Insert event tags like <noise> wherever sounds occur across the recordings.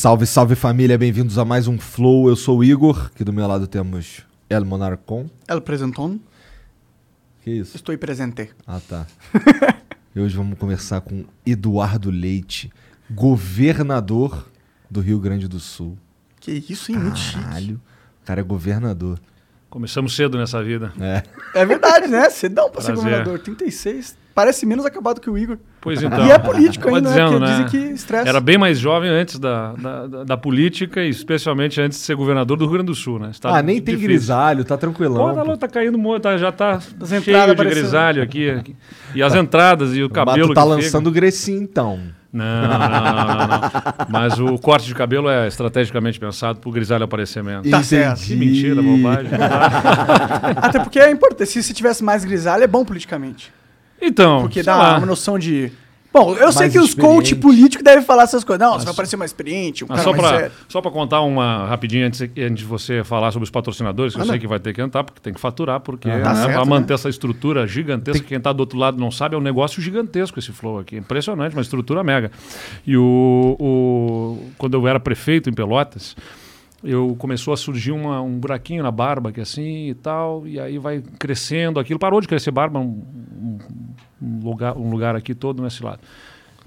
Salve, salve família, bem-vindos a mais um Flow. Eu sou o Igor, aqui do meu lado temos El Monarcon. El presenton. Que isso? Estou presente. Ah, tá. <laughs> e hoje vamos conversar com Eduardo Leite, governador do Rio Grande do Sul. Que isso, hein? Muito chique. Caralho, o cara é governador. Começamos cedo nessa vida. É. É verdade, né? Cedão pra ser Prazer. governador. 36. Parece menos acabado que o Igor. Pois então. E é político ainda, dizendo, né? Porque né? dizem que estresse. Era bem mais jovem antes da, da, da- da política e especialmente antes de ser governador do Rio Grande do Sul, né? Estado ah, nem tem difícil. grisalho, tá tranquilão. Pô, tá, tá caindo muito, tá- já tá As cheio entradas de aparecendo. grisalho aqui, <laughs> aqui. E as entradas e o Mas cabelo tu tá lançando o Grecinho, então. Não, não, não, não, não. Mas o corte de cabelo é estrategicamente pensado pro grisalho aparecer menos. Tá certo. Que mentira, bobagem. <laughs> Até porque é importante. Se você tivesse mais grisalho, é bom politicamente. Então, Porque sei dá lá. uma noção de. Bom, eu sei Mais que os coach políticos devem falar essas coisas. Não, você vai parecer mais experiente, um Mas cara só mais para sério. só pra contar uma rapidinho antes, antes de você falar sobre os patrocinadores, que eu Manda. sei que vai ter que entrar, porque tem que faturar, porque Ah, né, tá para né? manter essa estrutura gigantesca, quem está do outro lado não sabe, é um negócio gigantesco esse flow aqui. Impressionante, uma estrutura mega. E o, o- quando eu era prefeito em Pelotas, eu começou a surgir uma- um buraquinho na barba, que assim e tal, e aí vai crescendo aquilo. Parou de crescer barba, um, um- um lugar, um lugar aqui todo nesse lado.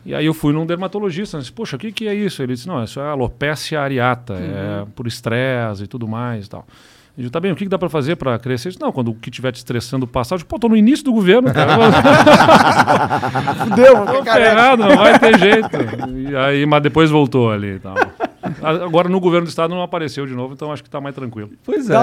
E aí eu fui num dermatologista, disse, poxa, o que, que é isso? Ele disse, não, isso é alopecia areata, é por estresse e tudo mais e tal. Eu disse, tá bem, o que, que dá para fazer para crescer? Ele disse, não, quando o que estiver te estressando passar, eu disse, pô, tô no início do governo, cara. <laughs> <laughs> Fudeu, Tô ferrado, não vai ter jeito. E aí, mas depois voltou ali e tal. <laughs> Agora no governo do estado não apareceu de novo, então acho que tá mais tranquilo. Pois é.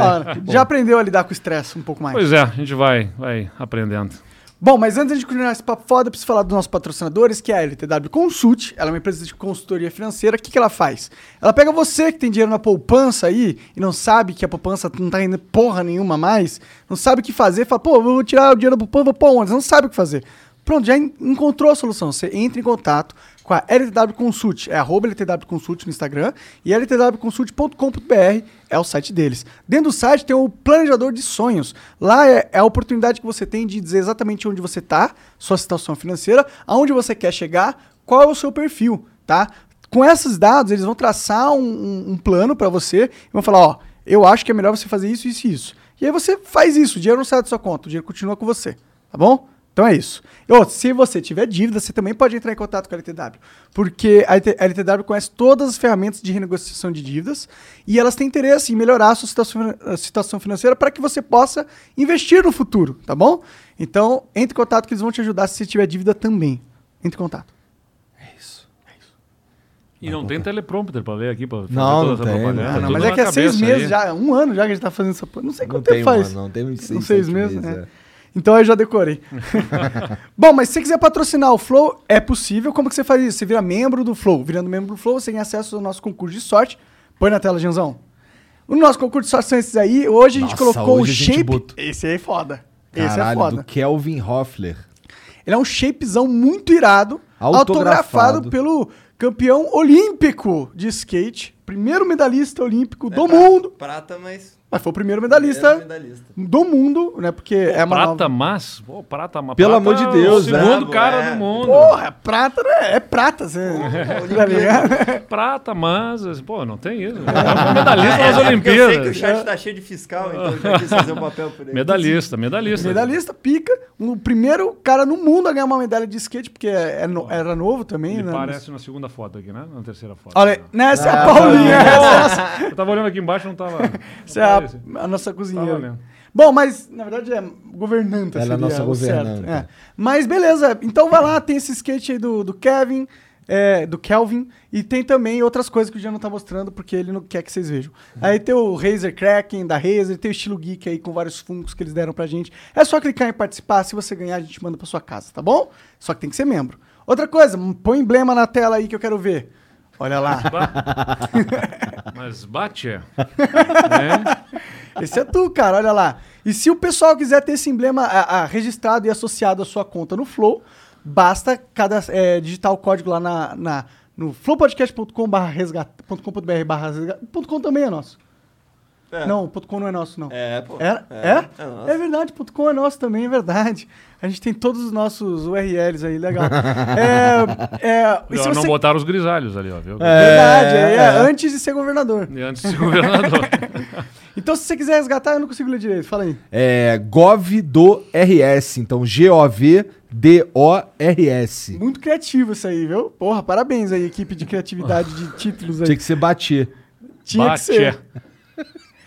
Já aprendeu a lidar com o estresse um pouco mais. Pois é, a gente vai, vai aprendendo. Bom, mas antes de continuar esse papo foda, eu preciso falar dos nossos patrocinadores, que é a LTW Consult. Ela é uma empresa de consultoria financeira. O que, que ela faz? Ela pega você que tem dinheiro na poupança aí e não sabe que a poupança não tá indo porra nenhuma mais, não sabe o que fazer, fala, pô, vou tirar o dinheiro da poupança, vou pôr onde? Não sabe o que fazer. Pronto, já en- encontrou a solução. Você entra em contato com a LTW Consult, é arroba LTW Consult no Instagram e ltwconsult.com.br é o site deles. Dentro do site tem o planejador de sonhos. Lá é, é a oportunidade que você tem de dizer exatamente onde você está, sua situação financeira, aonde você quer chegar, qual é o seu perfil, tá? Com esses dados, eles vão traçar um, um- um plano para você e vão falar, ó, eu acho que é melhor você fazer isso, isso e isso. E aí você faz isso, o dinheiro não sai da sua conta, o dinheiro continua com você, tá bom? Então é isso. Se você tiver dívida, você também pode entrar em contato com a LTW. Porque a LT a LTW conhece todas as ferramentas de renegociação de dívidas e elas têm interesse em melhorar a sua situação, a situação financeira para que você possa investir no futuro, tá bom? Então, entre em contato que eles vão te ajudar se você tiver dívida também. Entre em contato. E não tem teleprompter para ler aqui, para fazer Não, toda não essa tem, propaganda. não. Não, mas é que é seis meses aí. já, um ano já que a gente tá fazendo essa. Não sei Não quanto tem tempo faz. não tem seis, seis sete meses, meses, né? é. Então eu já decorei. <laughs> Bom, mas se você quiser patrocinar o Flow, é possível. Como que você faz isso? Você vira membro do Flow. Virando membro do Flow, você tem acesso ao nosso concurso de sorte. Põe na tela, Janzão. O nosso concurso de sorte são esses aí. Hoje a gente Nossa, colocou o shape. botou- Esse aí é foda. Esse é Caralho, foda. do Kelvin Hoffler. Ele é um shapezão muito irado, Autografado. autografado, pelo campeão olímpico de skate, primeiro medalhista olímpico É do pra- mundo. Prata, mas. Mas foi o primeiro medalhista primeiro medalhista. do mundo, né? Porque é uma Prata nova- Mas? Pô, Prata Mas. Pelo Prata amor de é o Deus, né? segundo Brabo, cara é. do mundo. Porra, prata né? é prata, você. ligado? Prata, mas. Pô, não tem isso. É medalhista nas É, porque Eu sei que o Olimpíadas. chat tá cheio de fiscal, então eu já quis fazer um papel por ele. Medalhista, medalhista. Medalhista, pica. O primeiro cara no mundo a ganhar uma medalha de skate, porque é no- era novo também, Ele né? parece na segunda foto aqui, né? Na terceira foto. Olha, aí, nessa é a Ah, Paulinha. <laughs> Essa é a nossa, Eu tava olhando aqui embaixo não tava. essa é a- aparece. a nossa cozinheira. Bom, mas na verdade é governanta. Ela é seria nossa o certo, governanta. é. Mas beleza, então vai lá, tem esse skate aí do, do Kevin, é, do Kelvin, e tem também outras coisas que o Jean não tá mostrando porque ele não quer que vocês vejam. Aí tem o Razer Kraken da Razer, tem o estilo geek aí com vários funcos que eles deram pra gente. É só clicar em participar, se você ganhar a gente manda pra sua casa, tá bom? Só que tem que ser membro. Outra coisa, põe emblema na tela aí que eu quero ver. Olha lá. Mas <laughs> bate, é. <laughs> Esse é tu, cara, olha lá. E se o pessoal quiser ter esse emblema a- a, registrado e associado à sua conta no Flow, basta cada, é, digitar o código lá na, na- no flowpodcast.com.br resgata.com.br barra resgata. Ponto .com também é nosso. É. Não, ponto .com não é nosso, não. É, pô. É? É, É, é nosso. verdade, ponto .com é nosso também, é verdade. A gente tem todos os nossos URLs aí, legal. <laughs> é, é, e se Não você... botaram os grisalhos ali, ó. Viu? Verdade, é, é, É. antes de ser governador. E antes de ser governador. <laughs> Então, se você quiser resgatar, eu não consigo ler direito. Fala aí. É Gov do RS, então G-O-V-D-O-R-S. Muito criativo isso aí, viu? Porra, parabéns aí, equipe de criatividade de <laughs> títulos aí. Tinha que ser bater. Tinha que Bate. ser.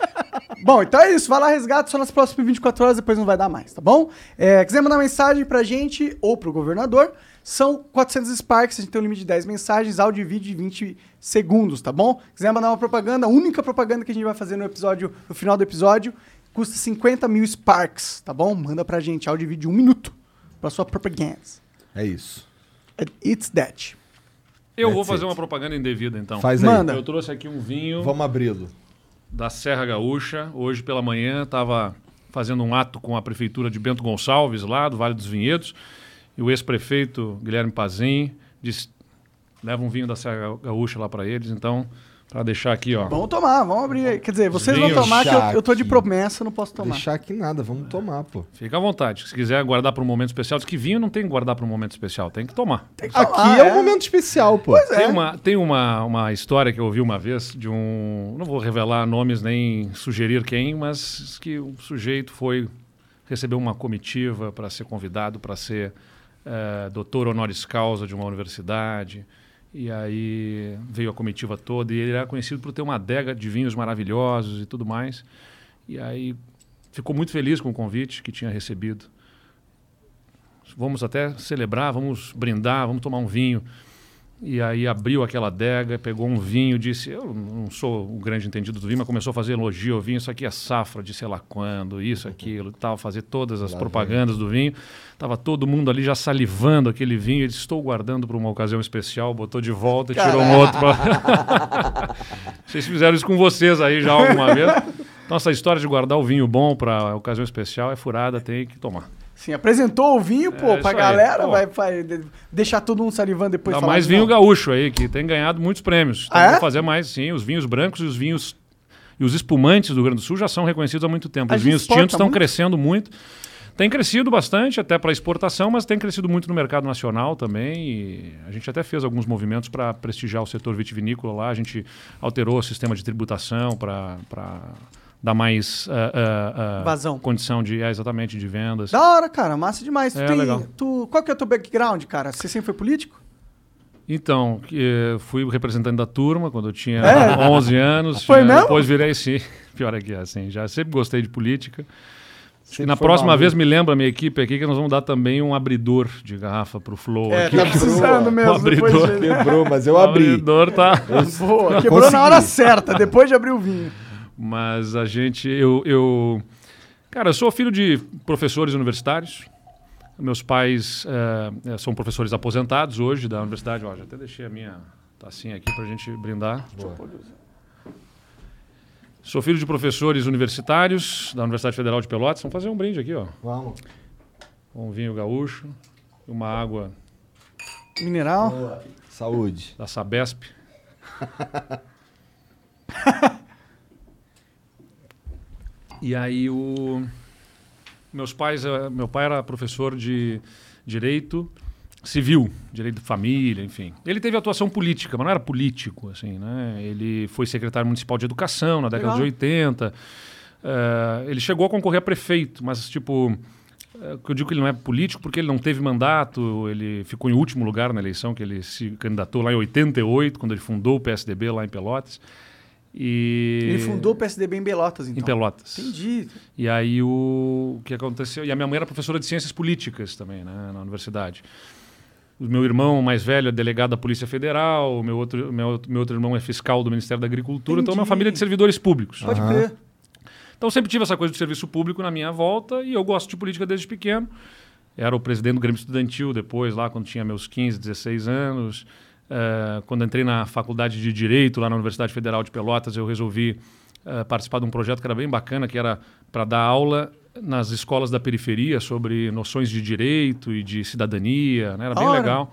<laughs> Bom, então é isso. Vai lá, resgata só nas próximas 24 horas, depois não vai dar mais, tá bom? É, quiser mandar mensagem pra gente ou pro governador, são 400 Sparks, a gente tem um limite de 10 mensagens, áudio e vídeo de 20 segundos, tá bom? Quiser mandar uma propaganda, a única propaganda que a gente vai fazer no episódio, no final do episódio, custa 50 mil Sparks, tá bom? Manda pra gente áudio e vídeo de um minuto pra sua propaganda. É isso. It's that. Eu vou That's fazer it. uma propaganda indevida, então. Faz Manda. aí. Eu trouxe aqui um vinho Vamos abri-lo. Da Serra Gaúcha. Hoje pela manhã estava fazendo um ato com a prefeitura de Bento Gonçalves, lá do Vale dos Vinhedos. E o ex-prefeito Guilherme Pazin disse: leva um vinho da Serra Gaúcha lá para eles. Então, para deixar aqui, ó. Vamos tomar, vamos abrir aí. Quer dizer, vocês vão tomar, que eu, eu tô de promessa, não posso tomar. Deixar aqui nada, vamos tomar, pô. Fica à vontade. Se quiser guardar para um momento especial, diz que vinho não tem que guardar para um momento especial, tem que tomar. Tem que Aqui tomar, é um momento especial, pô. Pois é. Tem, uma, tem uma, uma história que eu ouvi uma vez de um. Não vou revelar nomes nem sugerir quem, mas que o sujeito foi receber uma comitiva para ser convidado para ser eh, doutor honoris causa de uma universidade. E aí veio a comitiva toda e ele era conhecido por ter uma adega de vinhos maravilhosos e tudo mais. E aí ficou muito feliz com o convite que tinha recebido. Vamos até celebrar, vamos brindar, vamos tomar um vinho. E aí abriu aquela adega, pegou um vinho, disse: Eu não sou o grande entendido do vinho, mas começou a fazer elogio ao vinho. Isso aqui é safra de sei lá quando, isso, aquilo e tal, fazer todas as Lá propagandas do vinho. Tava todo mundo ali já salivando aquele vinho. Ele disse: Estou guardando para uma ocasião especial, botou de volta e tirou um outro. pra- <laughs> Vocês fizeram isso com vocês aí já alguma vez? Então, essa história de guardar o vinho bom para ocasião especial é furada, tem que tomar. Sim, apresentou o vinho, pô, É, pra galera, pô. vai, vai de- deixar todo mundo salivando depois. Falar mais vinho não. gaúcho aí, que tem ganhado muitos prêmios. Então, Ah, é? fazer mais, sim. Os vinhos brancos e os vinhos. E os espumantes do Rio Grande do Sul já são reconhecidos há muito tempo. A Os vinhos tintos estão crescendo muito. Tem crescido bastante, até para exportação, mas tem crescido muito no mercado nacional também. E a gente até fez alguns movimentos para prestigiar o setor vitivinícola lá. A gente alterou o sistema de tributação para dar mais ah, ah, ah, Vazão. condição de, é, exatamente, de vendas. Da hora, cara, massa demais. Tu É, tem- legal. tu- qual que é o teu background, cara? Você sempre foi político? Então, eh, fui o representante da turma quando eu tinha É? 11 anos. Foi mesmo? Depois virei, sim. <laughs> Pior é que é, assim. Já sempre gostei de política. Sempre e na próxima maluco. vez, me lembra a minha equipe aqui que nós vamos dar também um abridor de garrafa pro Flow. É, aqui. tá precisando <laughs> mesmo. O abridor. Quebrou, mas eu O abri. abridor tá... Boa, <laughs> quebrou na consegui. hora certa, depois de abrir o vinho. Mas a gente, eu, eu, cara, eu sou filho de professores universitários. Meus pais eh, são professores aposentados hoje da universidade. Ó, já até deixei a minha tacinha aqui para a gente brindar. Sou filho de professores universitários da Universidade Federal de Pelotas. Vamos fazer um brinde aqui, ó. Vamos. Um vinho gaúcho, uma água Mineral. Saúde. da Sabesp. <laughs> e aí o meus pais, eh, meu pai era professor de direito civil, direito de família, enfim. Ele teve atuação política, mas não era político, assim, né? Ele foi secretário municipal de educação na década Legal. de 80. Eh, ele chegou a concorrer a prefeito, mas tipo que eu digo que ele não é político porque ele não teve mandato, ele ficou em último lugar na eleição, que ele se candidatou lá em 88, quando ele fundou o PSDB lá em Pelotas. E... Ele fundou o PSDB em Belotas, então. em Pelotas. Entendi. E aí o... o que aconteceu? E a minha mãe era professora de ciências políticas também, né, na universidade. O meu irmão mais velho é delegado da Polícia Federal, o meu outro, meu, meu outro irmão é fiscal do Ministério da Agricultura, então é uma Entendi. família de servidores públicos. Pode crer. Então sempre tive essa coisa de serviço público na minha volta e eu gosto de política desde pequeno. Era o presidente do Grêmio Estudantil depois, lá quando tinha meus 15, 16 anos. Eh, quando entrei na faculdade de Direito, lá na Universidade Federal de Pelotas, eu resolvi eh, participar de um projeto que era bem bacana, que era para dar aula nas escolas da periferia sobre noções de direito e de cidadania. né? Era bem hora. legal.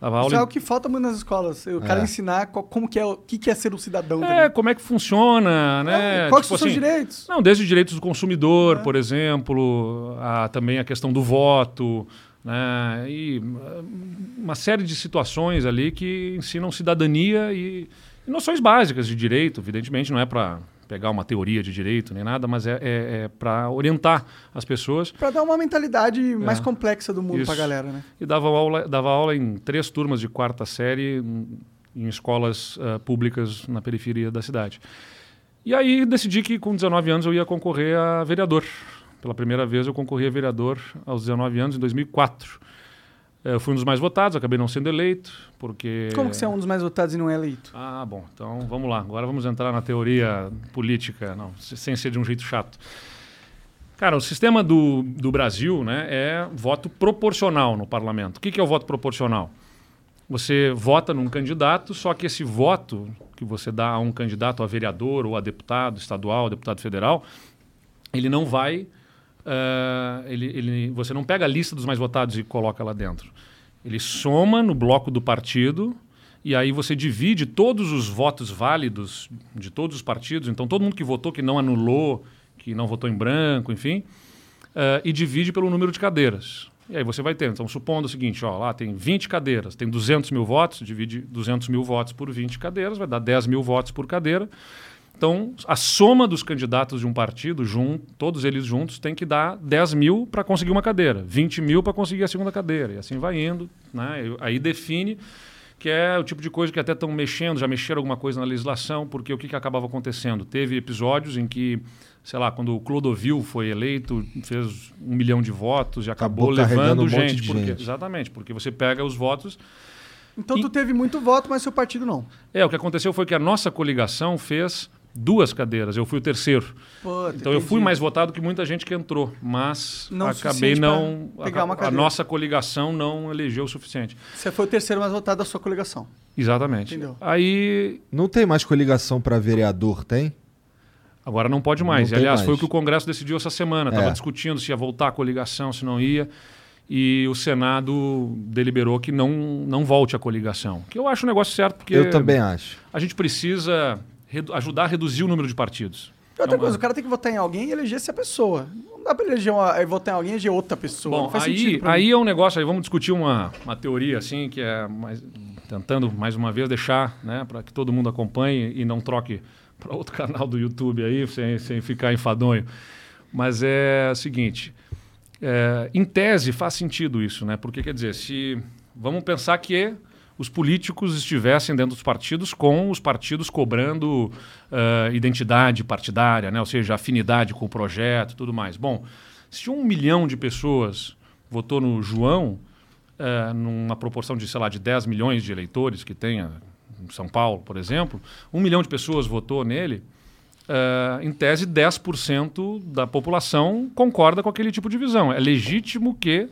Dava Isso é aula o que falta muito nas escolas. O cara É. ensinar qual- como que é, o que, que é ser um cidadão. em... também. É, como é que funciona, né? É, quais Tipo são os assim, seus direitos? Não, desde direitos do consumidor, É. por exemplo, a, também a questão do voto, né? E ah, uma série de situações ali que ensinam cidadania e, e noções básicas de direito, evidentemente, não é para pegar uma teoria de direito nem nada, mas é, é, para orientar as pessoas. Pra dar uma mentalidade mais complexa do mundo É. Isso. pra galera, né? E dava aula, dava aula em três turmas de quarta série em, escolas ah, públicas na periferia da cidade. E aí decidi que com 19 anos eu ia concorrer a vereador. Pela primeira vez eu concorri a vereador aos 19 anos, em 2004. Eh, Eu fui um dos mais votados, acabei não sendo eleito, porque... Como que você é um dos mais votados e não é eleito? Ah, bom, então vamos lá. Agora vamos entrar na teoria política, não, se- sem ser de um jeito chato. Cara, o sistema do, do Brasil né, é voto proporcional no parlamento. O que, que é o voto proporcional? Você vota num candidato, só que esse voto que você dá a um candidato, a vereador ou a deputado estadual, deputado federal, ele não vai. Eh, ele, ele, você não pega a lista dos mais votados e coloca lá dentro. Ele soma no bloco do partido e aí você divide todos os votos válidos de todos os partidos. Então, todo mundo que votou, que não anulou, que não votou em branco, enfim, eh, e divide pelo número de cadeiras. E aí você vai ter. Então, supondo o seguinte, ó, lá tem 20 cadeiras, tem 200 mil votos, divide 200 mil votos por 20 cadeiras, vai dar 10 mil votos por cadeira. Então, a soma dos candidatos de um partido, jun, todos eles juntos, tem que dar 10 mil para conseguir uma cadeira, 20 mil para conseguir a segunda cadeira. E assim vai indo. Né? Aí define que é o tipo de coisa que até estão mexendo, já mexeram alguma coisa na legislação, porque o que, que acabava acontecendo? Teve episódios em que, sei lá, quando o Clodovil foi eleito, fez um milhão de votos e acabou, Acabou levando um monte gente, de porque- gente. Exatamente, porque você pega os votos Então E- tu teve muito voto, mas seu partido não. é, o que aconteceu foi que a nossa coligação fez duas cadeiras. Eu fui o terceiro. Puta, Então eu fui mais votado que muita gente que entrou, mas Não o acabei não pra pegar uma a, a nossa coligação não elegeu o suficiente. Você foi o terceiro mais votado da sua coligação. Exatamente. Entendeu. Aí Não tem mais coligação para vereador, tem? agora não pode mais. Não E, aliás, mais. foi o que o Congresso decidiu essa semana. Estava É. discutindo se ia voltar a coligação, se não ia. E o Senado deliberou que não, não volte a coligação. Que eu acho um negócio certo, porque Eu também acho. a gente precisa ajudar a reduzir o número de partidos. E outra Não, coisa, o cara tem que votar em alguém e eleger essa pessoa. Não dá pra eleger uma, votar em alguém e eleger outra pessoa. Bom, não faz aí, aí é um negócio, aí vamos discutir uma, uma teoria assim, que é mais, tentando mais uma vez deixar, né, para que todo mundo acompanhe e não troque para outro <laughs> canal do YouTube aí, sem, sem ficar enfadonho. Mas é o seguinte, é, em tese faz sentido isso, né? Porque quer dizer, se vamos pensar que os políticos estivessem dentro dos partidos com os partidos cobrando ah, identidade partidária, né? ou seja, afinidade com o projeto tudo mais. Bom, se um milhão de pessoas votou no João, eh, numa proporção de, sei lá, de 10 milhões de eleitores que tenha em São Paulo, por exemplo, um milhão de pessoas votou nele, eh, em tese 10% da população concorda com aquele tipo de visão. É legítimo que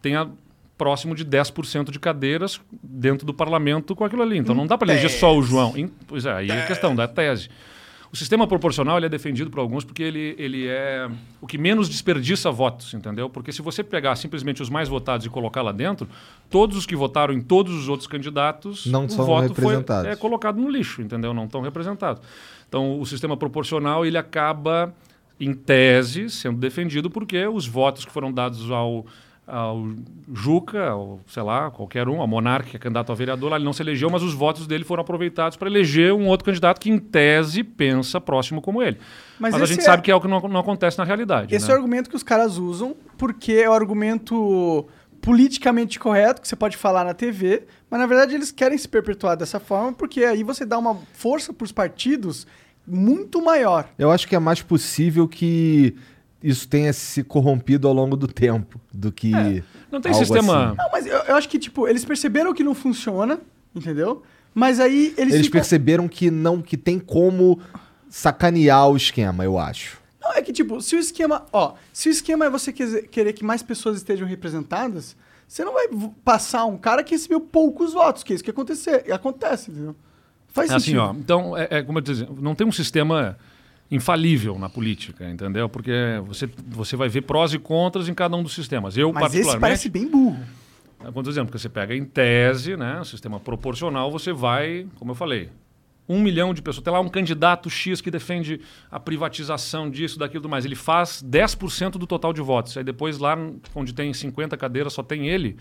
tenha próximo de 10% de cadeiras dentro do parlamento com aquilo ali. Então não dá para eleger só o João. Em- pois é, aí é a questão da tese. O sistema proporcional ele é defendido por alguns porque ele, ele é o que menos desperdiça votos, entendeu? Porque se você pegar simplesmente os mais votados e colocar lá dentro, todos os que votaram em todos os outros candidatos, Não o são voto representados. foi é colocado no lixo, entendeu? Não estão representados. Então, o sistema proporcional ele acaba, em tese, sendo defendido porque os votos que foram dados ao, ao Juca, ou sei lá, qualquer um, ao Monarca, que é candidato a vereador, lá ele não se elegeu, mas os votos dele foram aproveitados para eleger um outro candidato que, em tese, pensa próximo como ele. Mas Mas, a gente é- sabe que é o que não, não acontece na realidade. Esse né? é o argumento que os caras usam, porque é o argumento politicamente correto, que você pode falar na TV, mas na verdade eles querem se perpetuar dessa forma, porque aí você dá uma força para os partidos muito maior. Eu acho que é mais possível que isso tenha se corrompido ao longo do tempo do que. Não tem algo sistema. assim. Não, mas eu, eu acho que, tipo, eles perceberam que não funciona, entendeu? Mas aí eles, Eles ficam... perceberam que não que tem como sacanear o esquema, eu acho. Não, é que, tipo, se o esquema... Ó, se o esquema é você querer que mais pessoas estejam representadas, você não vai passar um cara que recebeu poucos votos, que é isso que acontecer, acontece, entendeu? Faz É assim, sentido. ó. Então, é, é como eu dizia, não tem um sistema infalível na política, entendeu? Porque você, você vai ver prós e contras em cada um dos sistemas. Eu, Mas esse particularmente, parece bem burro. quando exemplo, que você pega em tese, né, o sistema proporcional, você vai, como eu falei, um milhão de pessoas. Tem lá um candidato X que defende a privatização disso, daquilo, do mais. Ele faz 10% do total de votos. Aí depois lá onde tem 50 cadeiras só tem ele.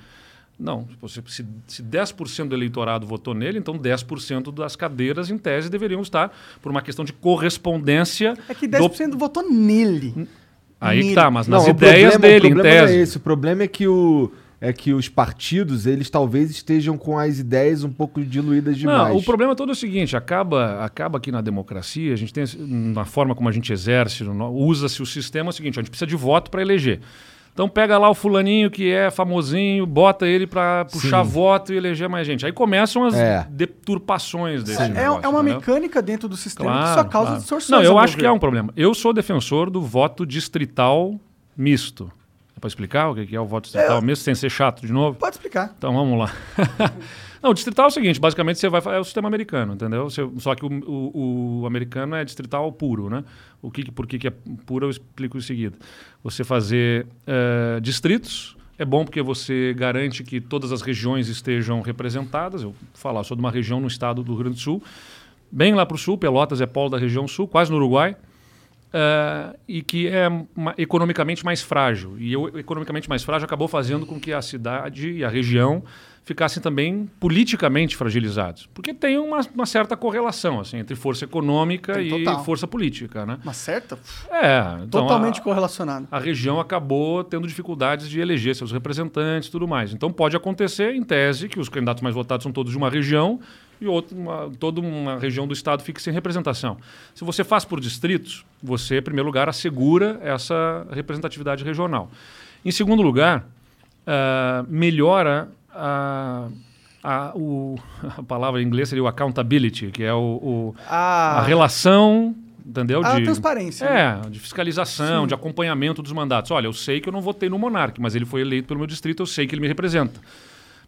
Não, se, se 10% do eleitorado votou nele, então 10% das cadeiras, em tese, deveriam estar por uma questão de correspondência. É que do- 10% votou nele. Aí que nele. tá, mas nas o ideias problema- dele, o em problema não tese. é esse. O problema é que o é que os partidos, eles talvez estejam com as ideias um pouco diluídas demais. Não, o problema todo é o seguinte, acaba, acaba aqui na democracia, a gente tem, na forma como a gente exerce, usa-se o sistema é o seguinte, a gente precisa de voto para eleger. Então pega lá o fulaninho que é famosinho, bota ele para puxar Sim. voto e eleger mais gente. Aí começam as É. deturpações desse É, negócio, é uma entendeu? mecânica dentro do sistema que Claro, só causa claro. distorções. Não, eu acho que é um problema. Eu sou defensor do voto distrital misto. Dá para explicar o que que é o voto distrital misto, sem ser chato de novo? Pode explicar. Então vamos lá. <laughs> Não, o distrital é o seguinte, basicamente você vai é o sistema americano, entendeu? Você- só que o, o- o americano é distrital puro, né? O que, por que, que é puro eu explico em seguida. Você fazer eh, distritos é bom porque você garante que todas as regiões estejam representadas. Eu falar, sou de uma região no estado do Rio Grande do Sul, bem lá para o sul, Pelotas é polo da região sul, quase no Uruguai. Eh, e que é economicamente mais frágil. E o economicamente mais frágil acabou fazendo com que a cidade e a região ficassem também politicamente fragilizados. Porque tem uma, uma certa correlação assim, entre força econômica Tem e total. força política. Né? Uma certa? É, então Totalmente a, correlacionado. a região acabou tendo dificuldades de eleger seus representantes e tudo mais. Então pode acontecer, em tese, que os candidatos mais votados são todos de uma região e outra, uma, toda uma região do estado fique sem representação. Se você faz por distritos, você, em primeiro lugar, assegura essa representatividade regional. Em segundo lugar, ah, melhora a, a, o, <laughs> a palavra em inglês seria o accountability, que é o, o- Ah, a relação, entendeu? a de, transparência. né? é, de fiscalização, Sim. de acompanhamento dos mandatos. Olha, eu sei que eu não votei no Monark, mas ele foi eleito pelo meu distrito, eu sei que ele me representa.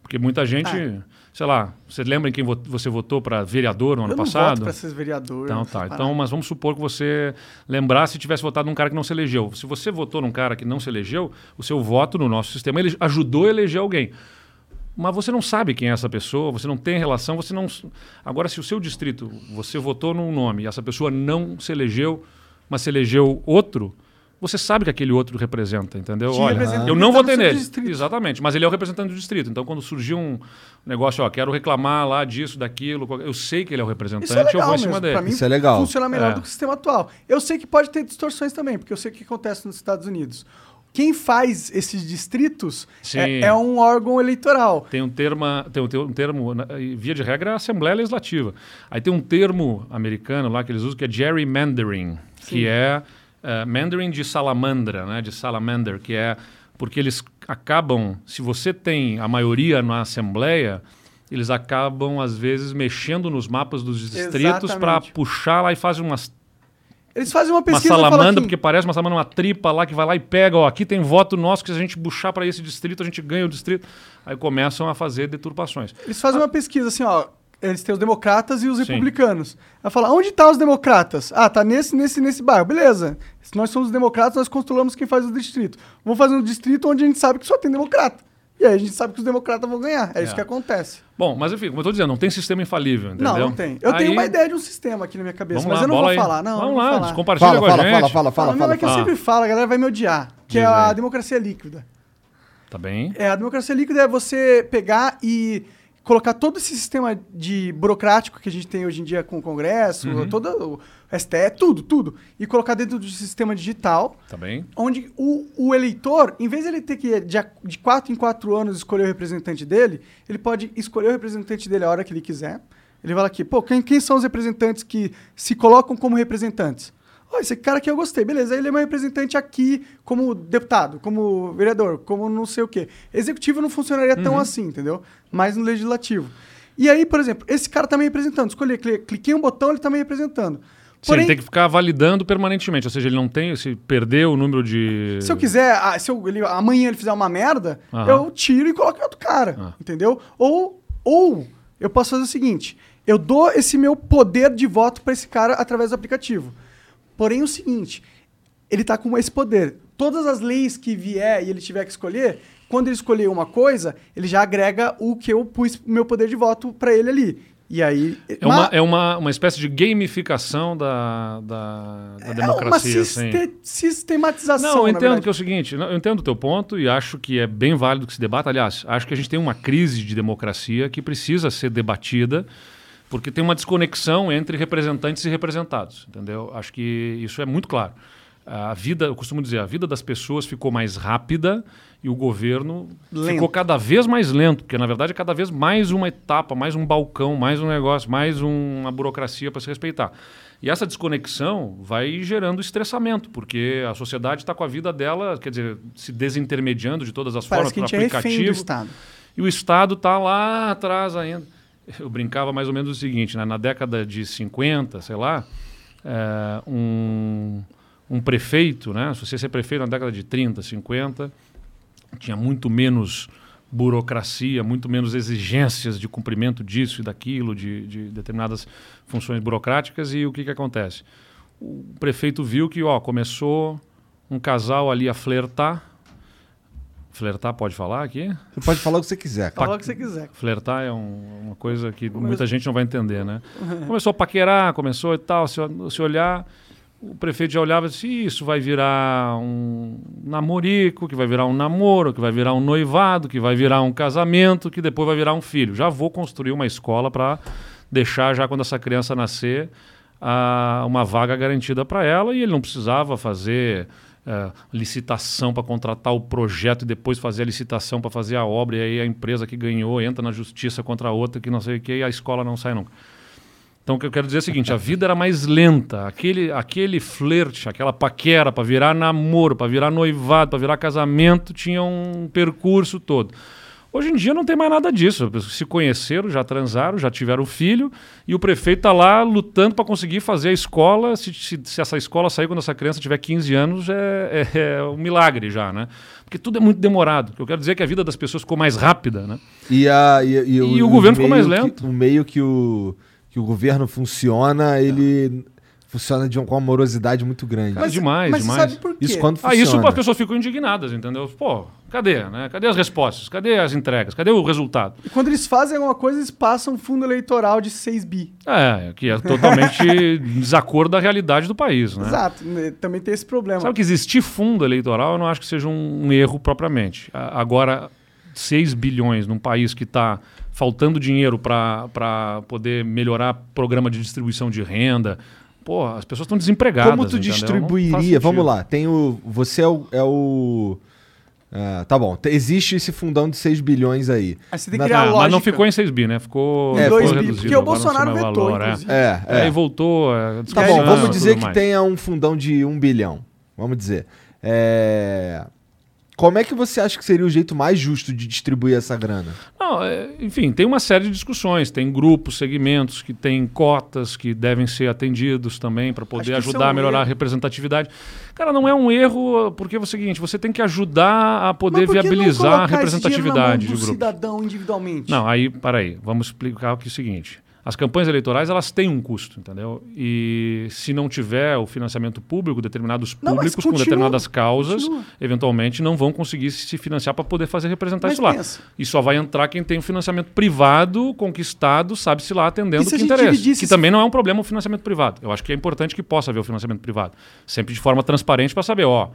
Porque muita gente, Ah. Sei lá, você lembra em quem vo- você votou para vereador no ano Eu não passado? voto pra ser vereador. Então tá. Então, mas vamos supor que você lembrasse se tivesse votado num cara que não se elegeu. Se você votou num cara que não se elegeu, o seu voto no nosso sistema ele ajudou a eleger alguém. Mas você não sabe quem é essa pessoa, você não tem relação, você não. Agora, se o seu distrito, você votou num nome e essa pessoa não se elegeu, mas se elegeu outro, você sabe que aquele outro representa, entendeu? Te Olha, representa eu não tá votei seu nele. distrito. Exatamente, mas ele é o representante do distrito. Então, quando surgiu um negócio, ó, quero reclamar lá disso, daquilo, eu sei que ele é o representante, Isso é eu legal vou em cima mesmo. dele. Pra mim, Isso é legal. funciona melhor É. do que o sistema atual. Eu sei que pode ter distorções também, porque eu sei o que acontece nos Estados Unidos. Quem faz esses distritos Sim. é, é um órgão eleitoral. Tem um termo, tem um, tem um termo, via de regra, é a Assembleia Legislativa. Aí tem um termo americano lá que eles usam que é gerrymandering, que é eh, Mandarin de salamandra, né, de salamander, que é porque eles acabam, se você tem a maioria na Assembleia, eles acabam, às vezes, mexendo nos mapas dos distritos para puxar lá e fazem umas Eles fazem uma uma pesquisa falam salamandra, aqui, porque parece uma salamandra, uma tripa lá que vai lá e pega, ó, aqui tem voto nosso que se a gente puxar para esse distrito, a gente ganha o distrito. Aí começam a fazer deturpações. eles fazem uma pesquisa assim, ó, eles têm os democratas e os Sim. republicanos. Ela fala, onde tá os democratas? Ah, tá nesse, nesse, nesse bairro. Beleza. Se nós somos democratas, nós controlamos quem faz o distrito. Vamos fazer um distrito onde a gente sabe que só tem democrata. E aí a gente sabe que os democratas vão ganhar. É, isso É. que acontece. Bom, mas enfim, como eu tô dizendo, não tem sistema infalível, entendeu? Não, não tem. Eu tenho Aí- uma ideia de um sistema aqui na minha cabeça, Vamos mas lá, eu não vou aí. falar. Não, Vamos não lá, falar. compartilha Fala, com a fala, gente. fala, fala, fala, Fala, fala. é que eu sempre falo, a galera vai me odiar. Que é Diz a aí. democracia líquida. Tá bem? É, a democracia líquida é você pegar e colocar todo esse sistema de burocrático que a gente tem hoje em dia com o Congresso, Uhum. todo o STE, tudo, tudo, e colocar dentro do sistema digital, Tá bem? onde o, o eleitor, em vez de ele ter que de, de quatro em quatro anos escolher o representante dele, ele pode escolher o representante dele a hora que ele quiser. Ele fala aqui, pô, quem, quem são os representantes que se colocam como representantes? Ó, esse cara aqui eu gostei, beleza. Ele é meu representante aqui como deputado, como vereador, como não sei o quê. Executivo não funcionaria Uhum. tão assim, entendeu? Mas no legislativo. E aí, por exemplo, esse cara tá me representando. Escolhi, cli- cliquei um botão, ele tá me representando. Sim, ele tem que ficar validando permanentemente, ou seja, ele não tem, se perder o número de... Se eu quiser, ah, se eu, ele- amanhã ele fizer uma merda, Aham. eu tiro e coloco em outro cara, Ah. entendeu? Ou, ou eu posso fazer o seguinte: eu dou esse meu poder de voto para esse cara através do aplicativo. Porém, o seguinte, ele tá com esse poder. Todas as leis que vier e ele tiver que escolher, quando ele escolher uma coisa, ele já agrega o que eu pus meu poder de voto para ele ali. E aí. É uma, é uma, uma espécie de gamificação da, da, da é uma democracia. assim. siste- sistematização. Não, eu entendo que é o seguinte, eu entendo o teu ponto e acho que é bem válido que se debata. Aliás, acho que a gente tem uma crise de democracia que precisa ser debatida, porque tem uma desconexão entre representantes e representados, entendeu? Acho que isso é muito claro. A vida, eu costumo dizer, a vida das pessoas ficou mais rápida e o governo Lento. ficou cada vez mais lento, porque na verdade é cada vez mais uma etapa, mais um balcão, mais um negócio, mais um- uma burocracia para se respeitar. E essa desconexão vai gerando estressamento, porque a sociedade está com a vida dela, quer dizer, se desintermediando de todas as Parece formas que a gente é refém do aplicativo. Estado. E o Estado está lá atrás ainda. <laughs> Eu brincava mais ou menos o seguinte, né? na década de 50, sei lá, é, um, um prefeito, né? se você ser prefeito na década de 30, 50, tinha muito menos burocracia, muito menos exigências de cumprimento disso e daquilo, de, de determinadas funções burocráticas, e o que, que acontece? O prefeito viu que ó, começou um casal ali a flertar. Flertar pode falar aqui? Você pode falar o que você quiser, cara. Fala o que você quiser. Flertar é um- uma coisa que muita gente não vai entender, né? <laughs> Começou a paquerar, começou e tal, se, se olhar, o prefeito já olhava e disse, "Ih, isso vai virar um namorico, que vai virar um namoro, que vai virar um noivado, que vai virar um casamento, que depois vai virar um filho. Já vou construir uma escola para deixar, já quando essa criança nascer, a- uma vaga garantida para ela e ele não precisava fazer eh, licitação para contratar o projeto e depois fazer a licitação para fazer a obra e aí a empresa que ganhou entra na justiça contra a outra que não sei o que e a escola não sai nunca. Então o que eu quero dizer é o seguinte, a vida era mais lenta, aquele aquele flerte, aquela paquera para virar namoro, para virar noivado, para virar casamento, tinha um percurso todo. Hoje em dia não tem mais nada disso. Se conheceram, já transaram, já tiveram filho, e o prefeito está lá lutando para conseguir fazer a escola. Se, se- se essa escola sair quando essa criança tiver 15 anos, é, é- é um milagre já, né? Porque tudo é muito demorado. Eu quero dizer que a vida das pessoas ficou mais rápida, né? E, a, e, E o governo ficou mais que- lento. o meio que o, que o governo funciona, ele funciona de um, com uma morosidade muito grande. Mas demais, mas demais. sabe por quê? Isso quando Ah, funciona. isso as pessoas ficam indignadas, entendeu? Pô, cadê, né? Cadê as respostas? Cadê as entregas? Cadê o resultado? E quando eles fazem alguma coisa, eles passam um fundo eleitoral de 6 bi. É, que é totalmente desacordo da realidade do país, né? Exato. né? Também tem esse problema. Sabe que existir fundo eleitoral eu não acho que seja um, um erro propriamente. A- Agora, 6 bilhões num país que está faltando dinheiro para poder melhorar programa de distribuição de renda. Pô, as pessoas estão desempregadas. Como tu distribuiria? Vamos lá, tem o. Você é o. É o ah, tá bom, te- existe esse fundão de 6 bilhões aí. Aí você tem que Na- criar Ah, a lógica. mas não ficou em 6 bi, né? Ficou, É, ficou dois bi, reduzido. porque o Bolsonaro vetou, valor, é. inclusive. É, é. Aí voltou. é, Tá bom, vamos dizer que mais. tenha um fundão de 1 bilhão. Vamos dizer. É, Como é que você acha que seria o jeito mais justo de distribuir essa grana? Não, é, enfim, tem uma série de discussões. Tem grupos, segmentos que têm cotas que devem ser atendidos também para poder que ajudar é um a melhorar a erro. representatividade. Cara, não é um erro, porque é o seguinte: você tem que ajudar a poder que viabilizar a representatividade do de grupos. cidadão individualmente. Não, aí, peraí, vamos explicar aqui o seguinte. As campanhas eleitorais elas têm um custo, entendeu? E se não tiver o financiamento público, determinados Não, públicos com continua, determinadas causas, continua. eventualmente não vão conseguir se financiar para poder fazer representar Mas isso lá. pensa. E só vai entrar quem tem um financiamento privado, conquistado, sabe-se lá, atendendo o que interessa. dividisse Que esse- também não é um problema o financiamento privado. Eu acho que é importante que possa haver o financiamento privado. Sempre de forma transparente para saber, ó,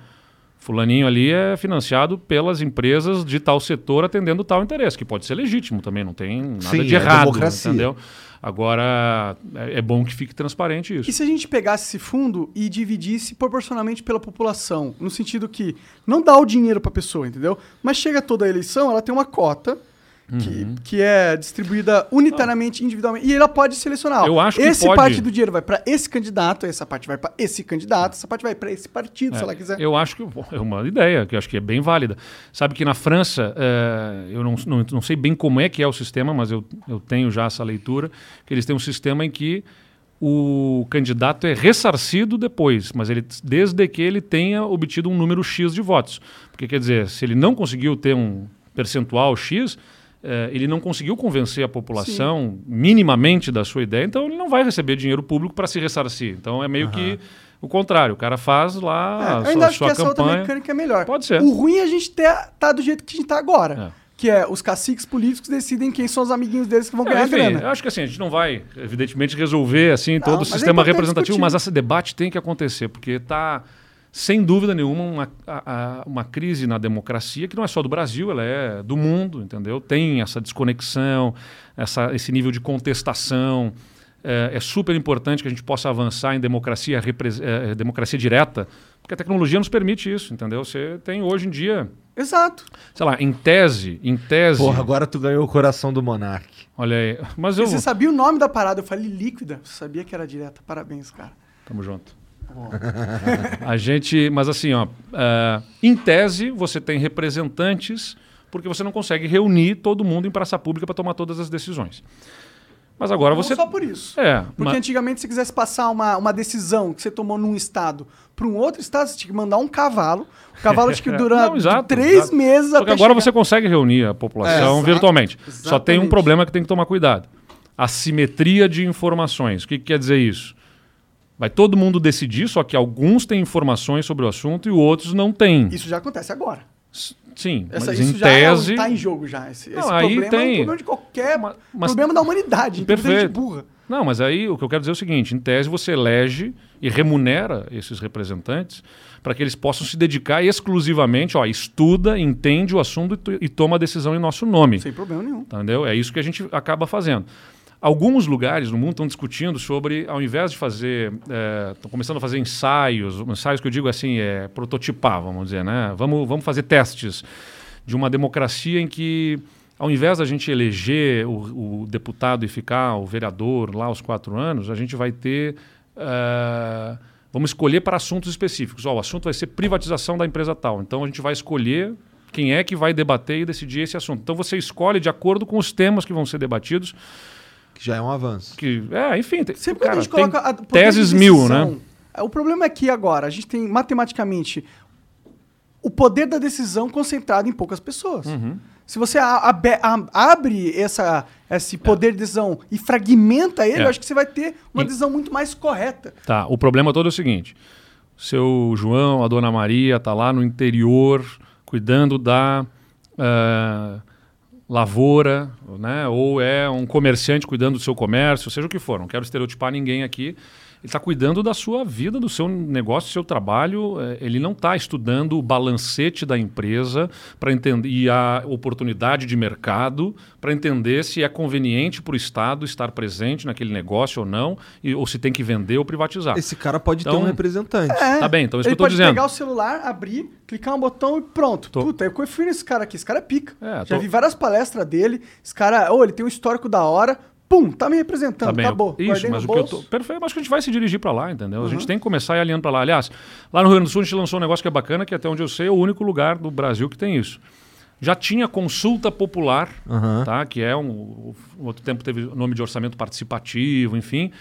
fulaninho ali é financiado pelas empresas de tal setor atendendo tal interesse, que pode ser legítimo também, não tem nada Sim, de é errado, democracia. entendeu? Agora, é, é bom que fique transparente isso. E se a gente pegasse esse fundo e dividisse proporcionalmente pela população, no sentido que não dá o dinheiro para a pessoa, entendeu? Mas chega toda a eleição, ela tem uma cota que, Uhum. que é distribuída unitariamente, individualmente, e ela pode selecionar. Eu acho que esse pode. parte do dinheiro vai para esse candidato, essa parte vai para esse candidato, essa parte vai para esse partido, se ela quiser. Eu acho que é uma ideia que eu acho que é bem válida. Sabe que na França, eh, eu não, não, não sei bem como é que é o sistema, mas eu, eu tenho já essa leitura, que eles têm um sistema em que o candidato é ressarcido depois, mas ele desde que ele tenha obtido um número X de votos. Porque quer dizer, se ele não conseguiu ter um percentual X, eh, ele não conseguiu convencer a população minimamente da sua ideia, então ele não vai receber dinheiro público para se ressarcir. Então é meio que o contrário, o cara faz É, lá eu a ainda sua, acho que sua essa outra campanha. mecânica é melhor. Pode ser. O ruim é a gente ter, tá do jeito que a gente tá agora. É. Que é os caciques políticos decidem quem são os amiguinhos deles que vão ganhar É, enfim, grana. eu acho que assim, a gente não vai, evidentemente, resolver assim todo o é sistema representativo, discutir. mas esse debate tem que acontecer, porque está, sem dúvida nenhuma, uma, a- a- uma crise na democracia, que não é só do Brasil, ela é do mundo, entendeu? Tem essa desconexão, essa, esse nível de contestação. É, é super importante que a gente possa avançar em democracia, repres- é, democracia direta, porque a tecnologia nos permite isso, entendeu? Você tem hoje em dia, Exato. sei lá, em tese, em tese, Porra, agora tu ganhou o coração do Monark. olha aí, mas eu você sabia o nome da parada? Eu falei líquida. Você sabia que era direta. Parabéns, cara. Tamo junto. <laughs> a gente, mas assim, ó, é, em tese você tem representantes porque você não consegue reunir todo mundo em praça pública para tomar todas as decisões. Mas agora Não você só por isso. é, Porque mas- antigamente, se quisesse passar uma, uma decisão que você tomou num estado para um outro estado, você tinha que mandar um cavalo. O cavalo tinha que <laughs> durar Não, exato, três exato. meses Só que até agora chegar. você consegue reunir a população É, virtualmente. Só tem um exatamente. problema que tem que tomar cuidado. A simetria de informações. O que, que quer dizer isso? Vai todo mundo decidir, só que alguns têm informações sobre o assunto e outros não têm. Isso já acontece agora. Sim, Essa, mas isso em já é tese... tá em jogo já. Esse, Não, esse aí problema é tem- um problema de qualquer Ma- mas- problema da humanidade. Perfeito. burra. Não, mas aí o que eu quero dizer é o seguinte: em tese você elege e remunera esses representantes para que eles possam se dedicar exclusivamente, ó, estuda, entende o assunto e, e toma a decisão em nosso nome. Sem problema nenhum. Entendeu? É isso que a gente acaba fazendo. Alguns lugares no mundo estão discutindo sobre, ao invés de fazer, estão começando a fazer ensaios, ensaios que eu digo assim, é prototipar, vamos dizer, né? Vamos, vamos fazer testes de uma democracia em que, ao invés da gente eleger o, o deputado e ficar o vereador lá aos quatro anos, a gente vai ter, eh, vamos escolher para assuntos específicos. Ó, o assunto vai ser privatização da empresa tal. Então a gente vai escolher quem é que vai debater e decidir esse assunto. Então você escolhe de acordo com os temas que vão ser debatidos. Que já é um avanço. Que, é, enfim, tem, Sempre cara, que a gente coloca a, teses mil, né? é, O problema é que agora a gente tem matematicamente o poder da decisão concentrado em poucas pessoas. Uhum. Se você a- abe- a- abre essa, esse poder de decisão e fragmenta ele, É. eu acho que você vai ter uma E- decisão muito mais correta. Tá, o problema todo é o seguinte: seu João, a dona Maria, tá lá no interior cuidando da ah, lavoura, né? Ou é um comerciante cuidando do seu comércio, seja o que for. Não quero estereotipar ninguém aqui. Ele está cuidando da sua vida, do seu negócio, do seu trabalho. eh, Ele não está estudando o balancete da empresa para entender e a oportunidade de mercado para entender se é conveniente para o Estado estar presente naquele negócio ou não, e- ou se tem que vender ou privatizar. Esse cara pode ter Então- um representante. É, Tá bem, então é isso ele que eu tô pode dizendo. pegar o celular, abrir, clicar um botão e pronto. Tô- Puta, eu confio nesse cara aqui. Esse cara é pica. É, Já tô- vi várias palestras dele. Esse cara, ou ele tem um histórico da hora. Pum, tá me representando. Tá bem, acabou. Isso, mas o que eu tô. Perfeito, mas que a gente vai se dirigir para lá, entendeu? A gente tem que começar alinhando para lá. Aliás, lá no Rio Grande do Sul a gente lançou um negócio que é bacana, que até onde eu sei é o único lugar do Brasil que tem isso. Já tinha consulta popular, Aham. tá? Que é um. Outro tempo teve o nome de orçamento participativo, enfim.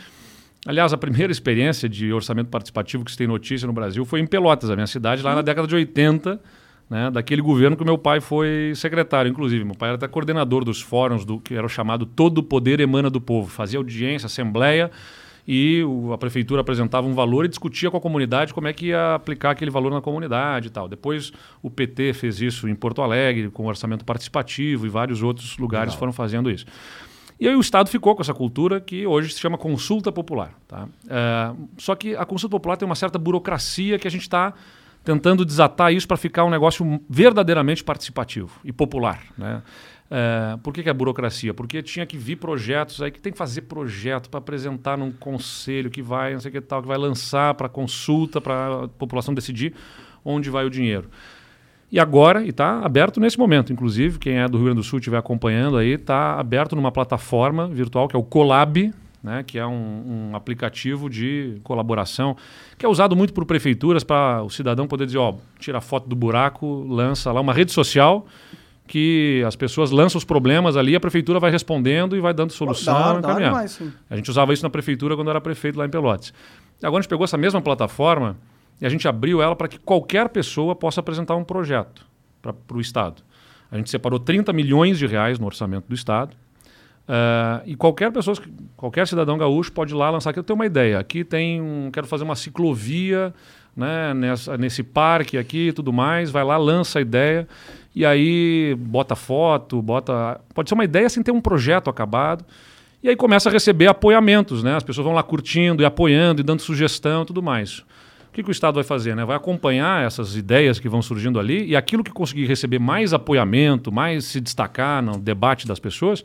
Aliás, a primeira experiência de orçamento participativo que se tem notícia no Brasil foi em Pelotas, a minha cidade, lá na década de 80. Né, daquele governo que meu pai foi secretário, inclusive. Meu pai era até coordenador dos fóruns do que era o chamado Todo o Poder Emana do Povo. Fazia audiência, assembleia e o- a prefeitura apresentava um valor e discutia com a comunidade como é que ia aplicar aquele valor na comunidade e tal. Depois o PT fez isso em Porto Alegre, com orçamento participativo e vários outros lugares foram fazendo isso. E aí o Estado ficou com essa cultura que hoje se chama consulta popular. Tá? É, só que a consulta popular tem uma certa burocracia que a gente está tentando desatar isso para ficar um negócio verdadeiramente participativo e popular. Né? É, por que, que é burocracia? Porque tinha que vir projetos aí que tem que fazer projeto para apresentar num conselho que vai, não sei que tal, que vai lançar para consulta, para a população decidir onde vai o dinheiro. E agora, e está aberto nesse momento, inclusive, quem é do Rio Grande do Sul estiver acompanhando aí, está aberto numa plataforma virtual que é o Colab, né, que é um, um aplicativo de colaboração, que é usado muito por prefeituras para o cidadão poder dizer, ó, tira foto do buraco, lança lá uma rede social que as pessoas lançam os problemas ali, a prefeitura vai respondendo e vai dando solução. Hora encaminhando. demais, sim. A gente usava isso na prefeitura quando era prefeito lá em Pelotas. Agora a gente pegou essa mesma plataforma e a gente abriu ela para que qualquer pessoa possa apresentar um projeto para o Estado. A gente separou 30 milhões de reais no orçamento do Estado. Ah, e qualquer pessoa, qualquer cidadão gaúcho pode ir lá lançar aqui. Eu tenho uma ideia. Aqui tem um. Quero fazer uma ciclovia né, nessa, nesse parque aqui e tudo mais. Vai lá, lança a ideia. E aí bota foto, bota. Pode ser uma ideia sem ter um projeto acabado. E aí começa a receber apoiamentos, né? As pessoas vão lá curtindo e apoiando e dando sugestão e tudo mais. O que, que o Estado vai fazer? Né? Vai acompanhar essas ideias que vão surgindo ali e aquilo que conseguir receber mais apoiamento, mais se destacar no debate das pessoas,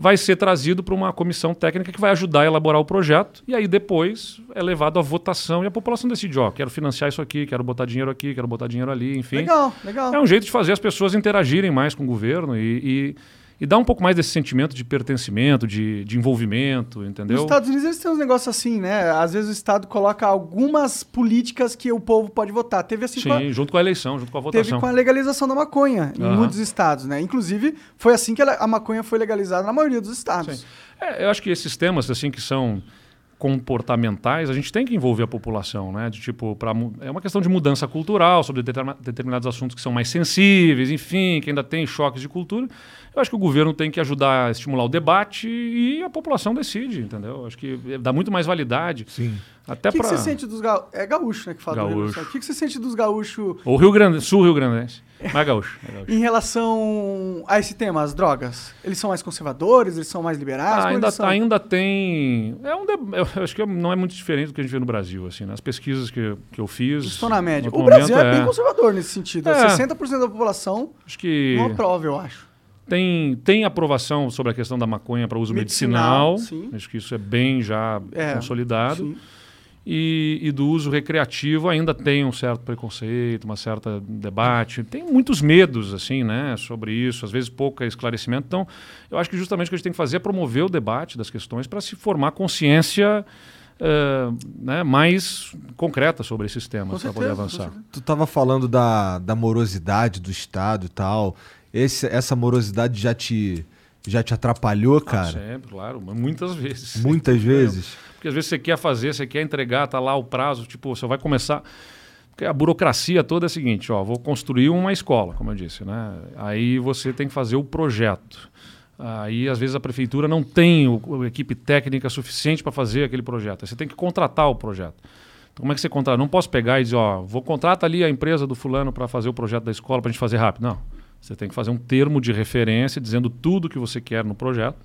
vai ser trazido para uma comissão técnica que vai ajudar a elaborar o projeto e aí depois é levado à votação e a população decide, ó, quero financiar isso aqui, quero botar dinheiro aqui, quero botar dinheiro ali, enfim. Legal, legal. É um jeito de fazer as pessoas interagirem mais com o governo e, e, e dar um pouco mais desse sentimento de pertencimento, de, de envolvimento, entendeu? Nos Estados Unidos eles têm uns negócios assim, né? Às vezes o Estado coloca algumas políticas que o povo pode votar. Teve assim com a- Sim, junto com a eleição, junto com a Teve votação. com a legalização da maconha em Aham. muitos estados, né? Inclusive, foi assim que a maconha foi legalizada na maioria dos estados. Sim. É, eu acho que esses temas assim que são comportamentais, a gente tem que envolver a população, né? De tipo, pra, é uma questão de mudança cultural sobre determinados assuntos que são mais sensíveis, enfim, que ainda tem choques de cultura. Eu acho que o governo tem que ajudar a estimular o debate e a população decide, entendeu? Eu Acho que dá muito mais validade. Sim. Até O que, que para você sente dos gaúchos? É gaúcho, né? Que fala do Gaúcho. Grande. O que, que você sente dos gaúchos o Rio Grande, Sul Rio Grandense. Mas gaúcho. é gaúcho. em relação a esse tema, as drogas? Eles são mais conservadores? Eles são mais liberais? Ah, Como ainda, ainda tem. É um de- eu acho que não é muito diferente do que a gente vê no Brasil, assim, nas pesquisas que, que eu fiz. Estão na média. O Brasil é, momento, bem conservador nesse sentido. É. 60% da população Acho que não aprova, eu acho. Tem, tem aprovação sobre a questão da maconha para uso Medicinal, medicinal. sim. Acho que isso é bem já É, consolidado. sim. E, e do uso recreativo ainda tem um certo preconceito, uma certa debate. Tem muitos medos, assim, né, sobre isso, às vezes pouco esclarecimento. Então, eu acho que justamente o que a gente tem que fazer é promover o debate das questões para se formar consciência eh, né, mais concreta sobre esses temas, para poder avançar. Tu tava falando da, da morosidade do Estado e tal. Esse, essa morosidade já te, já te atrapalhou, Ah, cara? sempre, claro, muitas vezes. Muitas <laughs> vezes. Porque às vezes você quer fazer, você quer entregar, tá lá o prazo, tipo, você vai começar. Porque a burocracia toda é a seguinte, ó, vou construir uma escola, como eu disse, né? Aí você tem que fazer o projeto. Aí, às vezes, a prefeitura não tem o, a equipe técnica suficiente para fazer aquele projeto. Aí você tem que contratar o projeto. Então, como é que você contrata? Não posso pegar e dizer, ó, vou contratar ali a empresa do fulano para fazer o projeto da escola para a gente fazer rápido. Não. Você tem que fazer um termo de referência dizendo tudo que você quer no projeto.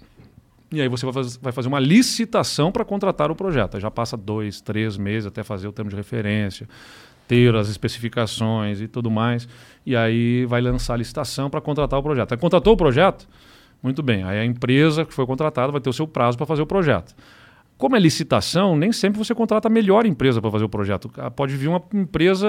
E aí você vai, faz- vai fazer uma licitação para contratar o projeto. Aí já passa dois, três meses até fazer o termo de referência, ter as especificações e tudo mais. E aí vai lançar a licitação para contratar o projeto. Aí contratou o projeto? Muito bem. Aí a empresa que foi contratada vai ter o seu prazo para fazer o projeto. Como é licitação, nem sempre você contrata a melhor empresa para fazer o projeto. Ah, Pode vir uma empresa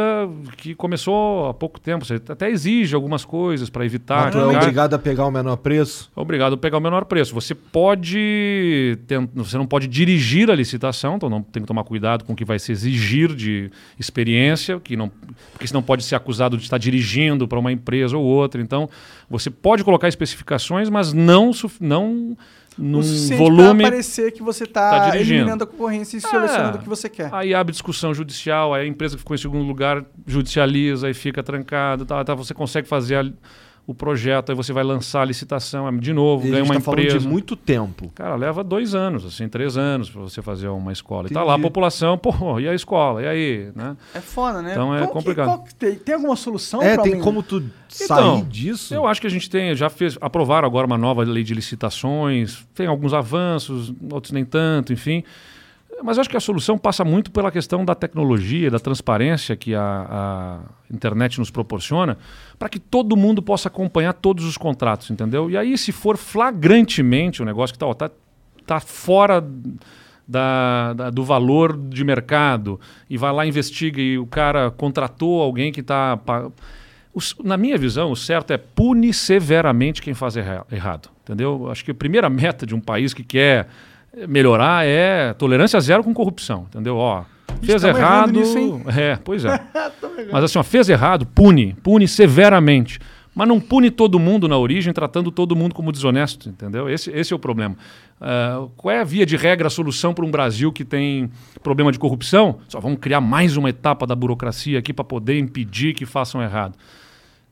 que começou há pouco tempo. Você até exige algumas coisas para evitar. Mas tu é cara- obrigado a pegar o menor preço? Obrigado a pegar o menor preço. Você pode. Você não pode dirigir a licitação, então não tem que tomar cuidado com o que vai se exigir de experiência, que não, porque senão pode ser acusado de estar dirigindo para uma empresa ou outra. Então, você pode colocar especificações, mas não, não num volume. pra parecer que você tá, tá dirigindo. eliminando a concorrência e selecionando o que você quer. Aí abre discussão judicial, aí a empresa que ficou em segundo lugar judicializa e fica trancada. Tá, tá, você consegue fazer a- o projeto, aí você vai lançar a licitação, aí de novo, E a ganha gente uma tá falando empresa. de muito tempo. Cara, leva dois anos, assim, três anos para você fazer uma escola. E tá Entendi. lá a população, pô, e a escola? E aí? Né? É foda, né? Então é Qual que- complicado. qual que tem, tem alguma solução É, pra tem aumentar? como tu sair Então, disso? Eu acho que a gente tem, já fez, aprovaram agora uma nova lei de licitações, tem alguns avanços, outros nem tanto, enfim. Mas acho que a solução passa muito pela questão da tecnologia, da transparência que a, a internet nos proporciona, para que todo mundo possa acompanhar todos os contratos, entendeu? E aí, se for flagrantemente o negócio que está tá, tá fora da, da- do valor de mercado e vai lá investiga e o cara contratou alguém que está na minha visão, o certo é punir severamente quem faz erra- errado. Entendeu? Acho que a primeira meta de um país que quer melhorar é tolerância zero com corrupção. Entendeu? Ó, fez errado. nisso? <laughs> É, pois é. <laughs> Mas assim, ó, fez errado, pune, pune severamente. Mas não pune todo mundo na origem, tratando todo mundo como desonesto, entendeu? Esse, esse é o problema. Ah, qual é a via de regra, a solução para um Brasil que tem problema de corrupção? Só vamos criar mais uma etapa da burocracia aqui para poder impedir que façam errado.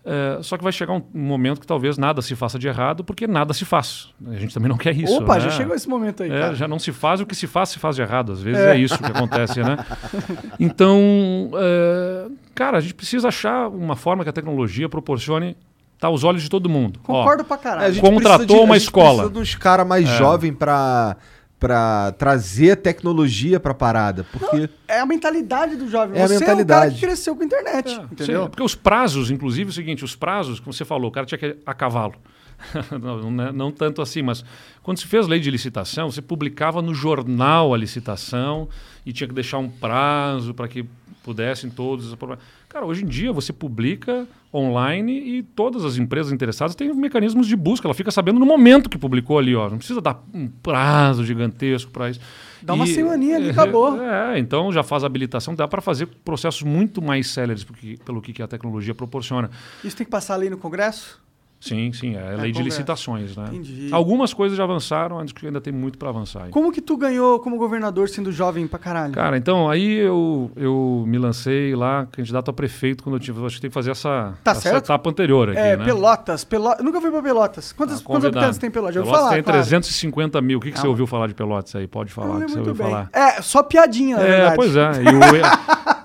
É, só que vai chegar um, um momento que talvez nada se faça de errado, porque nada se faz. A gente também não quer isso. Opa, né? já chegou esse momento aí, É, cara. já não se faz o que se faz, se faz de errado. Às vezes é, isso que acontece, né? <laughs> Então, é, cara, a gente precisa achar uma forma que a tecnologia proporcione estar aos olhos de todo mundo. Ó, Concordo pra É, a caralho. gente Contratou de- uma a gente escola. precisa de uns caras mais jovens pra, pra trazer tecnologia pra parada. Porque. É a mentalidade do jovem. É a você é o cara mentalidade. que cresceu com a internet, É, entendeu? sim, porque os prazos, inclusive, é o seguinte: os prazos, como você falou, o cara tinha que ir a cavalo. <laughs> não, não, é- não tanto assim, mas quando se fez lei de licitação, você publicava no jornal a licitação e tinha que deixar um prazo para que pudessem todos aprovar. Cara, hoje em dia você publica online e todas as empresas interessadas têm mecanismos de busca. Ela fica sabendo no momento que publicou ali, ó. Não precisa dar um prazo gigantesco para isso. Dá uma E- semaninha ali, é, <laughs> acabou. É, então já faz a habilitação, dá para fazer processos muito mais céleres porque, pelo que que a tecnologia proporciona. Isso tem que passar ali no Congresso? Sim, sim, é a lei de licitações, né? Entendi. Algumas coisas já avançaram, acho que ainda tem muito para avançar. Como que tu ganhou como governador sendo jovem pra caralho? Cara, então aí eu, eu me lancei lá, candidato a prefeito, quando eu tive. Acho que tem que fazer essa, Tá essa certo. etapa anterior aqui, é, né? Pelotas. Pelo... Eu nunca fui pra Pelotas. Quantos, Ah, quantos habitantes tem Pelotas? Pelotas falar, tem claro. 350 mil. O que, que você Calma. ouviu falar de Pelotas aí? Pode falar não que você ouviu bem. falar. É, só piadinha, É, verdade. pois é.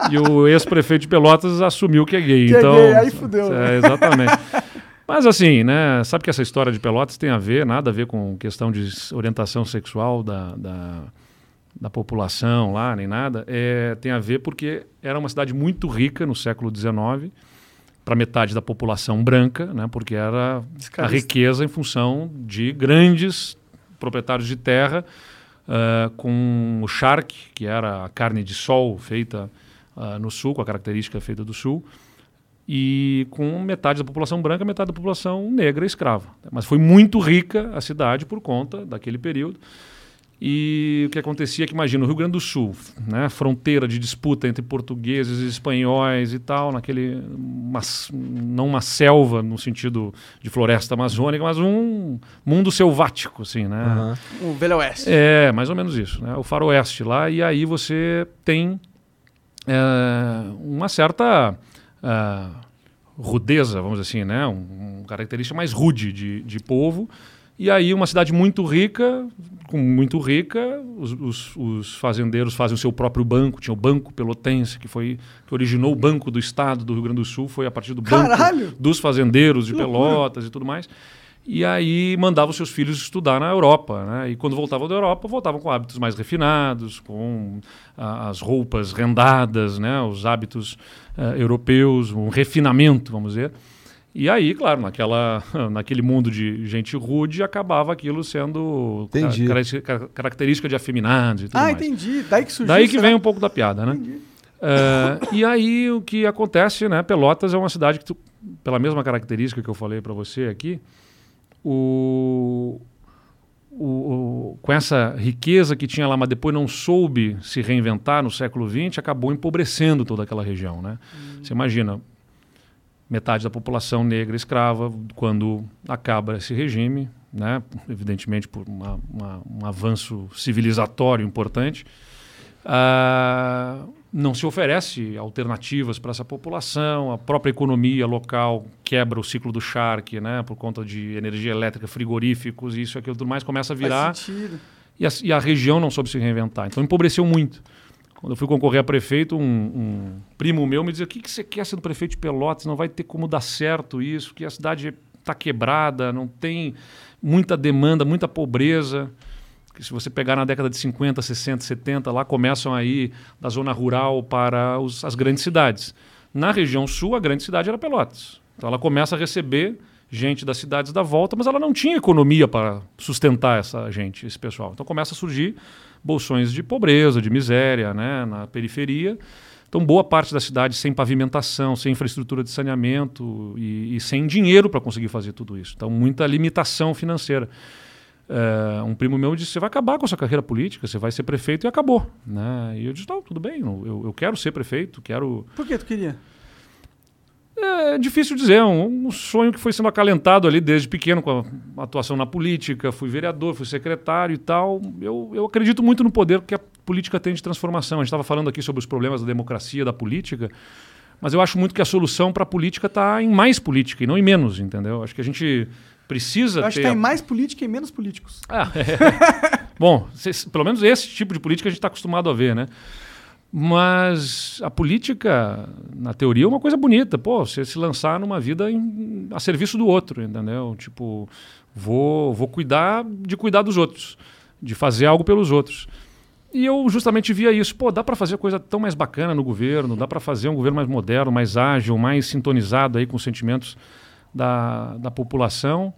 E o, <laughs> e o ex-prefeito de Pelotas assumiu que é gay. Que é então, gay, aí fudeu, É, né? exatamente. <laughs> Mas assim, né? Sabe que essa história de Pelotas tem a ver, nada a ver com questão de orientação sexual da, da, da população lá, nem nada. É, tem a ver porque era uma cidade muito rica no século XIX, para metade da população branca, né? Porque era a riqueza em função de grandes proprietários de terra ah, com o charque, que era a carne de sol feita ah, no sul, com a característica feita do sul, e com metade da população branca, metade da população negra escrava. Mas foi muito rica a cidade por conta daquele período. E o que acontecia é que, imagina, o Rio Grande do Sul, né, fronteira de disputa entre portugueses e espanhóis e tal, naquele, uma, não uma selva no sentido de floresta amazônica, mas um mundo selvático, assim, né? O Velho Oeste. É, mais ou menos isso, né? O faroeste lá, e aí você tem é, uma certa ah, rudeza, vamos dizer assim, né? Um, um característica mais rude de, de povo. E aí uma cidade muito rica, com muito rica, os, os- os fazendeiros fazem o seu próprio banco. Tinha o Banco Pelotense, que foi que originou o Banco do Estado do Rio Grande do Sul, foi a partir do banco Caralho! dos fazendeiros de. Pelotas e tudo mais. E aí mandava os seus filhos estudar na Europa, né? E quando voltavam da Europa, voltavam com hábitos mais refinados, com ah, as roupas rendadas, né? Os hábitos ah, europeus, um refinamento, vamos dizer. E aí, claro, naquela, <laughs> naquele mundo de gente rude, acabava aquilo sendo característica de afeminados e tudo Ah, mais. entendi. Daí que surgiu Daí que vem um pouco da piada, né? É, e aí o que acontece, né? Pelotas é uma cidade que, tu- pela mesma característica que eu falei para você aqui, o, o- o- com essa riqueza que tinha lá, mas depois não soube se reinventar no século XX, acabou empobrecendo toda aquela região, né? Você imagina, metade da população negra escrava, quando acaba esse regime, né? evidentemente por uma- uma- um avanço civilizatório importante, ah, não se oferece alternativas para essa população, a própria economia local quebra o ciclo do Shark, né? por conta de energia elétrica, frigoríficos, isso e aquilo tudo mais, começa a virar e a, e a região não soube se reinventar. Então empobreceu muito. Quando eu fui concorrer a prefeito, um, um primo meu me dizia: o que, que você quer sendo prefeito de Pelotas? Não vai ter como dar certo isso, que a cidade está quebrada, não tem muita demanda, muita pobreza. Que se você pegar na década de 50, 60, 70, lá começam aí da zona rural para os- as grandes cidades. Na região sul, a grande cidade era Pelotas. Então ela começa a receber gente das cidades da volta, mas ela não tinha economia para sustentar essa gente, esse pessoal. Então começa a surgir bolsões de pobreza, de miséria, né, na periferia. Então boa parte da cidade sem pavimentação, sem infraestrutura de saneamento e, e sem dinheiro para conseguir fazer tudo isso. Então muita limitação financeira. É, um primo meu disse: você vai acabar com a sua carreira política, você vai ser prefeito e acabou. Né? E eu disse: não, tudo bem, eu, eu quero ser prefeito, quero. Por que tu queria? É difícil dizer, é um, um sonho que foi sendo acalentado ali desde pequeno com a atuação na política. Fui vereador, fui secretário e tal. Eu, eu acredito muito no poder que a política tem de transformação. A gente estava falando aqui sobre os problemas da democracia, da política, mas eu acho muito que a solução para a política está em mais política e não em menos, entendeu? Acho que a gente precisa Eu acho ter. que tá a- em mais política e menos políticos. <laughs> ah, é. Bom, cês- pelo menos esse tipo de política a gente está acostumado a ver, né? Mas a política, na teoria, é uma coisa bonita. Pô, você se lançar numa vida em- a serviço do outro, entendeu? Tipo, vou, vou cuidar de cuidar dos outros, de fazer algo pelos outros. E eu justamente via isso. Pô, dá para fazer coisa tão mais bacana no governo, dá para fazer um governo mais moderno, mais ágil, mais sintonizado aí com os sentimentos da, da população.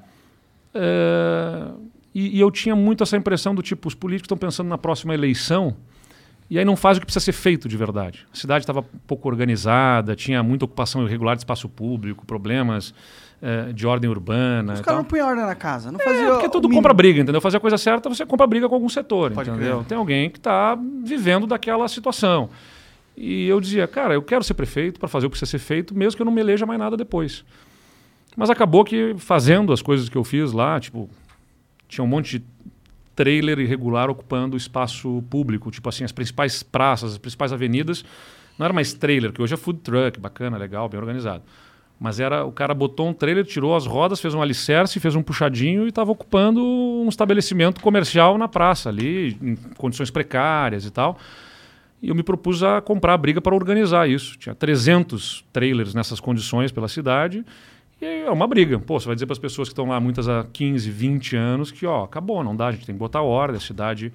É, e, e eu tinha muito essa impressão do tipo, os políticos estão pensando na próxima eleição e aí não faz o que precisa ser feito de verdade. A cidade estava pouco organizada, tinha muita ocupação irregular de espaço público, problemas eh, de ordem urbana. Os caras não punham ordem na casa. Não É, fazia porque o tudo compra briga, entendeu? Fazer a coisa certa, você compra briga com algum setor, Pode entendeu? crer. Tem alguém que está vivendo daquela situação. E eu dizia, cara, eu quero ser prefeito para fazer o que precisa ser feito, mesmo que eu não me eleja mais nada depois. Mas acabou que fazendo as coisas que eu fiz lá, tipo, tinha um monte de trailer irregular ocupando o espaço público, tipo assim, as principais praças, as principais avenidas, não era mais trailer, que hoje é food truck, bacana, legal, bem organizado. Mas era, o cara botou um trailer, tirou as rodas, fez um alicerce, fez um puxadinho e estava ocupando um estabelecimento comercial na praça ali, em condições precárias e tal. E eu me propus a comprar a briga para organizar isso. Tinha 300 trailers nessas condições pela cidade. E é uma briga. Pô, você vai dizer para as pessoas que estão lá, muitas há 15, 20 anos, que ó, acabou, não dá, a gente tem que botar ordem. A cidade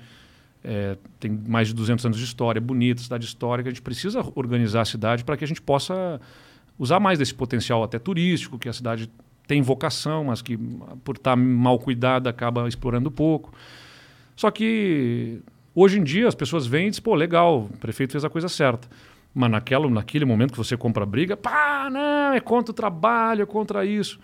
é, tem mais de 200 anos de história, é bonita, cidade histórica. A gente precisa organizar a cidade para que a gente possa usar mais desse potencial até turístico, que a cidade tem vocação, mas que por estar mal cuidada acaba explorando pouco. Só que hoje em dia as pessoas vêm e dizem, pô, legal, o prefeito fez a coisa certa. Mas naquela, naquele momento que você compra briga, pá, não, é contra o trabalho, é contra isso.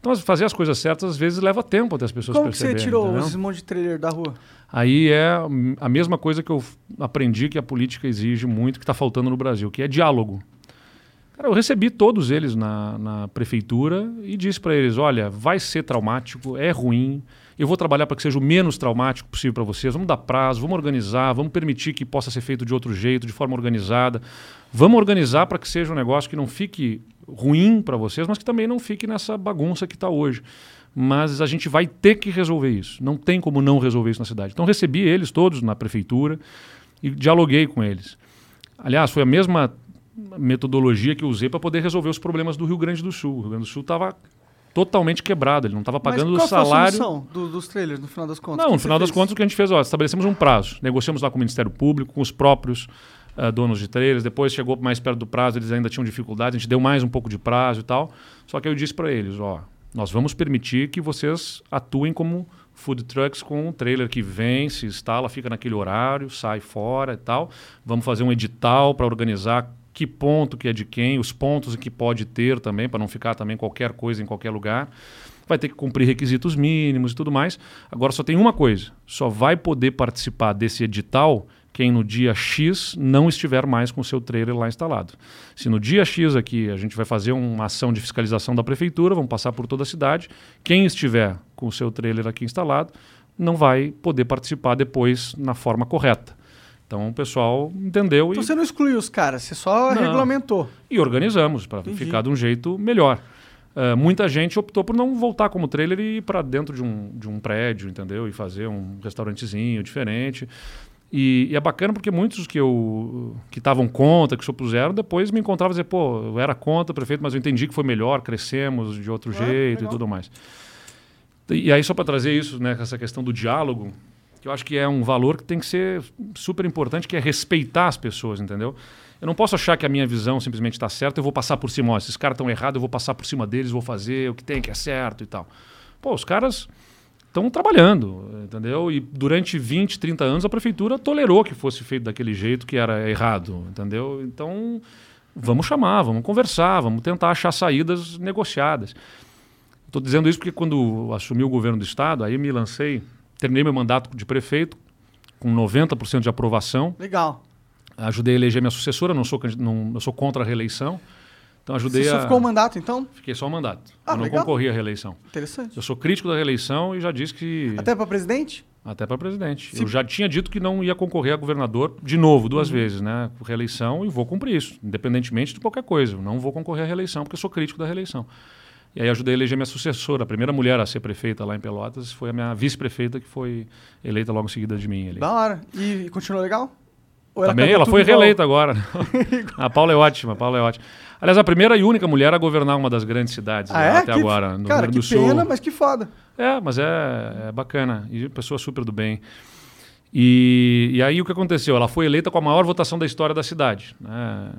Então, fazer as coisas certas às vezes leva tempo até as pessoas Como que você perceberem. tirou entendeu? esses monte de trailer da rua? Aí é a mesma coisa que eu aprendi que a política exige muito, que está faltando no Brasil, que é diálogo. Cara, eu recebi todos eles na, na prefeitura e disse para eles: olha, vai ser traumático, é ruim. Eu vou trabalhar para que seja o menos traumático possível para vocês. Vamos dar prazo, vamos organizar, vamos permitir que possa ser feito de outro jeito, de forma organizada. Vamos organizar para que seja um negócio que não fique ruim para vocês, mas que também não fique nessa bagunça que está hoje. Mas a gente vai ter que resolver isso. Não tem como não resolver isso na cidade. Então recebi eles todos na prefeitura e dialoguei com eles. Aliás, foi a mesma metodologia que eu usei para poder resolver os problemas do Rio Grande do Sul. O Rio Grande do Sul estava totalmente quebrado, ele não estava pagando Mas o qual salário. Foi a do- dos trailers, no final das contas? Não, O no final das fez? contas, o que a gente fez, ó, estabelecemos um prazo. Negociamos lá com o Ministério Público, com os próprios ah, donos de trailers. Depois chegou mais perto do prazo, eles ainda tinham dificuldade, a gente deu mais um pouco de prazo e tal. Só que aí eu disse para eles, ó, nós vamos permitir que vocês atuem como food trucks com um trailer que vem, se instala, fica naquele horário, sai fora e tal. Vamos fazer um edital para organizar que ponto que é de quem, os pontos que pode ter também, para não ficar também qualquer coisa em qualquer lugar vai ter que cumprir requisitos mínimos e tudo mais. Agora só tem uma coisa: só vai poder participar desse edital quem no dia X não estiver mais com o seu trailer lá instalado. Se no dia X aqui a gente vai fazer uma ação de fiscalização da prefeitura, vamos passar por toda a cidade, quem estiver com o seu trailer aqui instalado não vai poder participar depois na forma correta. Então o pessoal entendeu Então e, você não excluiu os caras, você só Não. regulamentou. e organizamos para ficar de um jeito melhor. Uh, muita gente optou por não voltar como trailer e ir para dentro de um, de um prédio, entendeu? E fazer um restaurantezinho diferente. E, e é bacana porque muitos que eu que estavam contra, que se opuseram, depois me encontravam e dizer, pô, eu era contra, prefeito, mas eu entendi que foi melhor, crescemos de outro Ah, jeito legal. e tudo mais. E aí, só para trazer isso, né, essa questão do diálogo, que eu acho que é um valor que tem que ser super importante, que é respeitar as pessoas, entendeu? Eu não posso achar que a minha visão simplesmente está certa, eu vou passar por cima, ó, esses caras estão errados, eu vou passar por cima deles, vou fazer o que tem que é certo e tal. Pô, os caras estão trabalhando, entendeu? E durante 20, 30 anos a prefeitura tolerou que fosse feito daquele jeito que era errado, entendeu? Então, vamos chamar, vamos conversar, vamos tentar achar saídas negociadas. Estou dizendo isso porque quando assumi o governo do estado, aí me lancei, terminei meu mandato de prefeito com 90% de aprovação, Legal. ajudei a eleger minha sucessora, não sou, não, eu sou contra a reeleição, então ajudei Você só a... ficou um mandato, então? Fiquei só um mandato, Ah, eu não legal. concorri à reeleição. Interessante. Eu sou crítico da reeleição e já disse que... Até pra presidente? Até para presidente. Se- Eu já tinha dito que não ia concorrer a governador de novo, Uhum. duas vezes, né? Reeleição e vou cumprir isso, independentemente de qualquer coisa. Eu não vou concorrer à reeleição porque eu sou crítico da reeleição. E aí ajudei a eleger minha sucessora. A primeira mulher a ser prefeita lá em Pelotas foi a minha vice-prefeita, que foi eleita logo em seguida de mim. Ali. Da hora. E, e continuou legal? Ou Também, ela foi reeleita agora. <laughs> <laughs> a Paula é ótima, a Paula é ótima. Aliás, a primeira e única mulher a governar uma das grandes cidades Ah, lá é? até Que- agora, no Cara, Rio que do Sul. pena, mas que foda. É, mas é, é bacana. E pessoa super do bem. E, e aí o que aconteceu? Ela foi eleita com a maior votação da história da cidade. né?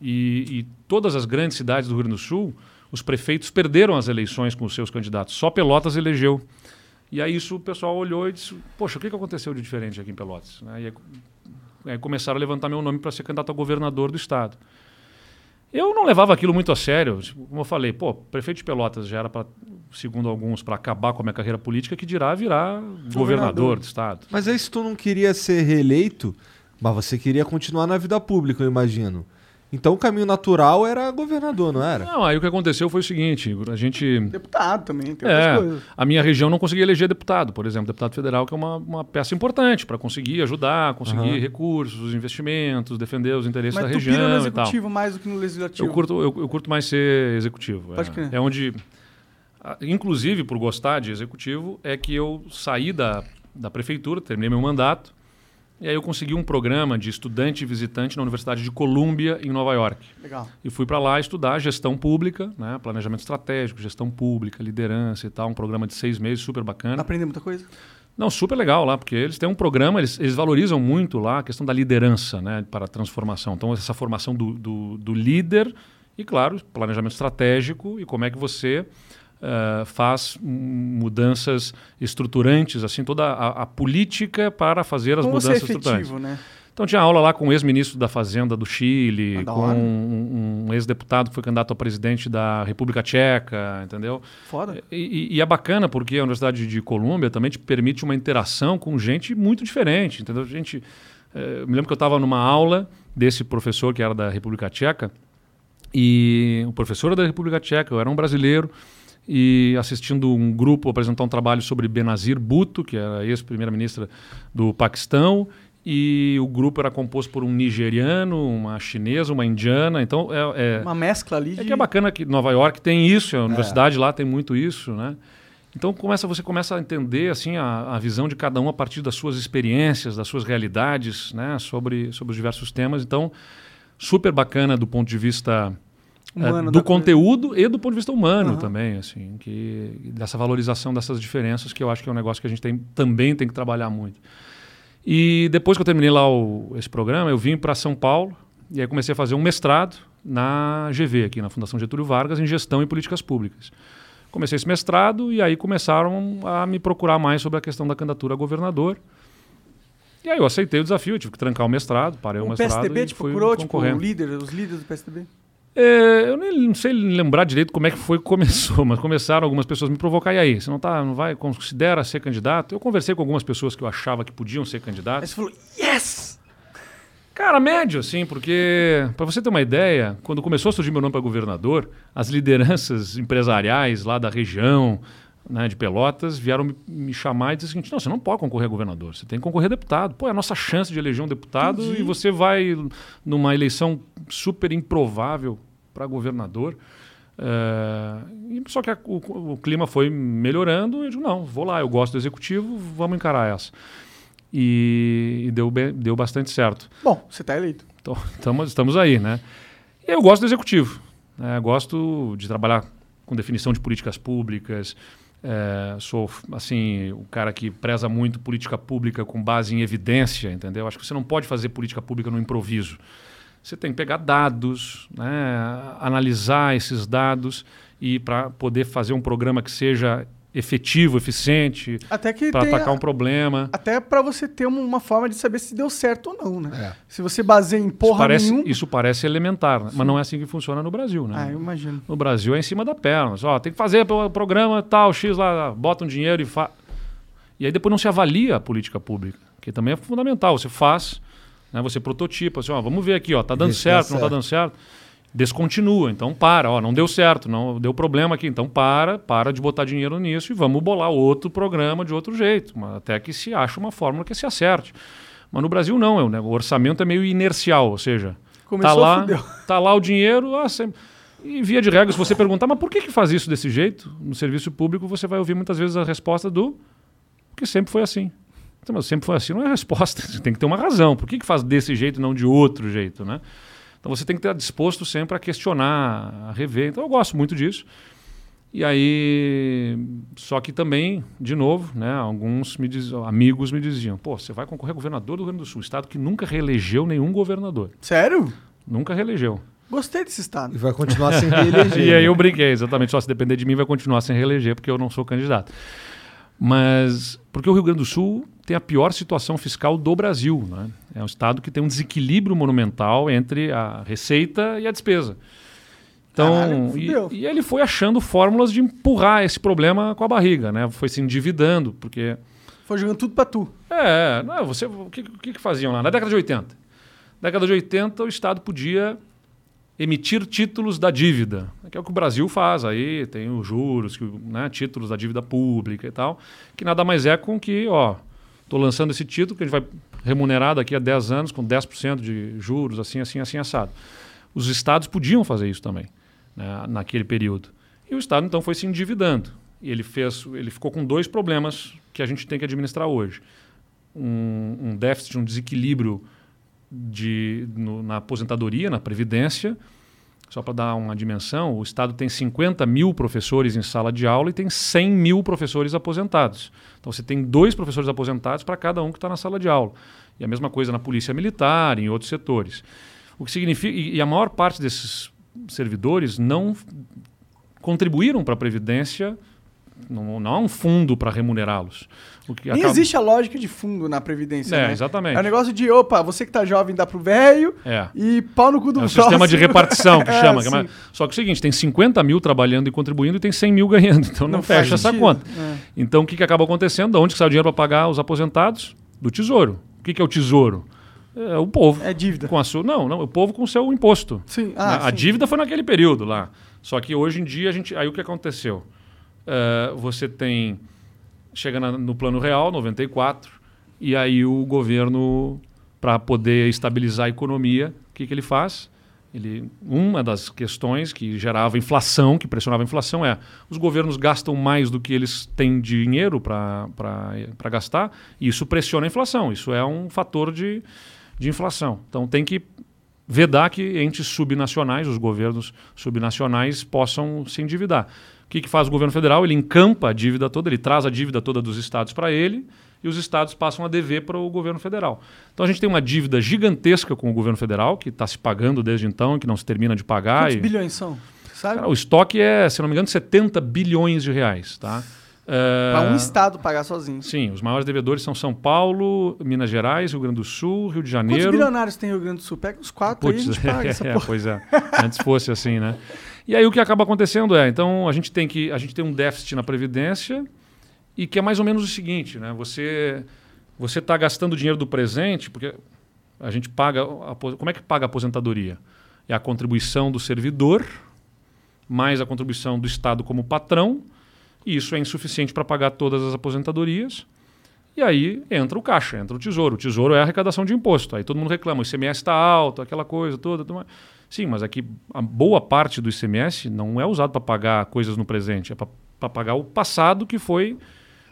E, e todas as grandes cidades do Rio Grande do Sul, os prefeitos perderam as eleições com os seus candidatos. Só Pelotas elegeu. E aí isso o pessoal olhou e disse, poxa, o que que aconteceu de diferente aqui em Pelotas? Né? E aí, aí começaram a levantar meu nome para ser candidato a governador do estado. Eu não levava aquilo muito a sério. Como eu falei, pô, prefeito de Pelotas já era, pra, segundo alguns, para acabar com a minha carreira política, que dirá virar governador do estado. Mas aí se tu não queria ser reeleito, mas você queria continuar na vida pública, eu imagino. Então o caminho natural era governador, não era? Não, aí o que aconteceu foi o seguinte, a gente... Deputado também, tem É, outras coisas. a minha região não conseguia eleger deputado, por exemplo, deputado federal, que é uma, uma peça importante para conseguir ajudar, conseguir Aham. recursos, investimentos, defender os interesses Mas da tu pira no região e tal. executivo mais do que no legislativo. Eu curto, eu, eu curto mais ser executivo. Pode é. crer. É onde, inclusive por gostar de executivo, é que eu saí da, da prefeitura, terminei meu mandato, e aí eu consegui um programa de estudante visitante na Universidade de Colômbia, em Nova York. Legal. E fui para lá estudar gestão pública, né, planejamento estratégico, gestão pública, liderança e tal, um programa de seis meses, super bacana. Aprender muita coisa? Não, super legal lá, porque eles têm um programa, eles, eles valorizam muito lá a questão da liderança né, para a transformação. Então, essa formação do, do, do líder e, claro, planejamento estratégico e como é que você eh, faz mudanças estruturantes, assim, toda a, a política para fazer as Como ser mudanças estruturantes. efetivo, né? Então tinha aula lá com o ex-ministro da Fazenda do Chile, Ah, da com um, um ex-deputado que foi candidato a presidente da República Tcheca, entendeu? Foda. E, e- e é bacana porque a Universidade de Colômbia também te permite uma interação com gente muito diferente, entendeu? Gente, eh, eu me lembro que eu estava numa aula desse professor que era da República Tcheca e o professor era da República Tcheca, eu era um brasileiro e assistindo um grupo apresentar um trabalho sobre Benazir Bhutto, que era ex-primeira-ministra do Paquistão, e o grupo era composto por um nigeriano, uma chinesa, uma indiana, então é, é- Uma mescla ali de... é que é bacana que Nova York tem isso, a universidade lá tem muito isso, né? Então começa, você começa a entender assim a, a visão de cada um a partir das suas experiências, das suas realidades, né? Sobre, sobre os diversos temas. Então super bacana do ponto de vista Humano do da coisa. conteúdo e do ponto de vista humano Aham. também, assim, que dessa valorização dessas diferenças que eu acho que é um negócio que a gente tem, também tem que trabalhar muito. E depois que eu terminei lá o- esse programa, eu vim para São Paulo e aí comecei a fazer um mestrado na GV, aqui na Fundação Getúlio Vargas, em Gestão e Políticas Públicas. Comecei esse mestrado e aí começaram a me procurar mais sobre a questão da candidatura a governador. E aí eu aceitei o desafio, eu tive que trancar o mestrado, parei o, O mestrado PSDB e te procurou, tipo, o líder, os líderes do PSDB? É, eu nem não sei lembrar direito como é que foi que começou, <laughs> mas começaram algumas pessoas a me provocar. E aí, você não, tá, não vai, considera ser candidato? Eu conversei com algumas pessoas que eu achava que podiam ser Aí candidatos. você falou, yes! Cara, médio, assim, porque, para você ter uma ideia, quando começou a surgir meu nome para governador, as lideranças <laughs> empresariais lá da região, né, de Pelotas, vieram me, me chamar e dizer o seguinte: não, você não pode concorrer a governador, você tem que concorrer a deputado. Pô, é a nossa chance de eleger um deputado Entendi. e você vai numa eleição super improvável para governador. É, e- só que a- o, o clima foi melhorando e eu digo, não, vou lá, eu gosto do executivo, vamos encarar essa. E, e deu, deu bastante certo. Bom, você tá eleito. Então, estamos, estamos aí, né? E eu gosto do executivo. né? Gosto de trabalhar com definição de políticas públicas. É, sou, assim, o cara que preza muito política pública com base em evidência, entendeu? Acho que você não pode fazer política pública no improviso. Você tem que pegar dados, né? analisar esses dados e para poder fazer um programa que seja efetivo, eficiente, Até que para atacar um problema. Até pra você ter uma, forma de saber se deu certo ou não, né? É. Se você baseia em Isso porra parece, nenhuma. isso parece elementar, né? mas não é assim que funciona no Brasil, né? Ah, eu imagino. No Brasil é em cima da perna. Ó, tem que fazer o programa tal, X lá, bota um dinheiro e faz. E aí depois não se avalia a política pública, que também é fundamental. Você faz, né, você prototipa, assim, ó, vamos ver aqui, ó, tá dando dá certo, não tá dando certo. Descontinua, então para, ó, não deu certo, não deu problema aqui, então para, para de botar dinheiro nisso e vamos bolar outro programa de outro jeito, mas até que se ache uma fórmula que se acerte. Mas no Brasil não, é, o né, o orçamento é meio inercial, ou seja, Começou, tá lá, fudeu. tá lá o dinheiro, ah, sempre... e via de regra, se você perguntar, mas por que, que faz isso desse jeito? No serviço público, você vai ouvir muitas vezes a resposta do porque sempre foi assim. Então, mas sempre foi assim, não é resposta, você <laughs> tem que ter uma razão. Por que, que faz desse jeito e não de outro jeito, né? Então você tem que estar disposto sempre a questionar, a rever. Então eu gosto muito disso. E aí, só que também, de novo, né, alguns me diz, amigos me diziam: pô, você vai concorrer a governador do Rio Grande do Sul, estado que nunca reelegeu nenhum governador. Sério? Nunca reelegeu. Gostei desse estado. E vai continuar sem reeleger. <laughs> E aí né? eu brinquei, exatamente. Só se depender de mim, vai continuar sem reeleger, porque eu não sou candidato. Mas porque o Rio Grande do Sul tem a pior situação fiscal do Brasil. Né? É um estado que tem um desequilíbrio monumental entre a receita e a despesa. Então, Caralho, e, e ele foi achando fórmulas de empurrar esse problema com a barriga, né? Foi se endividando, porque Foi jogando tudo pra tu. é, não, você, o que, o que faziam lá? Na década de 80. Na década de 80, o Estado podia emitir títulos da dívida, que é o que o Brasil faz aí, tem os juros, né, títulos da dívida pública e tal, que nada mais é com que, ó, estou lançando esse título que a gente vai remunerar daqui a 10 anos com 10% de juros, assim, assim, assim, assado. Os estados podiam fazer isso também, né, naquele período. E o Estado, então, foi se endividando. E ele, fez, ele ficou com dois problemas que a gente tem que administrar hoje. Um, um déficit, um desequilíbrio de, no- na aposentadoria, na previdência. Só para dar uma dimensão, o Estado tem 50 mil professores em sala de aula e tem 100 mil professores aposentados. Então você tem dois professores aposentados para cada um que está na sala de aula. E a mesma coisa na polícia militar, em outros setores. O que significa e, a maior parte desses servidores não contribuíram para a previdência, não, não há um fundo para remunerá-los. Nem acaba- existe a lógica de fundo na Previdência, É, né? exatamente. É um negócio de, opa, você que tá jovem dá pro velho É. e pau no cu do É o sistema de repartição que <laughs> É, chama. que é Só que é o seguinte, tem 50 mil trabalhando e contribuindo e tem 100 mil ganhando. <laughs> Então não, faz fecha essa conta. É. Então o que, que acaba acontecendo? Da onde que sai o dinheiro para pagar os aposentados? Do tesouro. O que, que é o tesouro? É o povo. É dívida. Com a sua, não, não, o povo com o seu imposto. Sim, ah, a sim. dívida foi naquele período lá. Só que hoje em dia a gente. Aí o que aconteceu? Eh, você tem. Chega na- no plano real, 94, e aí o governo, para poder estabilizar a economia, o que, que ele faz? Ele, uma das questões que gerava inflação, que pressionava a inflação, é os governos gastam mais do que eles têm dinheiro para gastar, e isso pressiona a inflação. Isso é um fator de, de inflação. Então tem que vedar que entes subnacionais, os governos subnacionais, possam se endividar. O que, que faz o governo federal? Ele encampa a dívida toda, ele traz a dívida toda dos estados para ele e os estados passam a dever para o governo federal. Então a gente tem uma dívida gigantesca com o governo federal, que está se pagando desde então, que não se termina de pagar. Quantos e- bilhões são? Sabe? Cara, o estoque é, se não me engano, 70 bilhões de reais. Tá? É, Pra um estado pagar sozinho. Sim, os maiores devedores são São Paulo, Minas Gerais, Rio Grande do Sul, Rio de Quantos Janeiro. bilionários tem Rio Grande do Sul? Pega os quatro aí e a gente paga <laughs> essa é, porra. pois é. Antes fosse assim, né? E aí o que acaba acontecendo é, então a gente tem que a gente tem um déficit na previdência e que é mais ou menos o seguinte, né? Você você está gastando dinheiro do presente porque a gente paga a como é que paga a aposentadoria? É a contribuição do servidor mais a contribuição do Estado como patrão e isso é insuficiente para pagar todas as aposentadorias. E aí entra o caixa, entra o tesouro. O tesouro é a arrecadação de imposto. Aí todo mundo reclama, o ICMS está alto, aquela coisa toda. tudo mais. Sim, mas aqui a boa parte do ICMS não é usado para pagar coisas no presente, é para pagar o passado que foi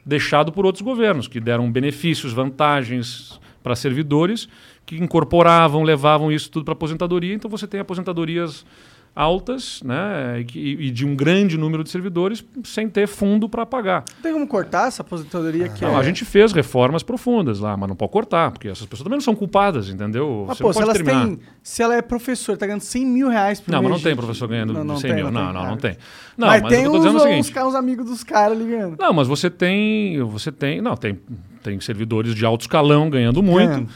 deixado por outros governos, que deram benefícios, vantagens para servidores, que incorporavam, levavam isso tudo para aposentadoria. Então você tem aposentadorias altas né, e, e de um grande número de servidores sem ter fundo para pagar. Tem como cortar essa aposentadoria que Não, é... a gente fez reformas profundas lá, mas não pode cortar, porque essas pessoas também não são culpadas, entendeu? Mas, Você pô, se elas terminar. têm... Se ela é professora, tá ganhando 100 mil reais por Não, mas não tem professor ganhando Não, não 100 tem, mil. não Não, não, não tem. Não, mas, mas, tem eu tô uns, uns seguinte. caras amigos dos caras ligando. Não, mas você tem. Você tem. Não, tem, tem servidores de alto escalão ganhando muito. Ganhando.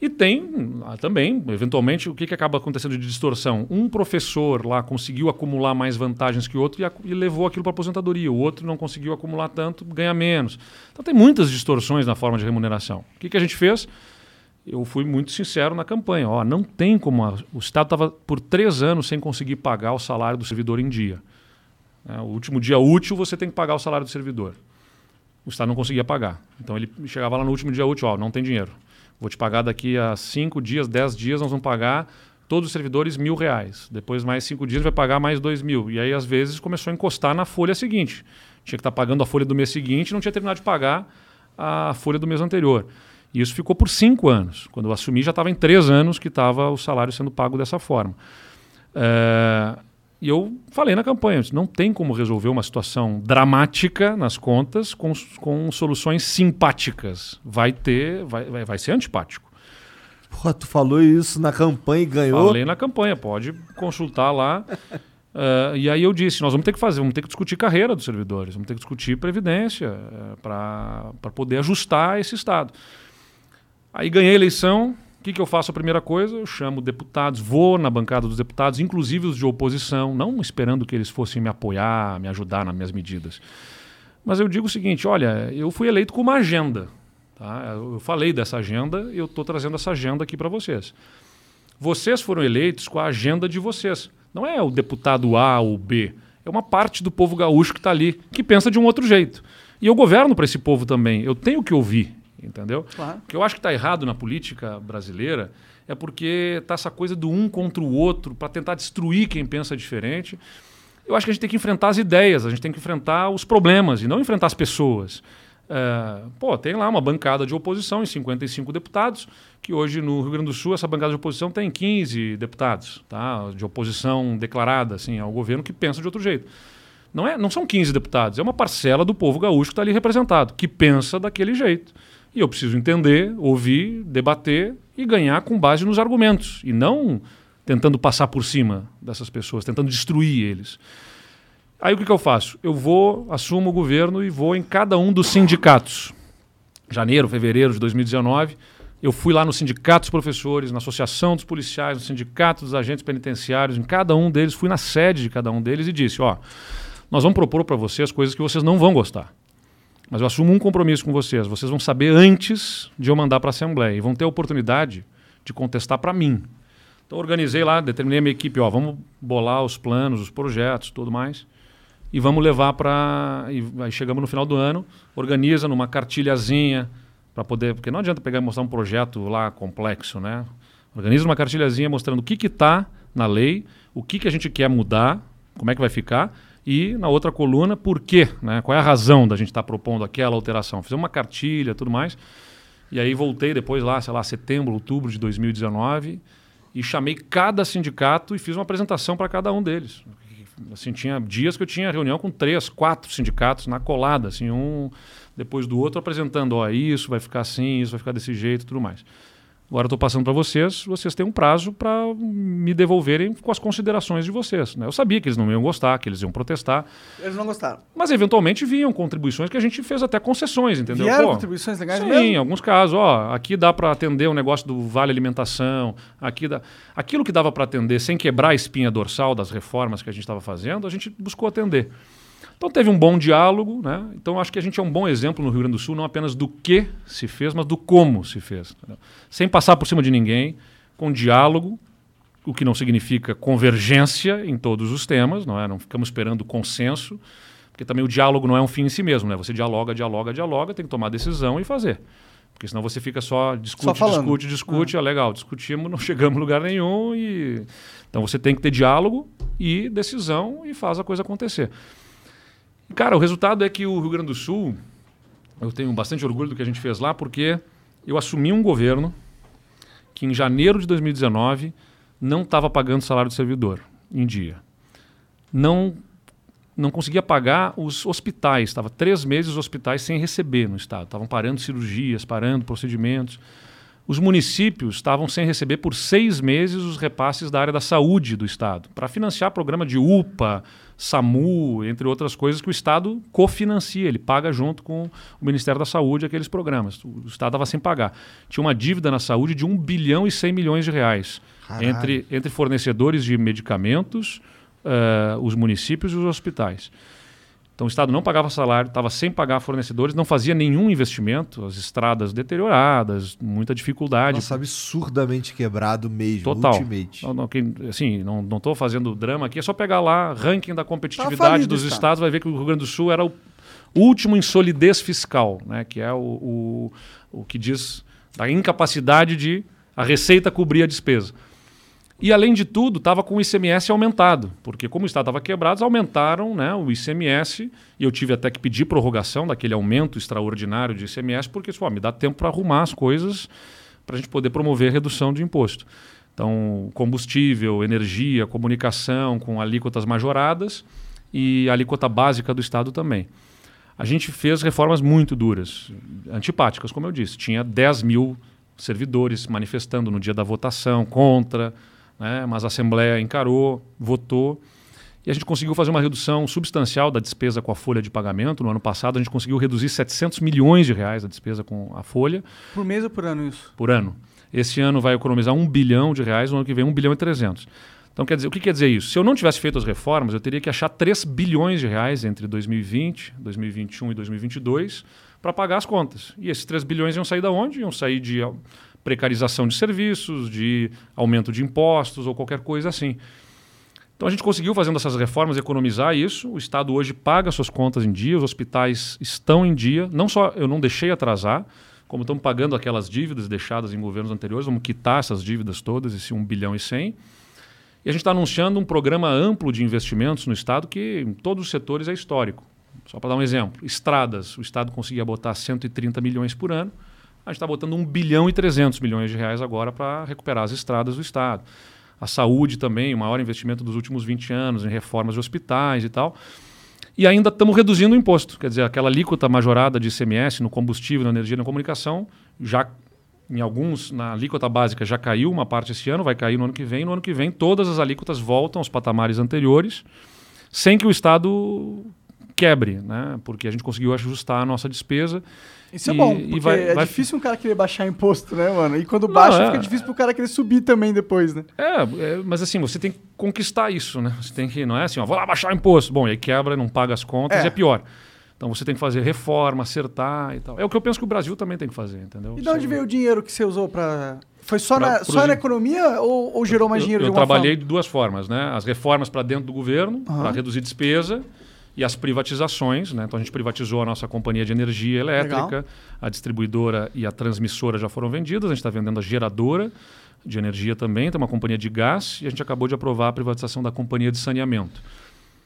E tem ah, também, eventualmente, o que, que acaba acontecendo de distorção? Um professor lá conseguiu acumular mais vantagens que o outro e, e levou aquilo para aposentadoria. O outro não conseguiu acumular tanto, ganha menos. Então tem muitas distorções na forma de remuneração. O que, que a gente fez? Eu fui muito sincero na campanha. Ó, não tem como. a- o Estado estava por três anos sem conseguir pagar o salário do servidor em dia. É, o último dia útil você tem que pagar o salário do servidor. O Estado não conseguia pagar. Então ele chegava lá no último dia útil, ó, não tem dinheiro. Vou te pagar daqui a cinco dias, dez dias, nós vamos pagar todos os servidores mil reais. Depois mais cinco dias vai pagar mais dois mil. E aí às vezes começou a encostar na folha seguinte. Tinha que estar pagando a folha do mês seguinte, não tinha terminado de pagar a folha do mês anterior. E isso ficou por cinco anos. Quando eu assumi já estava em três anos que estava o salário sendo pago dessa forma. É, e eu falei na campanha, não tem como resolver uma situação dramática nas contas com, com soluções simpáticas. Vai ter, vai, vai, vai ser antipático. Porra, tu falou isso na campanha e ganhou. Falei na campanha, pode consultar lá. <laughs> Eh, e aí eu disse, nós vamos ter que fazer, vamos ter que discutir carreira dos servidores, vamos ter que discutir previdência para poder ajustar esse Estado. Aí ganhei a eleição, que, que eu faço a primeira coisa? Eu chamo deputados, vou na bancada dos deputados, inclusive os de oposição, não esperando que eles fossem me apoiar, me ajudar nas minhas medidas. Mas eu digo o seguinte, olha, eu fui eleito com uma agenda. Tá? Eu falei dessa agenda e eu estou trazendo essa agenda aqui para vocês. Vocês foram eleitos com a agenda de vocês. Não é o deputado A ou B. É uma parte do povo gaúcho que está ali, que pensa de um outro jeito. E eu governo para esse povo também. Eu tenho que ouvir, entendeu? Claro. O que eu acho que está errado na política brasileira é porque está essa coisa do um contra o outro para tentar destruir quem pensa diferente. Eu acho que a gente tem que enfrentar as ideias, a gente tem que enfrentar os problemas e não enfrentar as pessoas. É, pô, tem lá uma bancada de oposição em 55 deputados, que hoje no Rio Grande do Sul essa bancada de oposição tem 15 deputados, tá? De oposição declarada assim ao governo que pensa de outro jeito. Não, é, não são 15 deputados, é uma parcela do povo gaúcho que está ali representado, que pensa daquele jeito. E eu preciso entender, ouvir, debater e ganhar com base nos argumentos, e não tentando passar por cima dessas pessoas, tentando destruir eles. Aí o que, que eu faço? Eu vou, assumo o governo e vou em cada um dos sindicatos. Janeiro, fevereiro de 2019, eu fui lá no sindicato dos professores, na associação dos policiais, no sindicato dos agentes penitenciários, em cada um deles, fui na sede de cada um deles e disse: ó, nós vamos propor para vocês coisas que vocês não vão gostar. Mas eu assumo um compromisso com vocês. Vocês vão saber antes de eu mandar para a Assembleia e vão ter a oportunidade de contestar para mim. Então organizei lá, determinei a minha equipe, ó, vamos bolar os planos, os projetos, tudo mais. E vamos levar para. Aí chegamos no final do ano, organiza numa cartilhazinha para poder. Porque não adianta pegar e mostrar um projeto lá complexo, né? Organiza uma cartilhazinha mostrando o que está na lei, o que, que a gente quer mudar, como é que vai ficar, e na outra coluna, por quê, né? Qual é a razão da gente estar propondo aquela alteração? Fizemos uma cartilha tudo mais. E aí voltei depois lá, sei lá, setembro, outubro de 2019 e chamei cada sindicato e fiz uma apresentação para cada um deles. Assim, tinha dias que eu tinha reunião com três, quatro sindicatos na colada, assim, um depois do outro apresentando, ó, isso vai ficar assim, isso vai ficar desse jeito, tudo mais. Agora estou passando para vocês, vocês têm um prazo para me devolverem com as considerações de vocês. Né? Eu sabia que eles não iam gostar, que eles iam protestar, Eles não gostaram. mas eventualmente vinham contribuições que a gente fez até concessões, entendeu? Vieram Pô, contribuições legais Sim, mesmo? em alguns casos, ó, aqui dá para atender o negócio do vale alimentação, aqui dá, aquilo que dava para atender sem quebrar a espinha dorsal das reformas que a gente estava fazendo, a gente buscou atender. Então teve um bom diálogo, né? Então acho que a gente é um bom exemplo no Rio Grande do Sul, não apenas do que se fez, mas do como se fez. entendeu? Sem passar por cima de ninguém, com diálogo, o que não significa convergência em todos os temas, não é? Não ficamos esperando consenso, porque também o diálogo não é um fim em si mesmo, né? Você dialoga, dialoga, dialoga, tem que tomar decisão e fazer. Porque senão você fica só discute, Só discute, discute, é legal, discutimos, não <laughs> chegamos a lugar nenhum e então você tem que ter diálogo e decisão e faz a coisa acontecer. Cara, o resultado é que o Rio Grande do Sul, eu tenho bastante orgulho do que a gente fez lá, porque eu assumi um governo que em janeiro de 2019 não estava pagando salário do servidor em dia. Não, não conseguia pagar os hospitais. Estava três meses os hospitais sem receber no estado. Estavam parando cirurgias, parando procedimentos. Os municípios estavam sem receber por seis meses os repasses da área da saúde do Estado, para financiar programa de UPA, SAMU, entre outras coisas que o Estado cofinancia, ele paga junto com o Ministério da Saúde aqueles programas. O Estado estava sem pagar. Tinha uma dívida na saúde de 1 bilhão e 100 milhões de reais Caralho. entre, entre fornecedores de medicamentos, eh, os municípios e os hospitais. Então o Estado não pagava salário, estava sem pagar fornecedores, não fazia nenhum investimento, as estradas deterioradas, muita dificuldade. Nossa, absurdamente quebrado mesmo. Total. Ultimate. Não, não, quem- assim, não não estou fazendo drama aqui, é só pegar lá ranking da competitividade falido dos estados, vai ver que o Rio Grande do Sul era o último em solidez fiscal, né? que é o, o, o que diz da incapacidade de a receita cobrir a despesa. E, além de tudo, estava com o ICMS aumentado, porque como o Estado estava quebrado, aumentaram né, o ICMS, e eu tive até que pedir prorrogação daquele aumento extraordinário de ICMS, porque pô, me dá tempo para arrumar as coisas para a gente poder promover redução de imposto. Então, combustível, energia, comunicação com alíquotas majoradas e a alíquota básica do Estado também. A gente fez reformas muito duras, antipáticas, como eu disse. Tinha 10 mil servidores manifestando no dia da votação contra, né? mas a Assembleia encarou, votou. E a gente conseguiu fazer uma redução substancial da despesa com a folha de pagamento. No ano passado, a gente conseguiu reduzir 700 milhões de reais a despesa com a folha Por mês ou por ano isso? por ano. Esse ano vai economizar 1 bilhão de reais, no ano que vem 1 bilhão e 300. Então, quer dizer, o que quer dizer isso? Se eu não tivesse feito as reformas, eu teria que achar 3 bilhões de reais entre 2020, 2021 e 2022 para pagar as contas. E esses 3 bilhões iam sair da onde? Iam sair de precarização de serviços, de aumento de impostos ou qualquer coisa assim. Então a gente conseguiu, fazendo essas reformas, economizar isso. O Estado hoje paga suas contas em dia, os hospitais estão em dia. Não só eu não deixei atrasar, como estamos pagando aquelas dívidas deixadas em governos anteriores, vamos quitar essas dívidas todas, esse 1 bilhão e 100. E a gente está anunciando um programa amplo de investimentos no Estado que em todos os setores é histórico. Só para dar um exemplo, estradas, o Estado conseguia botar 130 milhões por ano, a gente está botando 1 bilhão e 300 milhões de reais agora para recuperar as estradas do Estado. A saúde também, o maior investimento dos últimos 20 anos em reformas de hospitais e tal. E ainda estamos reduzindo o imposto. Quer dizer, aquela alíquota majorada de ICMS no combustível, na energia e na comunicação, já em alguns, na alíquota básica já caiu uma parte esse ano, vai cair no ano que vem. No ano que vem, todas as alíquotas voltam aos patamares anteriores, sem que o Estado quebre, né? porque a gente conseguiu ajustar a nossa despesa. Isso é E- bom, e porque vai- é vai- difícil um cara querer baixar imposto, né, mano? E quando baixa, é. fica difícil pro cara querer subir também depois, né? É, é, mas assim, você tem que conquistar isso, né? Você tem que, não é assim, ó, vou lá baixar imposto. Bom, e aí quebra, não paga as contas, É. e é pior. Então você tem que fazer reforma, acertar e tal. É o que eu penso que o Brasil também tem que fazer, entendeu? E de onde veio o dinheiro que você usou pra. Foi só, Pra- na, só na economia ou, ou gerou mais Eu- dinheiro eu, de alguma trabalhei forma? de duas formas, né? As reformas para dentro do governo, Aham. para reduzir despesa, e as privatizações, né? Então a gente privatizou a nossa companhia de energia elétrica, Legal. a distribuidora e a transmissora já foram vendidas, a gente está vendendo a geradora de energia também, tem uma companhia de gás, e a gente acabou de aprovar a privatização da companhia de saneamento.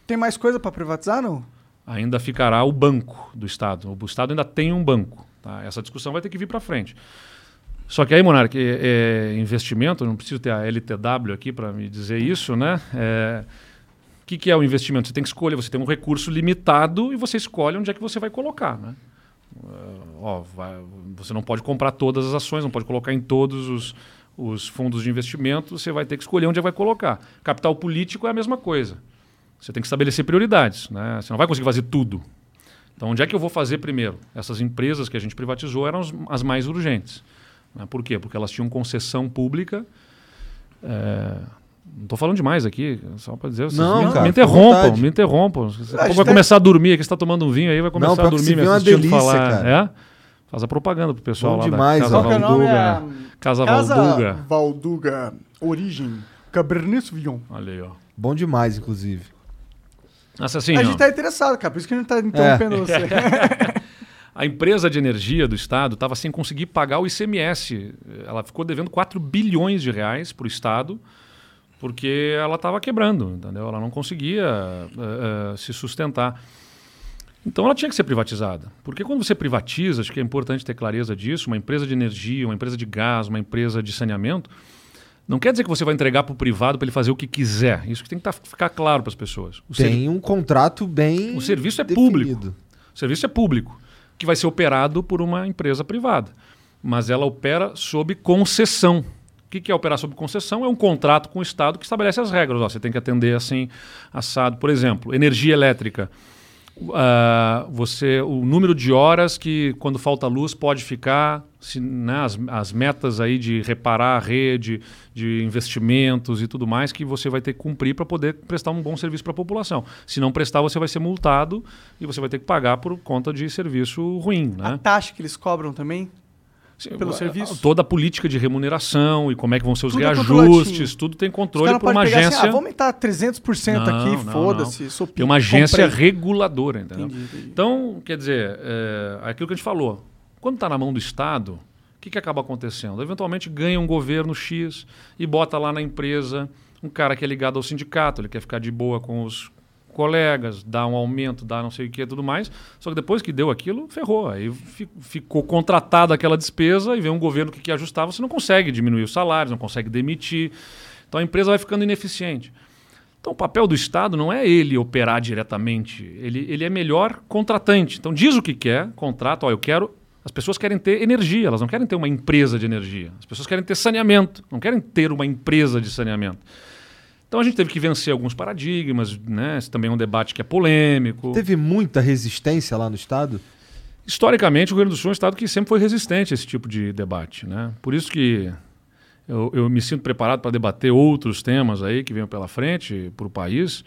Tem mais coisa pra privatizar, não? ainda ficará o banco do Estado. O Estado ainda tem um banco. tá? Essa discussão vai ter que vir para frente. Só que aí, Monark, é, é investimento, não preciso ter a LTW aqui para me dizer isso, né? É, que, que é o investimento? Você tem que escolher, você tem um recurso limitado e você escolhe onde é que você vai colocar, né? eh, ó, vai- você não pode comprar todas as ações, não pode colocar em todos os, os fundos de investimento, você vai ter que escolher onde vai colocar. Capital político é a mesma coisa. Você tem que estabelecer prioridades. Né? Você não vai conseguir fazer tudo. Então, onde é que eu vou fazer primeiro? Essas empresas que a gente privatizou eram as, as mais urgentes. né? Por quê? Porque elas tinham concessão pública. é, Não estou falando demais aqui, só para dizer. Vocês Não, me, cara, me interrompam, me interrompam. Daqui a gente pouco vai tá- começar a dormir aqui, você está tomando um vinho aí, vai começar pior a que dormir me é assistindo delícia, falar. cara. É? Faz a propaganda pro pessoal Bom lá demais, da Casa que é o nome? Valduga. É, Casa Casa Valduga. Valduga. Origem. Cabernet Sauvignon. Olha aí, ó. Bom demais, inclusive. Nossa, assim, a ó, gente tá interessado, cara. Por isso que a gente tá interrompendo você. <laughs> a empresa de energia do Estado estava sem conseguir pagar o ICMS. Ela ficou devendo 4 bilhões de reais para o Estado, porque ela estava quebrando, entendeu? Ela não conseguia eh, eh, se sustentar. Então ela tinha que ser privatizada. Porque quando você privatiza, acho que é importante ter clareza disso, uma empresa de energia, uma empresa de gás, uma empresa de saneamento, não quer dizer que você vai entregar para o privado para ele fazer o que quiser. Isso que tem que tá- ficar claro para as pessoas. O Tem um contrato bem. O serviço é definido. público. O serviço é público, que vai ser operado por uma empresa privada. Mas ela opera sob concessão. O que que é operar sob concessão? É um contrato com o Estado que estabelece as regras. Ó, você tem que atender assim, assado. Por exemplo, energia elétrica. Ah, você, o número de horas que, quando falta luz, pode ficar, se, né, as, as metas aí de reparar a rede, de investimentos e tudo mais, que você vai ter que cumprir para poder prestar um bom serviço para a população. Se não prestar, você vai ser multado e você vai ter que pagar por conta de serviço ruim. A Né? taxa que eles cobram também. Pelo a- serviço? Toda a política de remuneração e como é que vão ser os Tudo é reajustes, tudo tem controle caras por podem uma agência. assim, ah, vamos aumentar 300% Não, aqui, foda-se. sou Tem uma agência comprei. reguladora, entendeu? Entendi, entendi. Então, quer dizer, é, aquilo que a gente falou, quando está na mão do Estado, o que, que acaba acontecendo? Eventualmente ganha um governo X e bota lá na empresa um cara que é ligado ao sindicato, ele quer ficar de boa com os colegas, dá um aumento, dá não sei o que tudo mais. Só que depois que deu aquilo, ferrou. Aí fi- ficou contratada aquela despesa e vem um governo que quer ajustar, você não consegue diminuir os salários, não consegue demitir. Então a empresa vai ficando ineficiente. Então, o papel do Estado não é ele operar diretamente, ele, ele é melhor contratante. Então, diz o que quer, contrata, ó, eu quero. As pessoas querem ter energia, elas não querem ter uma empresa de energia. As pessoas querem ter saneamento, não querem ter uma empresa de saneamento. Então, a gente teve que vencer alguns paradigmas, né? Esse também é um debate que é polêmico. Teve muita resistência lá no estado? Historicamente, o Rio Grande do Sul é um estado que sempre foi resistente a esse tipo de debate. Né? Por isso que eu, eu me sinto preparado para debater outros temas aí que venham pela frente para o país,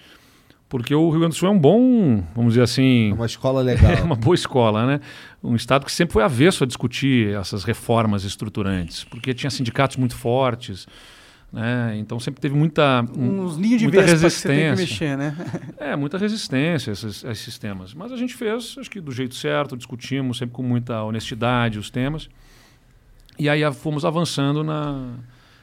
porque o Rio Grande do Sul é um bom, vamos dizer assim, É uma escola <laughs> é legal. uma boa escola, né? Um estado que sempre foi avesso a discutir essas reformas estruturantes, porque tinha sindicatos muito fortes, né? Então sempre teve muita um- Uns ninhos de muita resistência. mexer, né? <laughs> é, muita resistência a esses, a esses temas. Mas a gente fez, acho que do jeito certo, discutimos sempre com muita honestidade os temas. E aí fomos avançando na,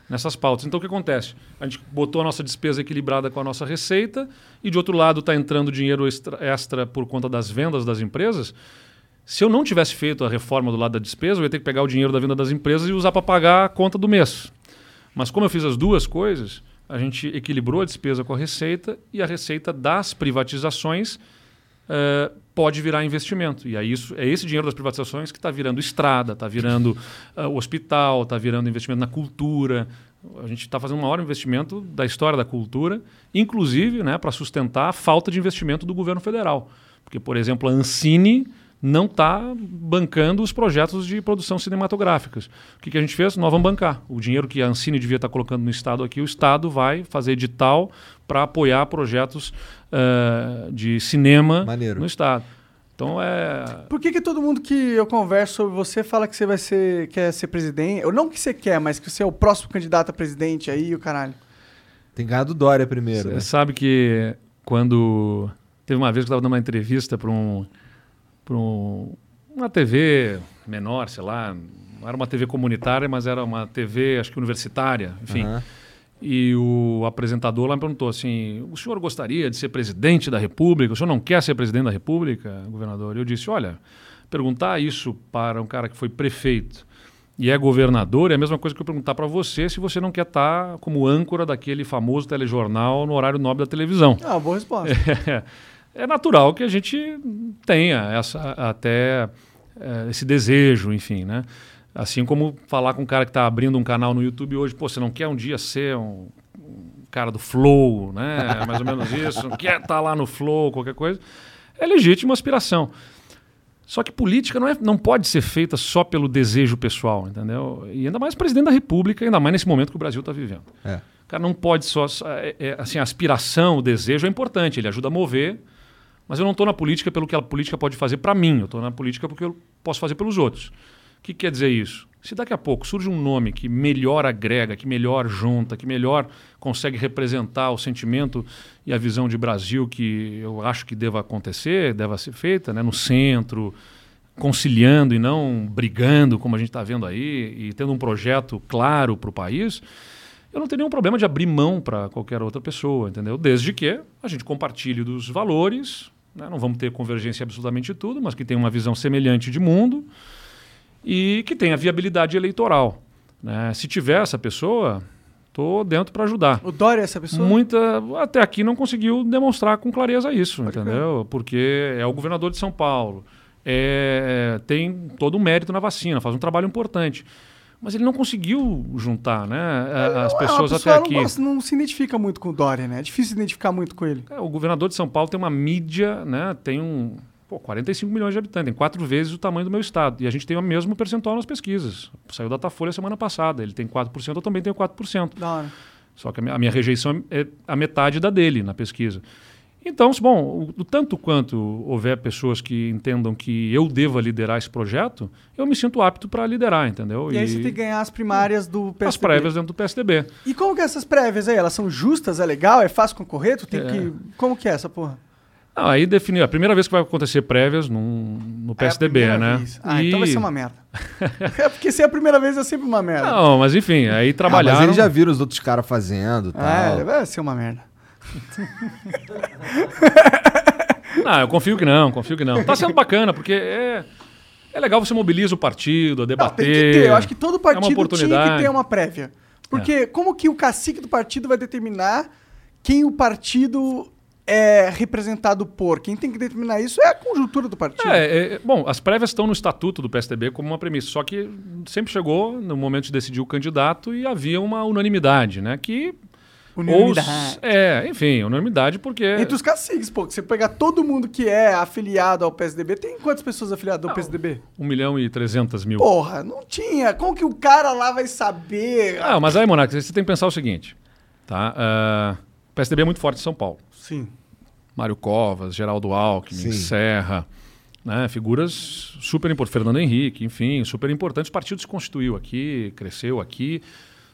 nessas pautas. Então o que acontece? A gente botou a nossa despesa equilibrada com a nossa receita e de outro lado está entrando dinheiro extra, extra por conta das vendas das empresas. Se eu não tivesse feito a reforma do lado da despesa, eu ia ter que pegar o dinheiro da venda das empresas e usar para pagar a conta do mês. Mas como eu fiz as duas coisas, a gente equilibrou a despesa com a receita e a receita das privatizações eh, pode virar investimento. E aí isso, é esse dinheiro das privatizações que está virando estrada, está virando ah, hospital, está virando investimento na cultura. A gente está fazendo o maior investimento da história da cultura, inclusive né, para sustentar a falta de investimento do governo federal. Porque, por exemplo, a Ancine não está bancando os projetos de produção cinematográficas. O que, que a gente fez? Nós vamos bancar. O dinheiro que a Ancine devia estar colocando no Estado aqui, o Estado vai fazer edital para apoiar projetos eh, de cinema Maneiro. no Estado. Então é. Por que, que todo mundo que eu converso sobre você fala que você vai ser, quer ser presidente? Ou não que você quer, mas que você é o próximo candidato a presidente aí, o caralho. Tem ganhado Dória primeiro, Você né? sabe que quando. Teve uma vez que eu estava dando uma entrevista para um, pra um, uma TV menor, sei lá. Não era uma TV comunitária, mas era uma TV, acho que universitária, enfim. Aham. E o apresentador lá me perguntou assim: o senhor gostaria de ser presidente da República? O senhor não quer ser presidente da República, governador? E eu disse: olha, perguntar isso para um cara que foi prefeito e é governador é a mesma coisa que eu perguntar para você se você não quer estar como âncora daquele famoso telejornal no horário nobre da televisão. Ah, boa resposta. É, <laughs> é natural que a gente tenha essa até eh, esse desejo, enfim, né? Assim como falar com um cara que está abrindo um canal no YouTube hoje, pô, você não quer um dia ser um, um cara do Flow, né? Mais ou menos isso, não quer estar lá no Flow, qualquer coisa. É legítima aspiração. Só que política não, é, não pode ser feita só pelo desejo pessoal, entendeu? E ainda mais presidente da República, ainda mais nesse momento que o Brasil está vivendo. É. O cara não pode só. é- é- assim, a aspiração, o desejo é importante, ele ajuda a mover. Mas eu não estou na política pelo que a política pode fazer para mim, eu estou na política porque eu posso fazer pelos outros. O que quer dizer isso? Se daqui a pouco surge um nome que melhor agrega, que melhor junta, que melhor consegue representar o sentimento e a visão de Brasil que eu acho que deva acontecer, deva ser feita, né, no centro, conciliando e não brigando, como a gente está vendo aí, e tendo um projeto claro para o país, eu não tenho nenhum problema de abrir mão para qualquer outra pessoa, entendeu? Desde que a gente compartilhe dos valores, né? não vamos ter convergência em absolutamente tudo, mas que tenha uma visão semelhante de mundo e que tenha viabilidade eleitoral. né? Se tiver essa pessoa, estou dentro para ajudar. O Dória é essa pessoa? Muita, até aqui não conseguiu demonstrar com clareza isso, entendeu? Porque é o governador de São Paulo, é, tem todo um mérito na vacina, faz um trabalho importante. Mas ele não conseguiu juntar né, a- as pessoas a até pessoa aqui. Não, gosta- não se identifica muito com o Dória, né? É difícil se identificar muito com ele. É, o governador de São Paulo tem uma mídia, né, tem um pô, 45 milhões de habitantes, tem quatro vezes o tamanho do meu estado. E a gente tem o mesmo percentual nas pesquisas. Saiu da Datafolha semana passada. Ele tem 4%, eu também tenho 4%. Da hora. Só que a minha, a minha rejeição é a metade da dele na pesquisa. Então, bom, o, tanto quanto houver pessoas que entendam que eu deva liderar esse projeto, eu me sinto apto para liderar, entendeu? E, aí você tem que ganhar as primárias do PSDB. as prévias dentro do PSDB. E como que é essas prévias aí? Elas são justas? É legal? É fácil concorrer? Tu tem É. que... Como que é essa porra? Não, aí definiu. A primeira vez que vai acontecer prévias num, no É a PSDB, primeira né? vez. Ah, E- então vai ser uma merda. <laughs> é porque se é a primeira vez é sempre uma merda. Não, mas enfim, aí Ah, trabalharam. mas eles já viram os outros caras fazendo e tal. É, vai ser uma merda. Não, eu confio que não, confio que não. Tá sendo bacana, porque é, é legal você mobiliza o partido, a Não, debater. tem que ter. Eu acho que todo partido tinha que oportunidade. É. ter uma prévia. Porque como que o cacique do partido vai determinar quem o partido é representado por? Quem tem que determinar isso é a conjuntura do partido. É, é, bom, as prévias estão no estatuto do PSDB como uma premissa, só que sempre chegou no momento de decidir o candidato e havia uma unanimidade, né? Que Unanimidade. Ou, é, enfim, unanimidade porque Entre os caciques, pô, que você pegar todo mundo que é afiliado ao PSDB, tem quantas pessoas afiliadas ao PSDB? 1 milhão e 300 mil. Porra, não tinha. Como que o cara lá vai saber? Ah, mas aí, Monarca, você tem que pensar o seguinte, tá? Ah, o PSDB é muito forte em São Paulo. Sim. Mário Covas, Geraldo Alckmin, Sim. Serra, né? figuras super importantes, Fernando Henrique, enfim, super importantes. O partido se constituiu aqui, cresceu aqui,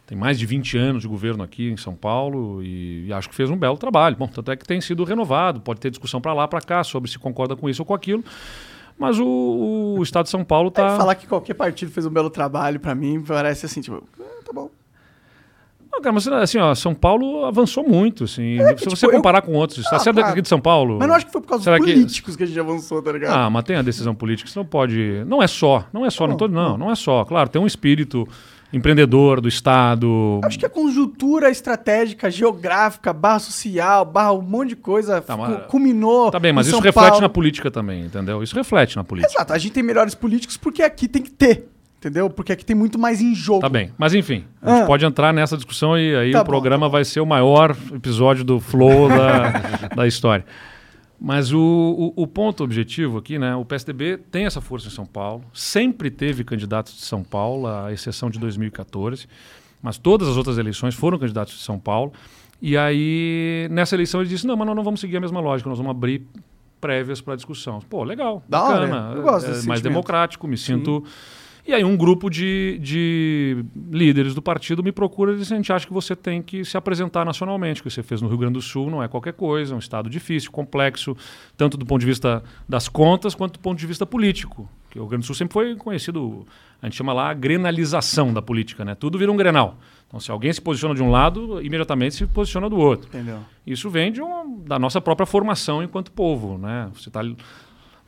tem mais de 20 anos de governo aqui em São Paulo e, e acho que fez um belo trabalho. Bom, tanto é que tem sido renovado, pode ter discussão para lá, para cá, sobre se concorda com isso ou com aquilo. Mas o, o Estado de São Paulo É, está... falar que qualquer partido fez um belo trabalho, pra mim, parece assim, tipo, ah, tá bom. Não, cara, mas assim, ó, São Paulo avançou muito, assim. É que, se tipo, você eu- comparar com outros estados, Ah, você é claro. daqui de São Paulo? Mas não acho que foi por causa Será dos que- políticos que... a gente avançou, tá ligado? Ah, mas tem a decisão política, você não pode. Não é só, não é só, não, Não, tô, não, não é só. Claro, tem um espírito empreendedor do Estado. Acho que a conjuntura estratégica, geográfica, barra social, barra um monte de coisa Tá, culminou. Tá bem, mas isso São reflete Paulo. na política também, entendeu? Isso reflete na política. Exato, a gente tem melhores políticos porque aqui tem que ter, entendeu? Porque aqui tem muito mais em jogo. Tá bem. Mas enfim, a gente Ah. pode entrar nessa discussão e aí Tá o bom, programa vai ser o maior episódio do Flow da, <laughs> da história. Mas o, o, o ponto objetivo aqui, né? O PSDB tem essa força em São Paulo, sempre teve candidatos de São Paulo, à exceção de 2014, mas todas as outras eleições foram candidatos de São Paulo. E aí, nessa eleição, ele disse: não, mas nós não vamos seguir a mesma lógica, nós vamos abrir prévias para discussão. Pô, legal, Da hora, bacana. eu gosto é, mais sentimento. democrático, me sinto. E aí um grupo de, de líderes do partido me procura e diz, a gente acha que você tem que se apresentar nacionalmente, o que você fez no Rio Grande do Sul não é qualquer coisa, é um estado difícil, complexo, tanto do ponto de vista das contas quanto do ponto de vista político. Porque o Rio Grande do Sul sempre foi conhecido, a gente chama lá a grenalização da política, né? Tudo vira um grenal. Então se alguém se posiciona de um lado, imediatamente se posiciona do outro. Entendeu? Isso vem de um- da nossa própria formação enquanto povo, né? Você está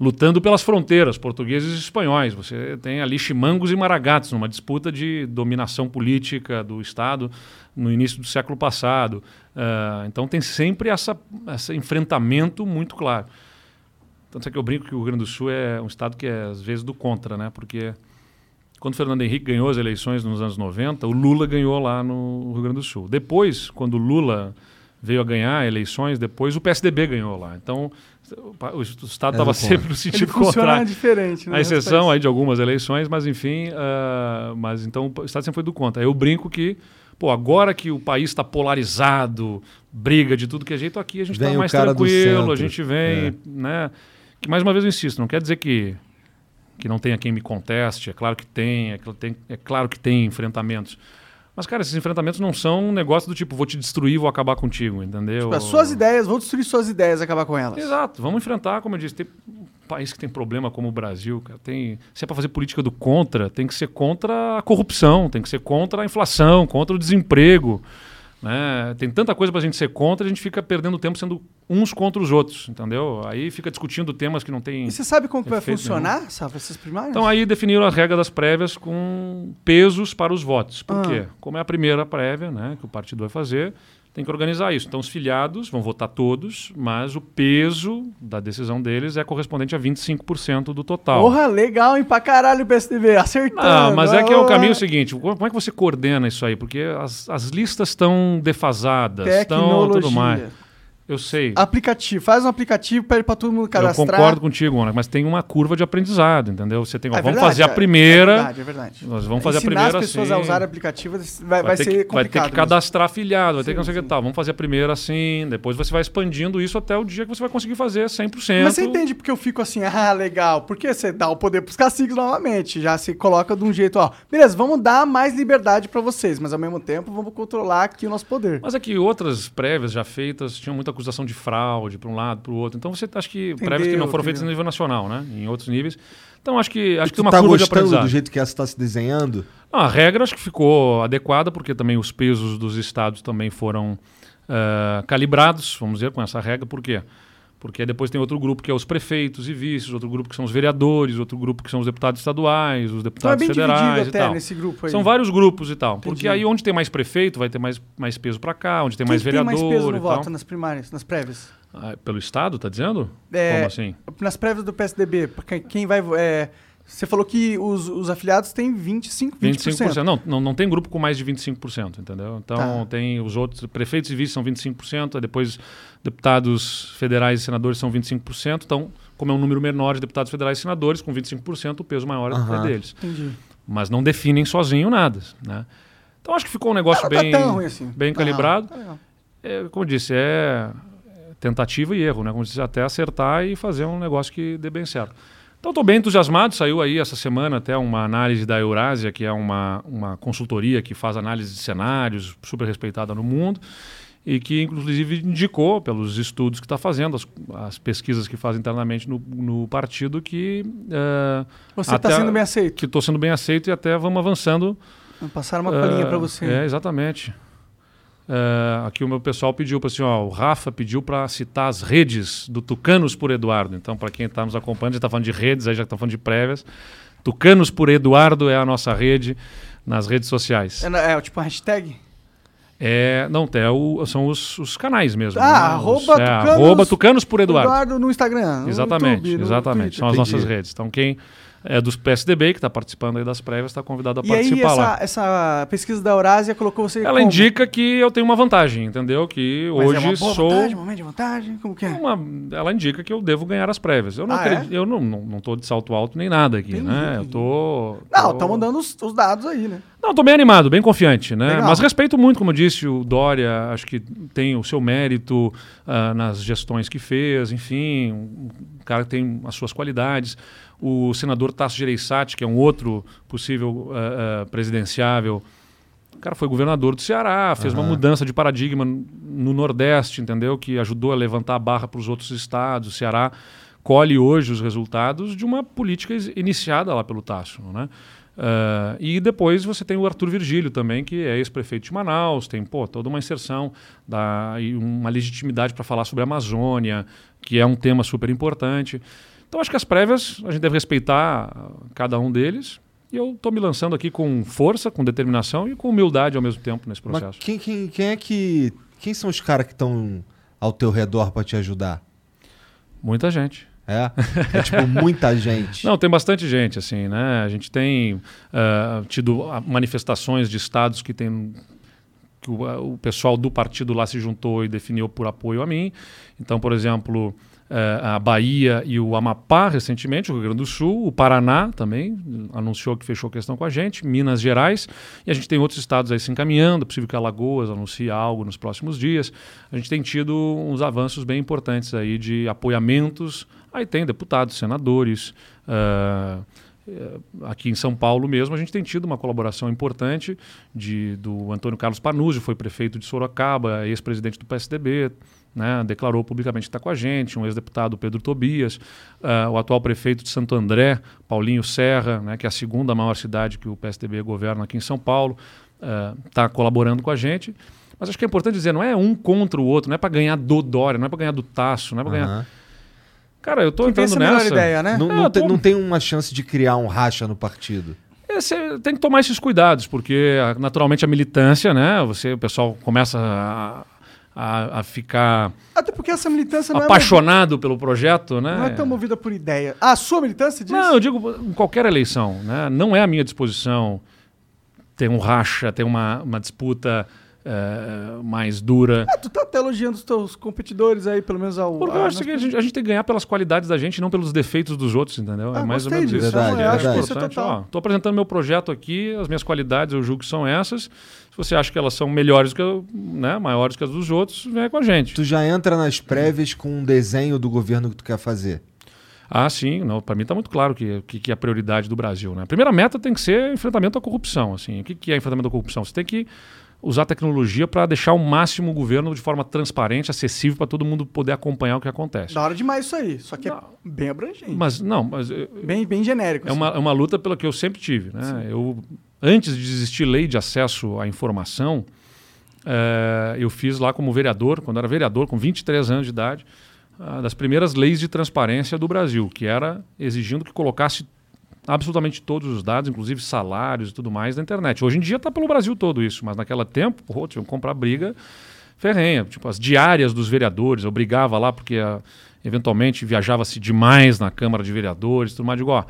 lutando pelas fronteiras, portugueses e espanhóis. Você tem ali chimangos e maragatos numa disputa de dominação política do Estado no início do século passado. Ah, então tem sempre essa, esse enfrentamento muito claro. Tanto é que eu brinco que o Rio Grande do Sul é um estado que é, às vezes, do contra, né? Porque quando Fernando Henrique ganhou as eleições nos anos 90, o Lula ganhou lá no Rio Grande do Sul. Depois, quando o Lula veio a ganhar eleições, depois o PSDB ganhou lá. Então, o estado É estava contra. <laughs> sempre no Ele sentido funciona contrário. diferente, né? A exceção aí de algumas eleições, mas enfim, ah, mas então o Estado sempre foi do contra. Eu brinco que, pô, agora que o país está polarizado, briga de tudo que é jeito, aqui a gente está mais tranquilo, a gente vem, É. né? Que mais uma vez eu insisto, não quer dizer que que não tenha quem me conteste, é claro que tem, é, tem- é claro que tem enfrentamentos. Mas, cara, esses enfrentamentos não são um negócio do tipo, vou te destruir, vou acabar contigo, entendeu? Tipo, as suas ideias, vou destruir suas ideias e acabar com elas. Exato, vamos enfrentar, como eu disse, tem um país que tem problema como o Brasil, cara, tem, se é para fazer política do contra, tem que ser contra a corrupção, tem que ser contra a inflação, contra o desemprego, né? Tem tanta coisa para a gente ser contra, a gente fica perdendo tempo sendo uns contra os outros, entendeu? Aí fica discutindo temas que não tem. E você sabe como que vai funcionar, Safra, essas primárias? Então aí definiram as regras das prévias com pesos para os votos. Por Ah. quê? Como é a primeira prévia, né, que o partido vai fazer, tem que organizar isso. Então os filiados vão votar todos, mas o peso da decisão deles é correspondente a 25% do total. Porra, legal, hein? Pra caralho o PSDB, acertando. Ah, mas é que é o caminho seguinte, como como é que você coordena isso aí? Porque as, as listas estão defasadas, estão tudo mais. Eu sei. Aplicativo. Faz um aplicativo, pede pra todo mundo Eu cadastrar. concordo contigo, Ana, mas tem uma curva de aprendizado, entendeu? Você tem, ó, É vamos verdade, fazer a é- primeira, É verdade, é verdade. nós vamos fazer Ensinar a primeira as pessoas assim. a usar aplicativo vai, vai, ter ser que, vai complicado. ter que mesmo. cadastrar afiliado, vai ter que não sei o Sim, que tal. Vamos fazer a primeira assim, depois você vai expandindo isso até o dia que você vai conseguir fazer 100%. Mas você entende porque eu fico assim, ah, legal. Porque você dá o poder pros caciques novamente. Já se coloca de um jeito, ó. Beleza, vamos dar mais liberdade pra vocês, mas ao mesmo tempo vamos controlar aqui o nosso poder. Mas é que outras prévias já feitas tinham muita acusação de fraude para um lado, para o outro. Então você acha que prévias que não foram feitas no entendeu. nível nacional, né? Em outros níveis. Então acho que acho que tem uma tá curva de gostando aprendizado. do jeito que essa está se desenhando? Não, a regra acho que ficou adequada, porque também os pesos dos estados também foram ah, calibrados, vamos dizer, com essa regra. Por quê? Porque depois tem outro grupo que é os prefeitos e vices, outro grupo que são os vereadores, outro grupo que são os deputados estaduais, os Então é deputados bem dividido federais e tal. nesse grupo aí. São vários grupos e tal. Porque Entendi. aí onde tem mais prefeito vai ter mais, mais peso para cá, onde tem Quem mais tem vereador mais peso no tal. voto nas primárias, nas prévias? Ah, pelo Estado, tá dizendo? É, Como assim? Nas prévias do PSDB, porque quem vai. é, você falou que os, os afiliados têm 25%. 20%. 25%. Não, não, não tem grupo com mais de 25%, entendeu? Então Tá. tem os outros, prefeitos e vices são 25%, aí depois deputados federais e senadores são 25%. Então, como é um número menor de deputados federais e senadores, com 25%, o peso maior é Aham. deles. Entendi. Mas não definem sozinho nada, né? Então acho que ficou um negócio bem, tá ruim assim. bem Tá calibrado. tá. É, como eu disse, é tentativa e erro, né? Como eu disse, até acertar e fazer um negócio que dê bem certo. Então estou bem entusiasmado, saiu aí essa semana até uma análise da Eurásia, que é uma, uma consultoria que faz análise de cenários, super respeitada no mundo, e que inclusive indicou, pelos estudos que está fazendo, as, as pesquisas que faz internamente no, no partido, que eh, Você está sendo bem aceito. que estou sendo bem aceito e até vamos avançando Passaram uma colinha ah, pra você. É, exatamente. Ah, aqui o meu pessoal pediu para assim, ó, o Rafa pediu para citar as redes do Tucanos por Eduardo. Então, para quem está nos acompanhando, já está falando de redes, aí já está falando de prévias. Tucanos por Eduardo é a nossa rede nas redes sociais. É, é, tipo hashtag? É, não, é o- são os, os canais mesmo. Ah, né? Os- arroba é, Tucanos arroba Tucanos por Eduardo. Eduardo no Instagram. no Exatamente, YouTube, no exatamente. Twitter. São as nossas redes. Então, quem é dos PSDB, que está participando aí das prévias, está convidado a E aí, participar lá. essa, essa pesquisa da Eurásia colocou você. Ela como? indica que eu tenho uma vantagem, entendeu? Que Mas hoje é uma boa sou. vantagem, momento de vantagem? Como que é? uma- ela indica que eu devo ganhar as prévias. Eu não Ah, acredito, eu não, não, não tô de salto alto nem nada aqui, Entendi, né? Eu tô. Não, tô- estamos dando os, os dados aí, né? Não, tô bem animado, bem confiante, né? Legal. Mas respeito muito, como eu disse, o Dória, acho que tem o seu mérito ah, nas gestões que fez, enfim, um cara que tem as suas qualidades. O senador Tasso Gereissati, que é um outro possível ah, ah, presidenciável, o cara foi governador do Ceará, fez uma Aham. mudança de paradigma no no Nordeste, entendeu? Que ajudou a levantar a barra para os outros estados. O Ceará colhe hoje os resultados de uma política iniciada lá pelo Tasso, né? Ah, e depois você tem o Arthur Virgílio também, que é ex-prefeito de Manaus, tem pô, toda uma inserção da, e uma legitimidade para falar sobre a Amazônia, que é um tema super importante. Então acho que as prévias a gente deve respeitar cada um deles. E eu estou me lançando aqui com força, com determinação e com humildade ao mesmo tempo nesse Mas processo. quem, quem, quem é que. Quem são os caras que estão ao teu redor pra te ajudar? Muita gente. É? É tipo <laughs> muita gente. Não, tem bastante gente, assim, né? A gente tem ah, tido ah, manifestações de estados que tem que o, ah, o pessoal do partido lá se juntou e definiu por apoio a mim. Então, por exemplo, a Bahia e o Amapá recentemente, o Rio Grande do Sul, o Paraná também anunciou que fechou questão com a gente, Minas Gerais, e a gente tem outros estados aí se encaminhando, é possível que Alagoas anuncie algo nos próximos dias. A gente tem tido uns avanços bem importantes aí de apoiamentos. Aí tem deputados, senadores. eh, aqui em São Paulo mesmo, a gente tem tido uma colaboração importante de, do Antônio Carlos Panuzzi, foi prefeito de Sorocaba, ex-presidente do PSDB, né, declarou publicamente que está com a gente, um ex-deputado Pedro Tobias, ah, o atual prefeito de Santo André, Paulinho Serra, né, que é a segunda maior cidade que o PSDB governa aqui em São Paulo, está colaborando com a gente. Mas acho que é importante dizer, não é um contra o outro, não é para ganhar do Dória, não é para ganhar do Tasso, não é para ganhar. Aham. Cara, eu tô Que entrando é nessa. ideia, né? Não, É, não tem, tô- não tem uma chance de criar um racha no partido. É, Você tem que tomar esses cuidados, porque ah, naturalmente a militância, né? Você, o pessoal começa a, a, a ficar Até porque essa militância não apaixonado pelo projeto, né? é, movida, não é tão movida por ideia. Ah, a sua militância diz? Não, eu digo em qualquer eleição, né? Não é a minha disposição ter um racha, ter uma, uma disputa eh, mais dura. Ah, tu tá até elogiando os teus competidores aí, pelo menos ao. Porque a- eu acho que a gente, a gente tem que ganhar pelas qualidades da gente, não pelos defeitos dos outros, entendeu? Ah, é mais ou menos disso. isso. Verdade, eu acho que isso é importante. total. Ó, tô apresentando meu projeto aqui, as minhas qualidades eu julgo que são essas. Se você acha que elas são melhores que né, maiores que as dos outros, vem com a gente. Tu já entra nas prévias com um desenho do governo que tu quer fazer. Ah, sim, não, para mim está muito claro que, que, que é a prioridade do Brasil. Né? A primeira meta tem que ser enfrentamento à corrupção. Assim. O que, que é enfrentamento à corrupção? Você tem que usar a tecnologia para deixar ao máximo o governo de forma transparente, acessível para todo mundo poder acompanhar o que acontece. Da hora demais isso aí. Só que é Não. bem abrangente. Mas não, mas eh, Bem, bem genérico. é assim. uma, é uma luta pela que eu sempre tive. Né? Eu, antes de existir lei de acesso à informação, eh, eu fiz lá como vereador, quando era vereador, com 23 anos de idade, ah, das primeiras leis de transparência do Brasil, que era exigindo que colocasse absolutamente todos os dados, inclusive salários e tudo mais, na internet. Hoje em dia está pelo Brasil todo isso, mas naquela tempo, pô, tinham que comprar briga ferrenha. Tipo, as diárias dos vereadores, eu brigava lá porque ah, eventualmente viajava-se demais na Câmara de Vereadores, tudo mais. Digo, ó,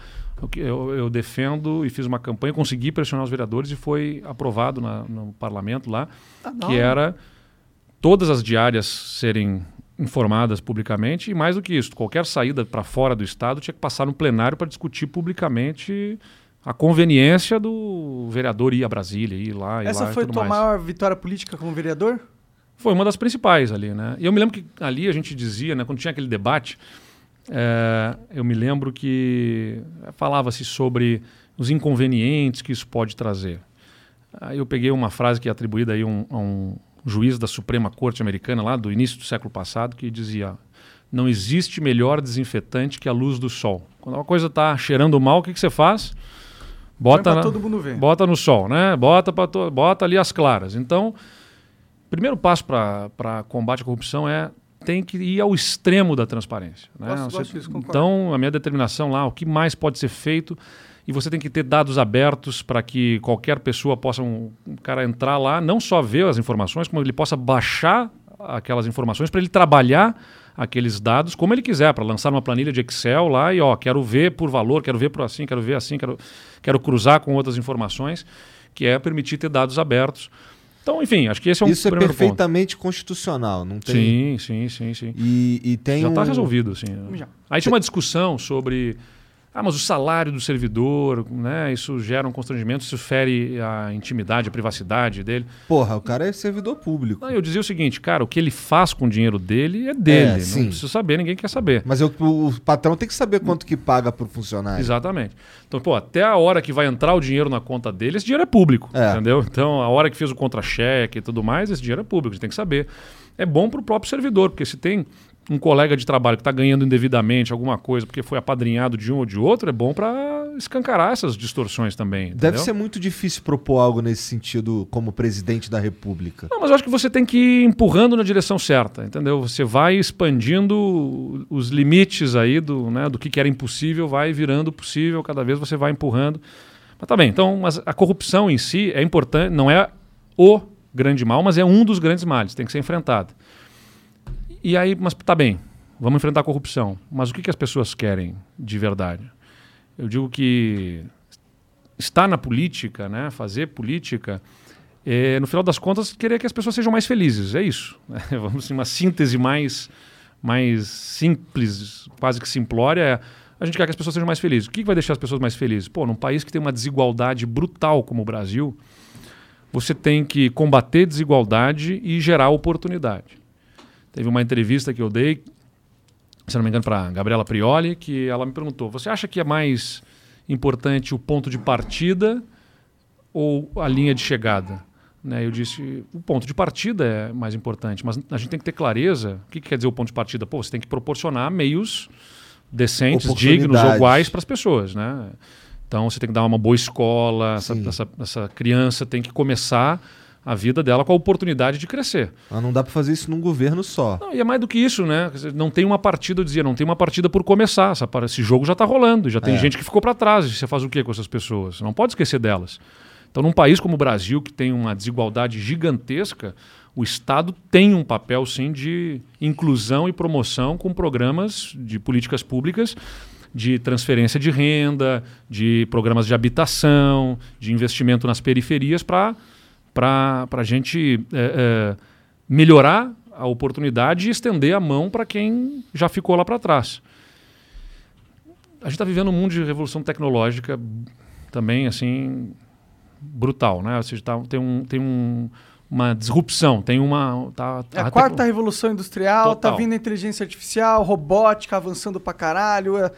eu, eu, defendo e fiz uma campanha, consegui pressionar os vereadores e foi aprovado na- no parlamento lá, Ah, que era todas as diárias serem informadas publicamente e mais do que isso, qualquer saída para fora do estado tinha que passar no plenário para discutir publicamente a conveniência do vereador ir a Brasília, ir lá, ir Essa lá foi tua mais. maior vitória política como vereador? Foi uma das principais ali, né? E eu me lembro que ali a gente dizia, né, quando tinha aquele debate, eh, eu me lembro que falava-se sobre os inconvenientes que isso pode trazer. Aí eu peguei uma frase que é atribuída aí a um, a um juiz da Suprema Corte Americana lá do início do século passado que dizia: não existe melhor desinfetante que a luz do sol. Quando uma coisa está cheirando mal, o que, que você faz? Bota na- todo mundo ver. Bota no sol, né? Bota, pra to- bota ali as claras. Então, o primeiro passo para combate à corrupção é tem que ir ao extremo da transparência. Né? Gosto- Você- gosto disso, então, a minha determinação lá, o que mais pode ser feito, e você tem que ter dados abertos para que qualquer pessoa possa, um, um cara entrar lá, não só ver as informações, como ele possa baixar aquelas informações para ele trabalhar aqueles dados como ele quiser, para lançar numa planilha de Excel lá e, ó, quero ver por valor, quero ver por assim, quero ver assim, quero, quero cruzar com outras informações, que é permitir ter dados abertos. Então, enfim, acho que esse é um Isso é primeiro ponto. perfeitamente constitucional, não tem. Sim, sim, sim, sim. E, e tem Já está um- resolvido, assim. Já. Aí tinha uma discussão sobre. Ah, mas o salário do servidor, né? Isso gera um constrangimento, isso fere a intimidade, a privacidade dele. Porra, o cara é servidor público. Não, eu dizia o seguinte, cara, o que ele faz com o dinheiro dele é dele. É, não sim. precisa saber, ninguém quer saber. Mas eu- o, patrão tem que saber quanto que paga pro funcionário. Exatamente. Então, pô, até a hora que vai entrar o dinheiro na conta dele, esse dinheiro é público, É. entendeu? Então, a hora que fez o contra-cheque e tudo mais, esse dinheiro é público, você tem que saber. É bom para o próprio servidor, porque se tem um colega de trabalho que está ganhando indevidamente alguma coisa porque foi apadrinhado de um ou de outro, é bom para escancarar essas distorções também. Deve entendeu? ser muito difícil propor algo nesse sentido como presidente da República. Não, mas eu acho que você tem que ir empurrando na direção certa, entendeu? Você vai expandindo os limites aí do, né, do que, que era impossível, vai virando possível, cada vez você vai empurrando. Mas tá bem, então mas a corrupção em si é importante, não é o grande mal, mas é um dos grandes males, tem que ser enfrentado. E aí, mas tá bem, vamos enfrentar a corrupção. Mas o que, que as pessoas querem de verdade? Eu digo que estar na política, né, fazer política, é, no final das contas, querer que as pessoas sejam mais felizes. É isso. <laughs> né? Vamos assim, uma síntese mais, mais simples, quase que simplória. É, a gente quer que as pessoas sejam mais felizes. O que que vai deixar as pessoas mais felizes? Pô, num país que tem uma desigualdade brutal como o Brasil, você tem que combater desigualdade e gerar oportunidade. Teve uma entrevista que eu dei, se não me engano, para Gabriela Prioli, que ela me perguntou: você acha que é mais importante o ponto de partida ou a linha de chegada? Né, eu disse, o ponto de partida é mais importante, mas a gente tem que ter clareza. O que, que quer dizer o ponto de partida? Pô, você tem que proporcionar meios decentes, dignos, iguais para as pessoas, né? Então você tem que dar uma boa escola, essa, essa, essa criança tem que começar a vida dela com a oportunidade de crescer. Mas não dá pra fazer isso num governo só. Não, e é mais do que isso, né? Não tem uma partida, eu dizia, não tem uma partida por começar. Essa, esse jogo já está rolando, já tem É. gente que ficou para trás. E você faz o que com essas pessoas? Você não pode esquecer delas. Então, num país como o Brasil, que tem uma desigualdade gigantesca, o Estado tem um papel, sim, de inclusão e promoção com programas de políticas públicas de transferência de renda, de programas de habitação, de investimento nas periferias para a gente é, é, melhorar a oportunidade e estender a mão para quem já ficou lá para trás. A gente está vivendo um mundo de revolução tecnológica também assim brutal, né? Ou seja, tá- tem, um, tem um, uma disrupção, tem uma tá, É a tá- quarta revolução industrial, tá Total. vindo a inteligência artificial, robótica avançando pra caralho. é,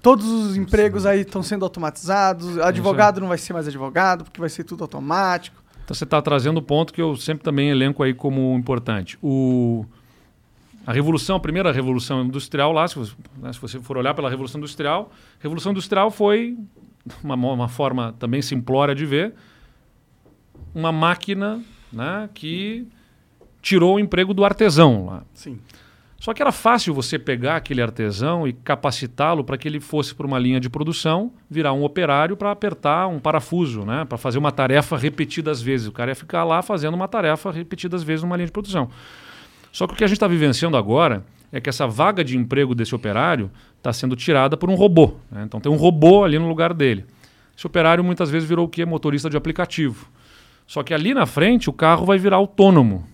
Todos os empregos aí estão sendo automatizados. Advogado não vai ser mais advogado, porque vai ser tudo automático. Então você está trazendo o ponto que eu sempre também elenco aí como importante. O, a revolução, a primeira revolução industrial lá, se você, né, se você for olhar pela revolução industrial, revolução industrial foi uma, uma forma também simplória de ver uma máquina né, que tirou o emprego do artesão lá. Sim. Só que era fácil você pegar aquele artesão e capacitá-lo para que ele fosse para uma linha de produção, virar um operário para apertar um parafuso, né? para fazer uma tarefa repetidas vezes. O cara ia ficar lá fazendo uma tarefa repetidas vezes numa linha de produção. Só que o que a gente está vivenciando agora é que essa vaga de emprego desse operário está sendo tirada por um robô. né? Então tem um robô ali no lugar dele. Esse operário muitas vezes virou o quê? Motorista de aplicativo. Só que ali na frente o carro vai virar autônomo.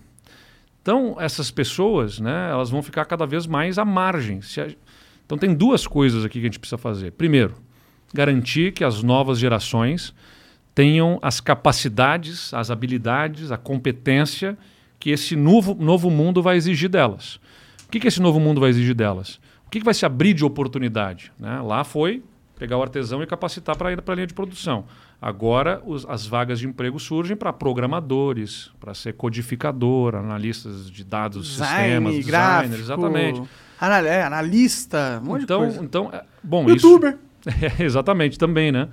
Então, essas pessoas, né, elas vão ficar cada vez mais à margem. Então, tem duas coisas aqui que a gente precisa fazer. Primeiro, garantir que as novas gerações tenham as capacidades, as habilidades, a competência que esse novo, novo mundo vai exigir delas. O que, que esse novo mundo vai exigir delas? O que, que vai se abrir de oportunidade? né? Lá foi pegar o artesão e capacitar para ir para a linha de produção. Agora, os- as vagas de emprego surgem para programadores, para ser codificador, analistas de dados, sistemas, Design, designers, gráfico. exatamente. Anal é, analista, um monte Então, de coisa. então, é- bom, Youtuber. isso <laughs> É, exatamente, também, né?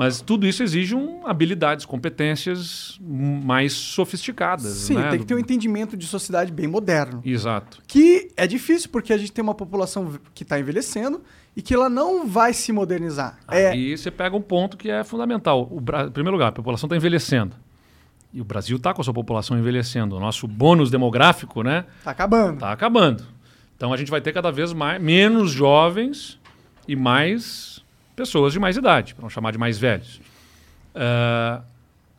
Mas tudo isso exige um, habilidades, competências mais sofisticadas. Sim, né? tem que ter um entendimento de sociedade bem moderno. Exato. Que é difícil porque a gente tem uma população que está envelhecendo e que ela não vai se modernizar. É, Aí você pega um ponto que é fundamental. O Bra... Em primeiro lugar, a população está envelhecendo. E o Brasil está com a sua população envelhecendo. O nosso bônus demográfico, né? tá acabando. Está acabando. Então a gente vai ter cada vez mais, menos jovens e mais pessoas de mais idade, para não chamar de mais velhos. Ah,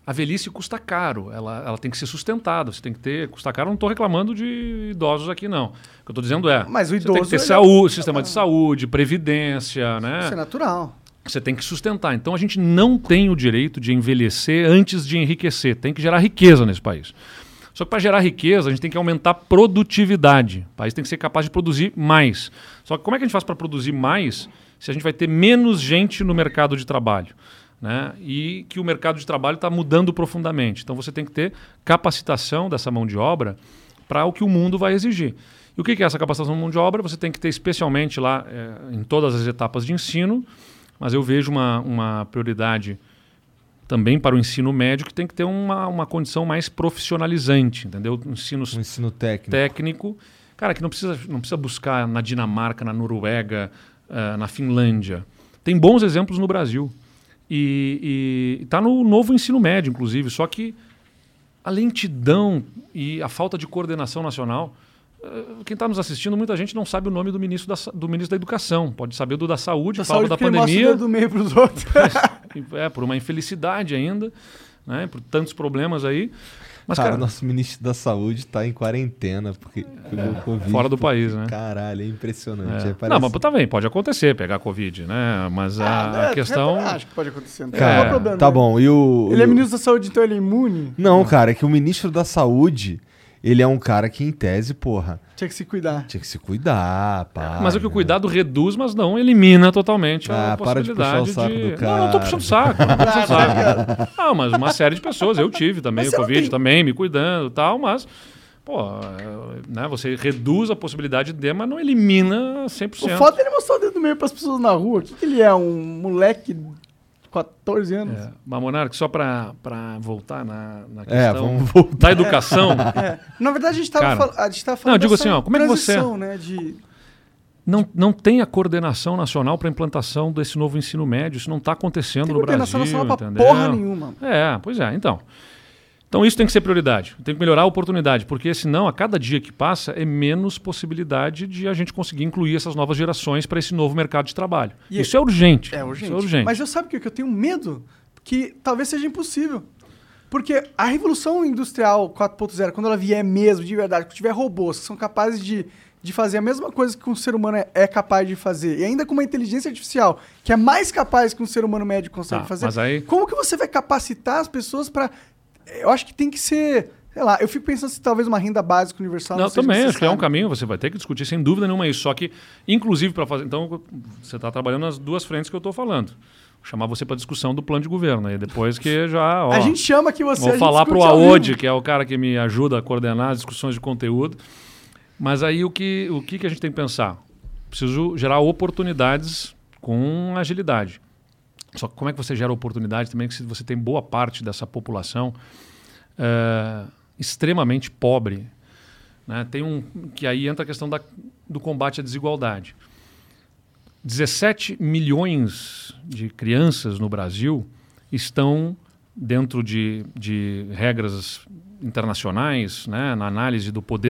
a velhice custa caro, ela, ela tem que ser sustentada, você tem que ter. Custa caro, não estou reclamando de idosos aqui, não. O que eu estou dizendo é. Mas o você tem idoso, que ter é- saúde, sistema de saúde, previdência, né? Isso é natural. Você tem que sustentar. Então a gente não tem o direito de envelhecer antes de enriquecer. Tem que gerar riqueza nesse país. Só que para gerar riqueza, a gente tem que aumentar a produtividade. O país tem que ser capaz de produzir mais. Só que como é que a gente faz para produzir mais se a gente vai ter menos gente no mercado de trabalho? Né? E que o mercado de trabalho está mudando profundamente. Então você tem que ter capacitação dessa mão de obra para o que o mundo vai exigir. E o que é essa capacitação de mão de obra? Você tem que ter especialmente lá eh, em todas as etapas de ensino, mas eu vejo uma, uma prioridade também para o ensino médio que tem que ter uma, uma condição mais profissionalizante, entendeu? Ensino Um ensino técnico. técnico, cara, que não precisa, não precisa buscar na Dinamarca, na Noruega, eh, na Finlândia. Tem bons exemplos no Brasil. E está no novo ensino médio, inclusive, só que a lentidão e a falta de coordenação nacional eh, quem está nos assistindo, muita gente não sabe o nome do ministro da, do ministro da Educação. Pode saber do da Saúde, Da falava saúde da pandemia, do meio pros outros. <laughs> é, por uma infelicidade ainda, né, por tantos problemas aí. Mas, cara, cara, nosso ministro da Saúde tá em quarentena porque pegou Covid. fora do pô. país, né? Caralho, é impressionante. É. É, parece- Não, mas tá bem, pode acontecer pegar Covid, né? Mas a, a É, questão. Acho que pode acontecer. Não nenhum problema. tá né? bom. E o. Ele é ministro da saúde, então ele é imune. Não, cara, é que o ministro da Saúde, ele é um cara que, em tese, porra, Tinha que se cuidar. tinha que se cuidar, pá. Mas é que o cuidado reduz, mas não elimina totalmente a Ah, para de puxar possibilidade o saco do Não, não tô cara. puxando saco. Não, tô puxando <laughs> saco. não, mas uma série de pessoas. Eu tive também Mas o Covid, tem- também, me cuidando e tal, mas. Pô, é, né, você reduz a possibilidade de, mas não elimina 100%. O foda é ele mostrar o dedo do meio pras pessoas na rua. O que, que ele é? Um moleque de 14 anos? É, mas, Monark, só para voltar na, na É, questão vamos voltar. da educação, <laughs> É. Na verdade, a gente tava, Cara, fal- a gente tava falando não, digo assim, ó, como é que você- transição, né, de... não, não tem a coordenação nacional para implantação desse novo ensino médio. Isso não está acontecendo Tem no Brasil. coordenação nacional pra entendeu? porra nenhuma. É, pois é, então. Então isso tem que ser prioridade. Tem que melhorar a oportunidade, porque senão a cada dia que passa é menos possibilidade de a gente conseguir incluir essas novas gerações para esse novo mercado de trabalho. E- isso é urgente. É urgente. Isso é urgente. Mas eu sabe o que eu tenho medo? Que talvez seja impossível. Porque a revolução industrial 4.0, quando ela vier mesmo, de verdade, quando tiver robôs que são capazes de, de fazer a mesma coisa que um ser humano é, é capaz de fazer, e ainda com uma inteligência artificial que é mais capaz que um ser humano médio consegue Tá, fazer, aí- como que você vai capacitar as pessoas para Eu acho que tem que ser. Sei lá, eu fico pensando se talvez uma renda básica universal Não, seja também, acho que é um necessário. caminho, você vai ter que discutir sem dúvida nenhuma isso. Só que, inclusive, para fazer. Então, você está trabalhando nas duas frentes que eu estou falando. Vou chamar você para discussão do plano de governo. Aí depois que <laughs> já. Ó, A gente chama aqui você. Vou falar para o discute ao Aode, vivo. que é o cara que me ajuda a coordenar as discussões de conteúdo. Mas aí o que, o que, que a gente tem que pensar? Preciso gerar oportunidades com agilidade. Só que como é que você gera oportunidade também que você tem boa parte dessa população eh, extremamente pobre? Né? Tem um que aí entra a questão da, do combate à desigualdade. 17 milhões de crianças no Brasil estão dentro de, de regras internacionais, né, na análise do poder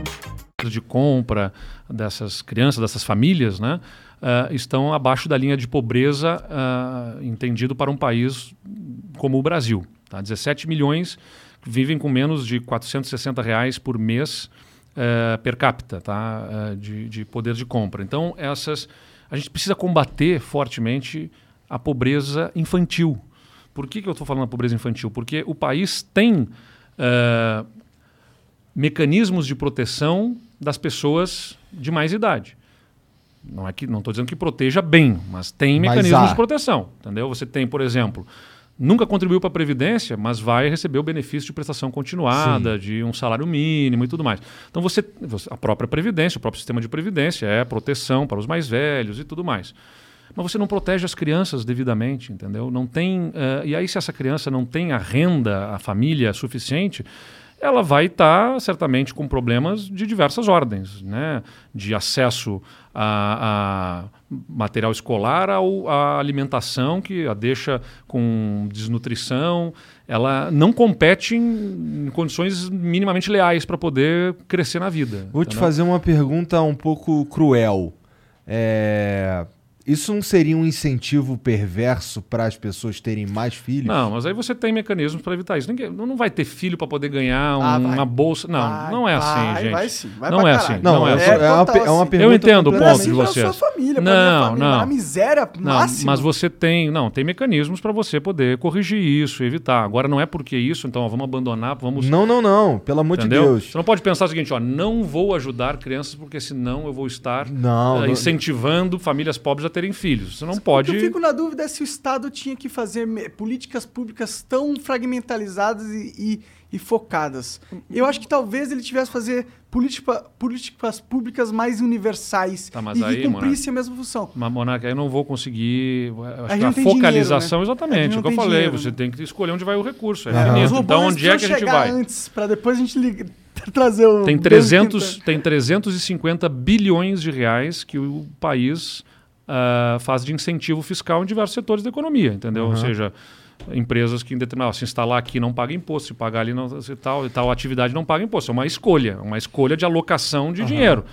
De compra dessas crianças, dessas famílias, né, ah, estão abaixo da linha de pobreza ah, entendido para um país como o Brasil. Tá? 17 milhões vivem com menos de 460 reais por mês eh, per capita tá? De, de poder de compra. Então, essas a gente precisa combater fortemente a pobreza infantil. Por que, que eu estou falando da pobreza infantil? Porque o país tem eh, mecanismos de proteção das pessoas de mais idade. Não é que não estou dizendo que proteja bem, mas tem Mas mecanismos há. de proteção, entendeu? Você tem, por exemplo, nunca contribuiu para a previdência, mas vai receber o benefício de prestação continuada, de um salário mínimo e tudo mais. Então você, a própria previdência, o próprio sistema de previdência é proteção para os mais velhos e tudo mais. Mas você não protege as crianças devidamente, entendeu? Não tem. eh, e aí, se essa criança não tem a renda, a família suficiente, ela vai estar certamente com problemas de diversas ordens, né? De acesso a, a material escolar ao, à alimentação que a deixa com desnutrição. Ela não compete em, em condições minimamente leais para poder crescer na vida. Vou te entendeu? fazer uma pergunta um pouco cruel. É, Isso não seria um incentivo perverso para as pessoas terem mais filhos? Não, mas aí você tem mecanismos para evitar isso. Ninguém, não vai ter filho para poder ganhar um- Ah, uma bolsa. Não, Vai, não é assim, vai, gente. vai sim, vai não é caralho. assim. Não, Não, é eu assim. sou- é, uma, pe- é uma assim. pergunta Eu entendo o Não é ponto assim de vocês. sua família, Não, não. A miséria Não, máxima. mas você tem, não, tem mecanismos para você poder corrigir isso, evitar. Agora não é porque isso, então ó, vamos abandonar, vamos Não, não, não. Pelo amor Entendeu? de Deus. Você não pode pensar o seguinte, ó, não vou ajudar crianças porque senão eu vou estar Não, não- incentivando famílias pobres a terem filhos. Você não O que pode. eu fico na dúvida é se o Estado tinha que fazer políticas públicas tão fragmentalizadas e, e- e focadas. Eu acho que talvez ele tivesse que fazer política, políticas públicas mais universais Tá, mas e aí, que cumprisse a mesma função. Mas, Monarca, aí eu não vou conseguir. Acho A a focalização, dinheiro, né? Exatamente. não O que eu falei, dinheiro, você né? tem que escolher onde vai o recurso. É robôs Então, onde é que a gente vai? antes, pra depois a gente liga, <laughs> trazer o... Tem, bem 300, que- tem 350 bilhões de reais que o país ah, faz de incentivo fiscal em diversos setores da economia, entendeu? Ou seja, empresas que em determinado, se instalar aqui não paga imposto, se pagar ali não, se tal, e tal atividade não paga imposto. É uma escolha, uma escolha de alocação de dinheiro.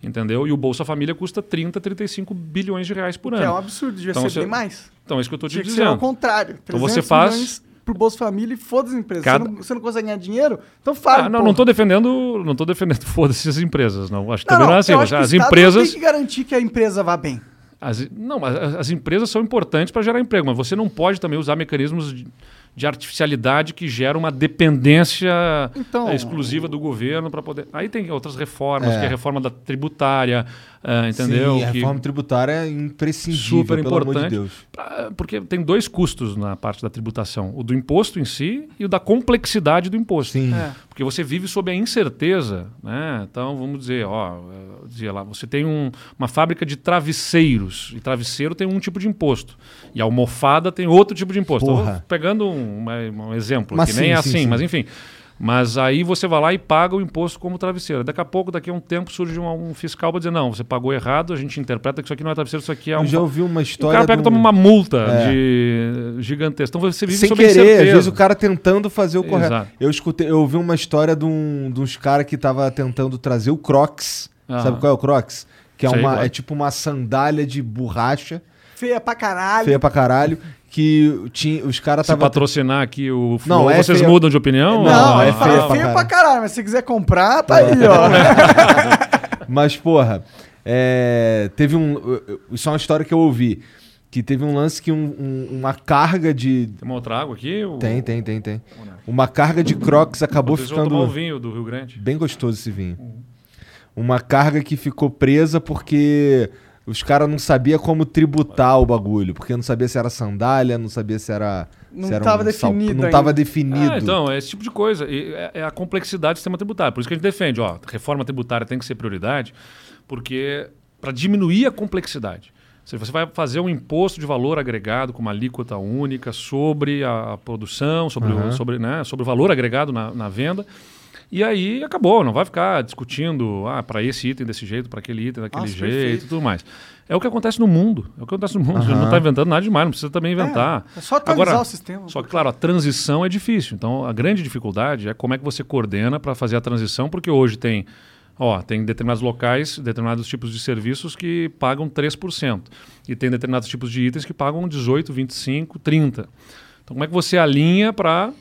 Entendeu? E o Bolsa Família custa 30, 35 bilhões de reais por Que é um ano. absurdo, devia Então ser você- bem mais. Então é isso que eu estou te Tinha que ser ao dizendo. contrário. Então você 300 faz- pro Bolsa Família e foda as empresas. Cada- Você, não, você não consegue ganhar dinheiro? Então fala. Ah, não, não estou defendendo, não tô defendendo <laughs> foda-se as empresas, não. Acho que também não, é assim. eu mas acho que o As empresas, tem que garantir que a empresa vá bem. As, não, mas as, as empresas são importantes para gerar emprego, mas você não pode também usar mecanismos de, de artificialidade que geram uma dependência Então- eh, exclusiva do governo para poder. Aí tem outras reformas, É. que é a reforma da tributária, ah, entendeu? Sim, a Que- reforma tributária é imprescindível, super pelo amor de importante. Deus. pra- porque tem dois custos na parte da tributação: o do imposto em si e o da complexidade do imposto. Sim. É. Porque você vive sob a incerteza, né? Então, vamos dizer, ó, dizia lá, você tem um- uma fábrica de travesseiros, e travesseiro tem um tipo de imposto, e a almofada tem outro tipo de imposto. Porra. Pegando um, uma- um exemplo, Mas que sim, nem é sim, assim, sim. mas enfim. Mas aí você vai lá e paga o imposto como travesseiro. Daqui a pouco, daqui a um tempo, surge um, um fiscal para dizer, não, você pagou errado, a gente interpreta que isso aqui não é travesseiro, isso aqui é Eu um... já ouvi uma O história. cara pega e toma um- uma multa É. de gigantesca. Então você vive Sem querer, incerteza. às vezes o cara tentando fazer o correto. Exato. Eu escutei, eu ouvi uma história de, um, de uns caras que tava tentando trazer o Crocs. Sabe qual é o Crocs? Que é, Sei uma, é. é tipo uma sandália de borracha, Feia pra caralho. feia pra caralho, que tinha, os caras Se tava patrocinar aqui o Não, Flow, é vocês feio. mudam de opinião? Não, Ah, ele é feia pra feio pra caralho. caralho, mas se quiser comprar, tá aí, ó. <laughs> Mas, porra, é, teve um. Isso é uma história que eu ouvi. Que teve um lance que um- um- uma carga de. Tem uma outra água aqui? ou- Tem, tem, tem, tem. Uma carga de crocs acabou Vocês vão tomar o ficando. vinho do Rio Grande. Bem gostoso esse vinho. Uma carga que ficou presa porque os caras não sabiam como tributar o bagulho. Porque não sabia se era sandália, não sabia se era. Não se era tava sal- definido Não tava ainda. definido. Ah, então, é esse tipo de coisa. E é, é a complexidade do sistema tributário. Por isso que a gente defende, ó, reforma tributária tem que ser prioridade, porque para diminuir a complexidade. Se você vai fazer um imposto de valor agregado com uma alíquota única sobre a, produção, sobre, o, sobre, né, sobre o valor agregado na, na venda. E aí acabou, não vai ficar discutindo ah, para esse item desse jeito, para aquele item daquele Nossa, jeito perfeito. e tudo mais. É o que acontece no mundo. É o que acontece no mundo. A gente não está inventando nada demais, não precisa também inventar. é só atualizar o sistema. Só que, claro, a transição é difícil. Então, a grande dificuldade é como é que você coordena para fazer a transição, porque hoje tem, ó, tem determinados locais, determinados tipos de serviços que pagam 3%. E tem determinados tipos de itens que pagam 18, 25, 30. Então, como é que você alinha para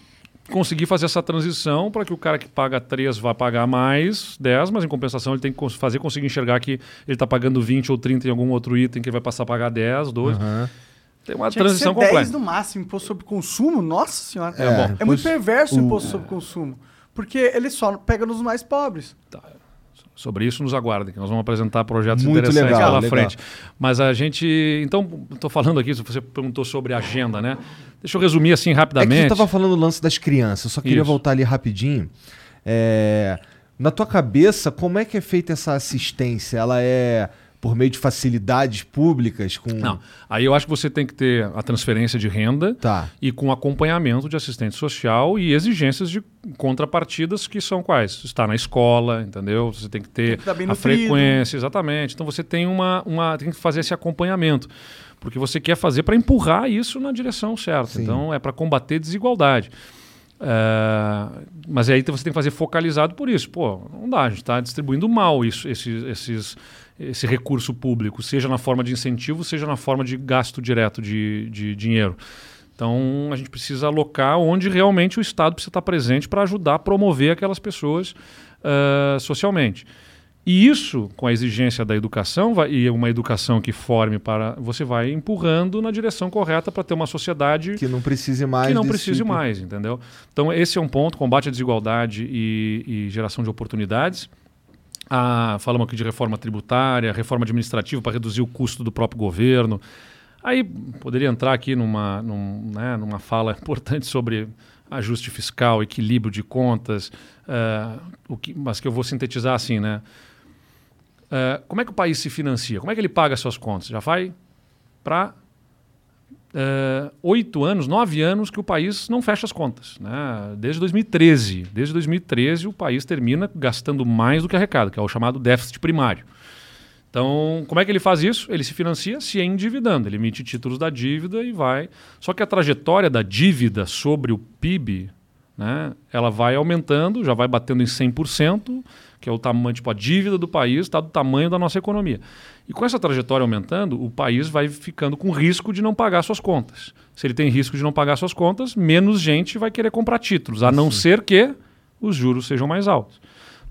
conseguir fazer essa transição para que o cara que paga 3 vá pagar mais 10, mas em compensação ele tem que fazer conseguir enxergar que ele está pagando 20 ou 30 em algum outro item que ele vai passar a pagar 10, 12. Tem uma Tinha que transição ser 10 completa. no máximo, imposto sobre consumo. Nossa senhora. É, É, bom. muito perverso o imposto sobre consumo. Porque ele só pega nos mais pobres. Sobre isso nos aguardem, que nós vamos apresentar projetos Muito interessantes legal, pela legal. frente. Mas a gente. Então, estou falando aqui, se você perguntou sobre a agenda, né? Deixa eu resumir assim É que rapidamente. tu tava falando do lance das crianças, eu só queria Isso. voltar ali rapidinho. É, Na tua cabeça, como é que é feita essa assistência? Ela é por meio de facilidades públicas com. Não. Aí eu acho que você tem que ter a transferência de renda Tá. e com acompanhamento de assistente social e exigências de contrapartidas que são quais? Estar na escola, entendeu? Você tem que ter Tem que bem a frequência, exatamente. Então você tem uma, uma tem que fazer esse acompanhamento, porque você quer fazer para empurrar isso na direção certa. Sim. Então é para combater desigualdade. É, mas aí você tem que fazer focalizado por isso. Pô, não dá, a gente está distribuindo mal isso, esses, esses, esse recurso público, seja na forma de incentivo, seja na forma de gasto direto de, de dinheiro. Então a gente precisa alocar onde realmente o Estado precisa estar presente para ajudar a promover aquelas pessoas ah, socialmente. E isso, com a exigência da educação, vai, e uma educação que forme para. Você vai empurrando na direção correta para ter uma sociedade Que não precise mais. que não precise tipo. mais, entendeu? Então esse é um ponto, combate à desigualdade e, e geração de oportunidades. Ah, falamos aqui de reforma tributária, reforma administrativa para reduzir o custo do próprio governo. Aí poderia entrar aqui numa, num, né, numa fala <laughs> importante sobre ajuste fiscal, equilíbrio de contas, eh, o que, mas que eu vou sintetizar assim, né? Eh, como é que o país se financia? Como é que ele paga suas contas? Já vai para eh, oito anos, nove anos que o país não fecha as contas. Né? Desde 2013. Desde 2013 o país termina gastando mais do que arrecada, que é o chamado déficit primário. Então, como é que ele faz isso? Ele se financia se endividando. Ele emite títulos da dívida e vai. Só que a trajetória da dívida sobre o PIB, né, ela vai aumentando, já vai batendo em 100%, que é o tamanho, tipo, a dívida do país está do tamanho da nossa economia. E com essa trajetória aumentando, o país vai ficando com risco de não pagar suas contas. Se ele tem risco de não pagar suas contas, menos gente vai querer comprar títulos, a não ser que os juros sejam mais altos.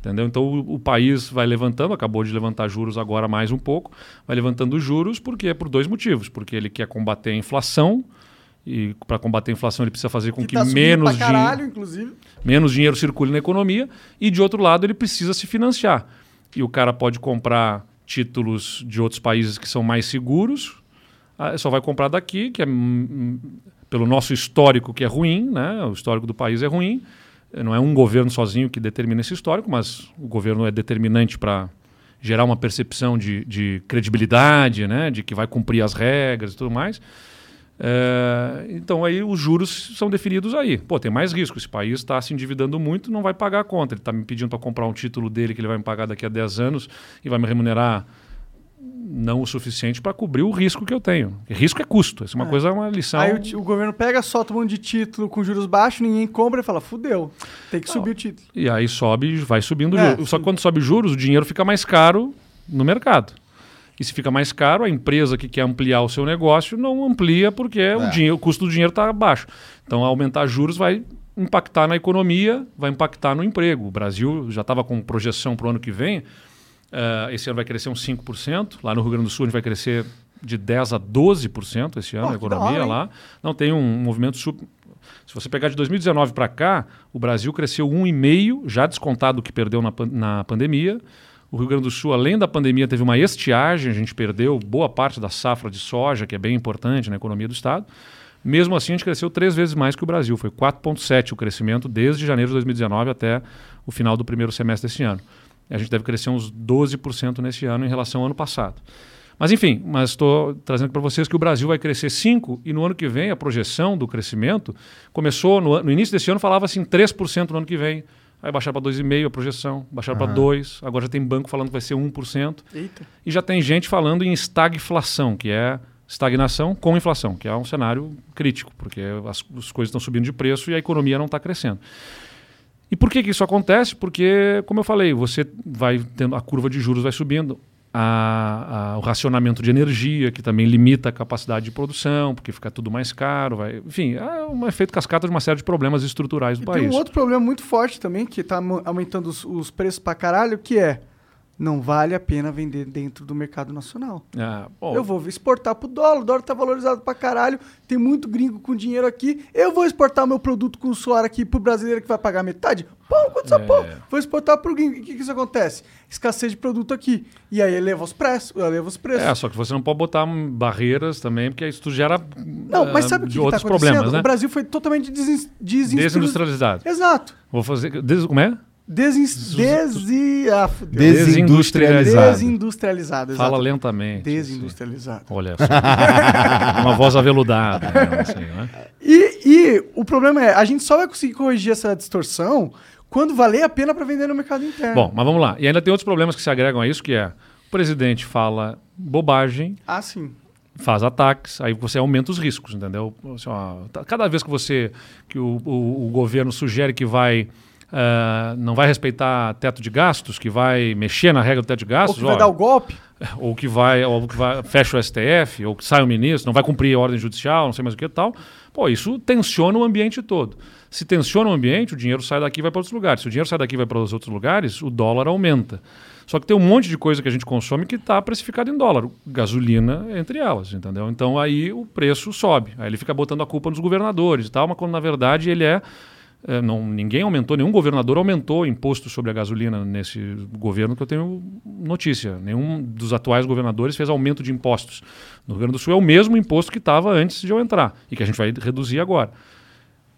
Entendeu? Então o, o país vai levantando, acabou de levantar juros agora mais um pouco, vai levantando juros porque é por dois motivos, porque ele quer combater a inflação e para combater a inflação ele precisa fazer com que, tá subindo menos caralho, menos dinheiro circule na economia e de outro lado ele precisa se financiar. E o cara pode comprar títulos de outros países que são mais seguros, ah, só vai comprar daqui, que é pelo nosso histórico que é ruim, né? O histórico do país é ruim. Não é um governo sozinho que determina esse histórico, mas o governo é determinante para gerar uma percepção de, de credibilidade, né? De que vai cumprir as regras e tudo mais. É, então aí os juros são definidos aí. Pô, tem mais risco. Esse país está se endividando muito, não vai pagar a conta. Ele está me pedindo para comprar um título dele que ele vai me pagar daqui a 10 anos e vai me remunerar não o suficiente para cobrir o risco que eu tenho. Risco é custo. Essa é uma É. coisa, uma lição. Aí o, o governo pega, solta um monte de título com juros baixos, ninguém compra e fala, fudeu, tem que subir o título. E aí sobe, vai subindo É, juros. Só que quando sobe juros, o dinheiro fica mais caro no mercado. E se fica mais caro, a empresa que quer ampliar o seu negócio não amplia porque o, dinheiro, o custo do dinheiro está baixo. Então, aumentar juros vai impactar na economia, vai impactar no emprego. O Brasil já estava com projeção para o ano que vem. eh, esse ano vai crescer uns 5%. Lá no Rio Grande do Sul, a gente vai crescer de 10% a 12% esse ano, Pô, a economia hora, lá. Não, tem um movimento super. Se você pegar de 2019 para cá, o Brasil cresceu 1,5%, já descontado o que perdeu na, pan- na pandemia. O Rio Grande do Sul, além da pandemia, teve uma estiagem, a gente perdeu boa parte da safra de soja, que é bem importante na economia do Estado. Mesmo assim, a gente cresceu três vezes mais que o Brasil. Foi 4,7% o crescimento desde janeiro de 2019 até o final do primeiro semestre desse ano. A gente deve crescer uns 12% nesse ano em relação ao ano passado. Mas enfim, mas estou trazendo para vocês que o Brasil vai crescer 5% e no ano que vem a projeção do crescimento começou, no, no início desse ano falava assim 3% no ano que vem, aí baixaram para 2,5% a projeção, baixaram para 2%, agora já tem banco falando que vai ser 1%, Eita. e já tem gente falando em estagflação, que é estagnação com inflação, que é um cenário crítico, porque as, as coisas estão subindo de preço e a economia não está crescendo. E por que, que isso acontece? Porque, como eu falei, você vai tendo a curva de juros vai subindo, a- a- o racionamento de energia, que também limita a capacidade de produção, porque fica tudo mais caro. Vai, enfim, é um efeito cascata de uma série de problemas estruturais do E país. tem um outro problema muito forte também, que tá mo- aumentando os, os preços pra caralho, que é, não vale a pena vender dentro do mercado nacional. Ah, Eu vou exportar pro dólar, o dólar tá valorizado pra caralho, tem muito gringo com dinheiro aqui, eu vou exportar o meu produto com suor aqui pro brasileiro que vai pagar metade? Pô, quanto É. porra? Vou exportar pro gringo. E o que que isso acontece? Escassez de produto aqui. E aí eleva os preços, eleva os preços. É, só que você não pode botar barreiras também, porque isso gera Não, mas ah, sabe o que, tá acontecendo? problemas, né? O Brasil foi totalmente desin desinstru- Desindustrializado. Exato. Vou fazer. Des, como é? Desin... Desi... Ah, fudeu. Desindustrializado. Desindustrializado, exato. Fala lentamente. Desindustrializado. assim. Olha só. <laughs> Uma voz aveludada. né, assim, né? E, e o problema é, a gente só vai conseguir corrigir essa distorção quando valer a pena para vender no mercado interno. Bom, mas vamos lá. E ainda tem outros problemas que se agregam a isso, que é o presidente fala bobagem, Ah, sim. faz ataques, aí você aumenta os riscos, entendeu? Assim, ó, tá- cada vez que você que o, o- o governo sugere que vai ah, não vai respeitar teto de gastos, que vai mexer na regra do teto de Ou gastos, que vai ó, dar o golpe. <laughs> ou que vai, ou que vai fecha o STF, ou que sai o ministro, não vai cumprir a ordem judicial, não sei mais o que e tal. Pô, isso tensiona o ambiente todo. Se tensiona o ambiente, o dinheiro sai daqui e vai para outros lugares. Se o dinheiro sai daqui e vai para os outros lugares, o dólar aumenta. Só que tem um monte de coisa que a gente consome que está precificado em dólar. Gasolina entre elas, entendeu? Então aí o preço sobe. Aí ele fica botando a culpa nos governadores e tal, mas quando na verdade ele é é, não, ninguém aumentou, nenhum governador aumentou o imposto sobre a gasolina nesse governo que eu tenho notícia. Nenhum dos atuais governadores fez aumento de impostos. No Rio Grande do Sul é o mesmo imposto que estava antes de eu entrar e que a gente vai reduzir agora.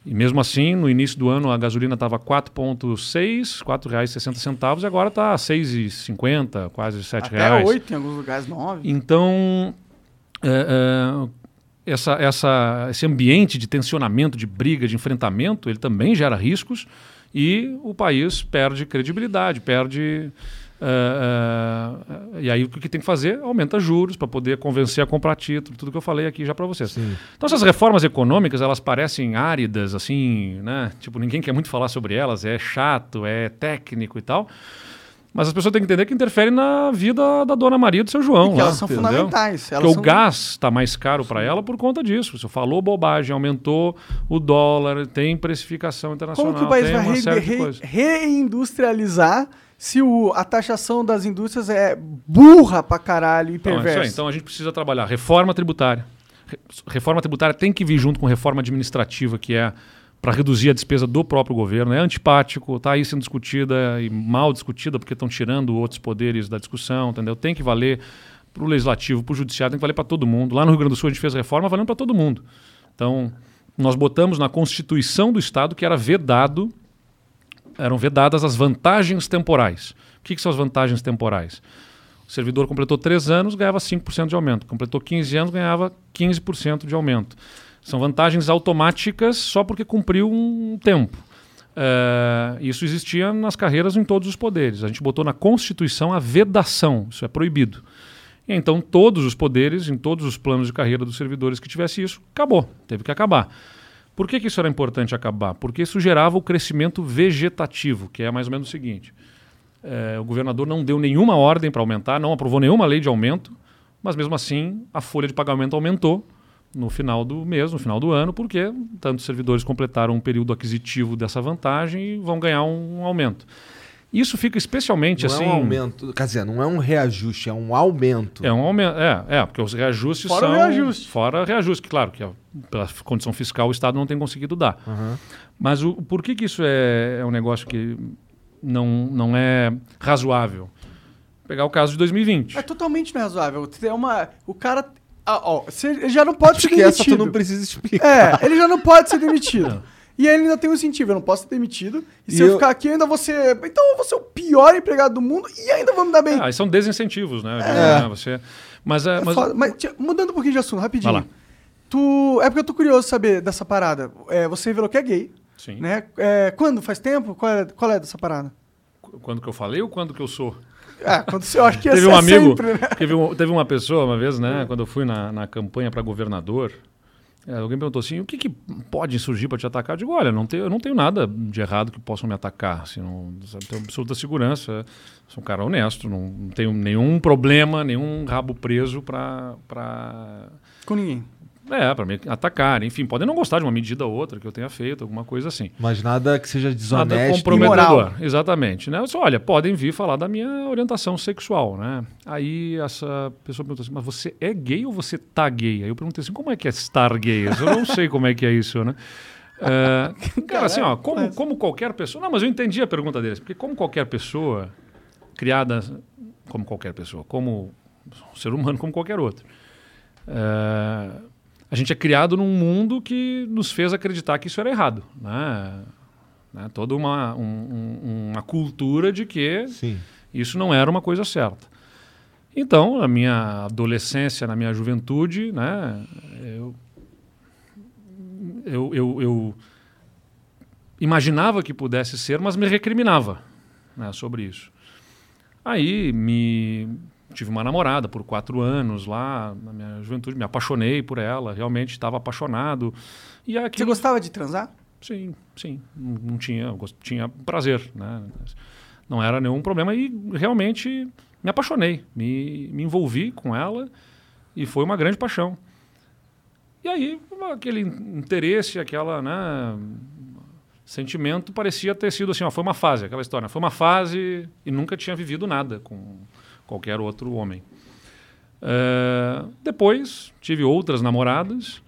E mesmo assim, no início do ano, a gasolina estava 4,6, R$ 4,60 e agora está 6,50, quase R$ 7 Até reais. 8 em alguns lugares, 9. Então, é, é, essa, essa, esse ambiente de tensionamento, de briga, de enfrentamento, ele também gera riscos e o país perde credibilidade, perde. é, é, e aí o que tem que fazer? Aumenta juros para poder convencer a comprar título, tudo que eu falei aqui já para vocês. Então essas reformas econômicas, elas parecem áridas, assim, né? Tipo, ninguém quer muito falar sobre elas, é chato, é técnico e tal. Mas as pessoas têm que entender que interfere na vida da dona Maria e do seu João. E que lá, elas são entendeu? fundamentais. Elas Porque são- o gás está mais caro para ela por conta disso. Você falou bobagem, aumentou o dólar, tem precificação internacional, Como que o país vai re- re- reindustrializar se o- a taxação das indústrias é burra pra caralho e Então, é perversa? Então a gente precisa trabalhar reforma tributária. Re- Reforma tributária tem que vir junto com reforma administrativa, que é para reduzir a despesa do próprio governo. É antipático, está aí sendo discutida e mal discutida porque estão tirando outros poderes da discussão, entendeu? Tem que valer para o legislativo, para o judiciário, tem que valer para todo mundo. Lá no Rio Grande do Sul a gente fez reforma valendo para todo mundo. Então, nós botamos na Constituição do Estado que era vedado, eram vedadas as vantagens temporais. O que, que são as vantagens temporais? O servidor completou 3 anos, ganhava 5% de aumento. Completou 15 anos, ganhava 15% de aumento. São vantagens automáticas só porque cumpriu um tempo. Eh, isso existia nas carreiras em todos os poderes. A gente botou na Constituição a vedação, isso é proibido. E então todos os poderes, em todos os planos de carreira dos servidores que tivesse isso, acabou, teve que acabar. Por que, que isso era importante acabar? Porque isso gerava o crescimento vegetativo, que é mais ou menos o seguinte: eh, o governador não deu nenhuma ordem para aumentar, não aprovou nenhuma lei de aumento, mas mesmo assim a folha de pagamento aumentou no final do mês, no final do ano, porque tantos servidores completaram um período aquisitivo dessa vantagem e vão ganhar um, aumento. Isso fica especialmente Não assim. é um aumento, quer dizer, não é um reajuste, é um aumento. É um aumento. É, é, porque os reajustes Fora são. reajuste. Fora reajuste, claro, que é, pela condição fiscal o Estado não tem conseguido dar. Mas o, por que, que isso é, é um negócio que não, não é razoável? Vou pegar o caso de 2020. É totalmente não razoável. Tem uma, o cara. Ah, ó, ele já não pode ser Acho que essa demitido. tu não precisa explicar. É, ele já não pode ser demitido. E aí ele ainda tem um incentivo, eu não posso ser demitido. E se E eu, eu- ficar aqui, eu ainda vou ser. Então eu vou ser o pior empregado do mundo e ainda vou me dar bem. Ah, são desincentivos, né? É. né, Você, mas, é, É mas. Mas, tia, mudando um pouquinho de assunto, rapidinho. Vai lá. Tu, é porque eu tô curioso de saber dessa parada. É, você revelou que é gay, sim. né? É, quando? Faz tempo? Qual é, qual é dessa parada? Quando que eu falei ou quando que eu sou? É, quando você eu acho que teve um amigo, sempre, né? teve, um- teve uma pessoa uma vez, né, quando eu fui na, na campanha para governador, é, alguém perguntou assim, o que, que pode surgir para te atacar? Eu digo, olha, não tenho, eu não tenho nada de errado que possam me atacar, assim, não, sabe, tenho absoluta segurança, sou um cara honesto, não, não tenho nenhum problema, nenhum rabo preso para... Pra... Com ninguém. É, para me atacar, enfim, podem não gostar de uma medida ou outra que eu tenha feito, alguma coisa assim. Mas nada que seja Nada desonesto. comprometedor. imoral. Exatamente. Né? Eu disse, olha, podem vir falar da minha orientação sexual, né? Aí essa pessoa perguntou assim, mas você é gay ou você tá gay? Aí eu perguntei assim, como é que é estar gay? Eu não sei como é que é isso, né? <laughs> É, cara, assim, ó, como, como qualquer pessoa... Não, mas eu entendi a pergunta deles. Porque como qualquer pessoa criada... Como qualquer pessoa, como um ser humano como qualquer outro. É, a gente é criado num mundo que nos fez acreditar que isso era errado, né? né? Toda uma, um- um- uma cultura de que Sim. isso não era uma coisa certa. Então, na minha adolescência, na minha juventude, né, eu, eu, eu, eu imaginava que pudesse ser, mas me recriminava né, sobre isso. Aí me tive uma namorada por quatro anos lá na minha juventude, me apaixonei por ela, realmente estava apaixonado. E Você aquilo, gostava de transar? Sim, sim. Não, não tinha, tinha prazer, né? Não era nenhum problema e realmente me apaixonei, me, me envolvi com ela e foi uma grande paixão. E aí aquele interesse, aquela, né, sentimento parecia ter sido assim, ó, foi uma fase, aquela história, né? foi uma fase e nunca tinha vivido nada com qualquer outro homem. Eh, depois tive outras namoradas,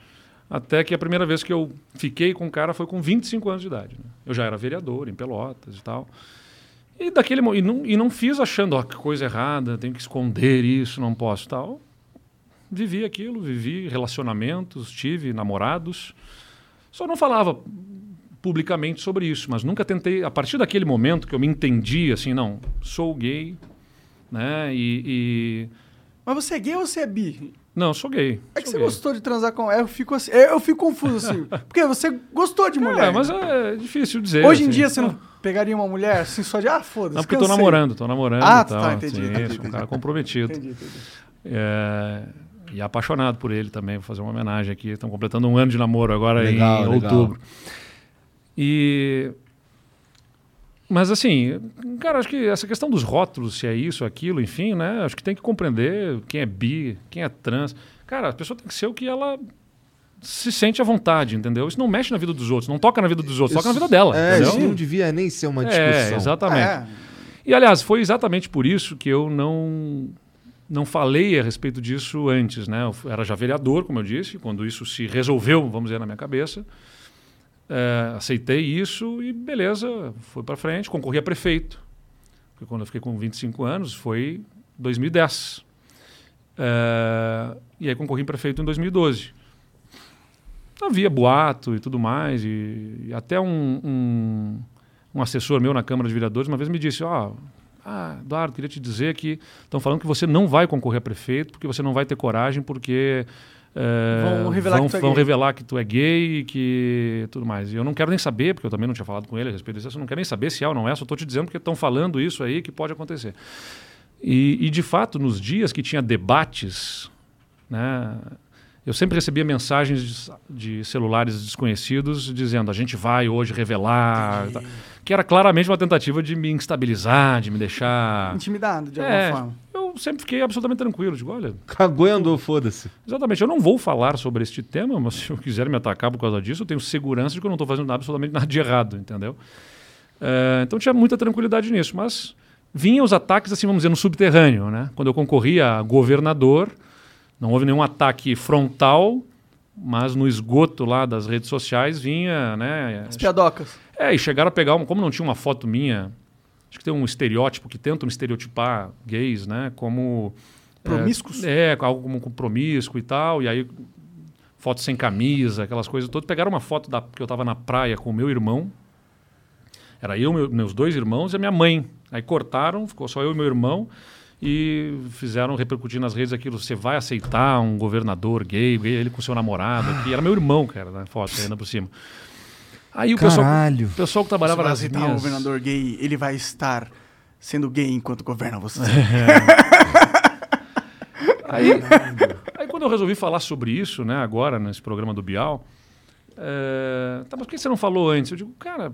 até que a primeira vez que eu fiquei com o cara foi com 25 anos de idade. né? Eu já era vereador em Pelotas e tal. E, daquele, e, não, e não fiz achando, ó, que coisa errada, tenho que esconder isso, não posso tal. Vivi aquilo, vivi relacionamentos, tive namorados. Só não falava publicamente sobre isso, mas nunca tentei. A partir daquele momento que eu me entendi, assim, não, sou gay, né? E, e- Mas você é gay ou você é bi? não, sou gay. É que sou você gay. gostou de transar com. Eu fico assim. Eu fico confuso assim. <laughs> Porque você gostou de mulher. É, mas é difícil dizer. Hoje em assim. dia você não pegaria uma mulher assim só de. Ah, foda-se. Não, porque eu tô cansei. namorando, tô namorando. Ah, tal, tá, entendi, sim, entendi, um cara comprometido. Entendi, entendi. É, e apaixonado por ele também. Vou fazer uma homenagem aqui. Estão completando um ano de namoro agora Legal, em legal. outubro. E. Mas assim, cara, acho que essa questão dos rótulos, se é isso, aquilo, enfim, né? Acho que tem que compreender quem é bi, quem é trans. Cara, a pessoa tem que ser o que ela se sente à vontade, entendeu? Isso não mexe na vida dos outros, não toca na vida dos outros, toca na vida dela, É, entendeu? isso não devia nem ser uma É, discussão. exatamente. É. E aliás, foi exatamente por isso que eu não não falei a respeito disso antes, né? Eu era já vereador, como eu disse, quando isso se resolveu, vamos dizer, na minha cabeça. É, aceitei isso e beleza, foi para frente, concorri a prefeito. Porque quando eu fiquei com 25 anos foi 2010. É, e aí concorri em prefeito em 2012. Havia boato e tudo mais, e, e até um, um, um assessor meu na Câmara de Vereadores uma vez me disse: Ó, ah, Eduardo, queria te dizer que estão falando que você não vai concorrer a prefeito porque você não vai ter coragem, porque. Eh, Vão revelar vão, que tu é vão gay." revelar que tu é gay e que tudo mais. E eu não quero nem saber, porque eu também não tinha falado com ele a respeito disso, eu não quero nem saber se é ou não é, só estou te dizendo porque estão falando isso aí que pode acontecer. E, e, de fato, nos dias que tinha debates, né, eu sempre recebia mensagens de, de celulares desconhecidos dizendo a gente vai hoje revelar, e que era claramente uma tentativa de me instabilizar, de me deixar. Intimidado, de alguma É, forma. Eu sempre fiquei absolutamente tranquilo. Digo, olha, Cagou e andou, foda-se. exatamente, eu não vou falar sobre este tema, mas se eu quiser me atacar por causa disso, eu tenho segurança de que eu não estou fazendo absolutamente <laughs> nada de errado, entendeu? Eh, então tinha muita tranquilidade nisso, mas vinham os ataques, assim, vamos dizer, no subterrâneo, né? Quando eu concorria a governador, não houve nenhum ataque frontal, mas no esgoto lá das redes sociais vinha, né? As piadocas. É, e chegaram a pegar, uma, como não tinha uma foto minha, acho que tem um estereótipo que tentam estereotipar gays, né? Como. Promíscuos? É, é, algo como com promíscuo e tal, e aí foto sem camisa, aquelas coisas todas. Pegaram uma foto da, que eu estava na praia com o meu irmão. Era eu, meu- meus dois irmãos e a minha mãe. Aí cortaram, ficou só eu e meu irmão. E fizeram repercutir nas redes aquilo. Você vai aceitar um governador gay, gay ele com seu namorado aqui. Era meu irmão, cara, na foto ainda por cima. Aí o pessoal, o pessoal que trabalhava nas aceitar um minhas... governador gay, ele vai estar sendo gay enquanto governa você. <laughs> Aí, aí quando eu resolvi falar sobre isso, né, agora, nesse programa do Bial, é, tá, mas por que você não falou antes? Eu digo, cara,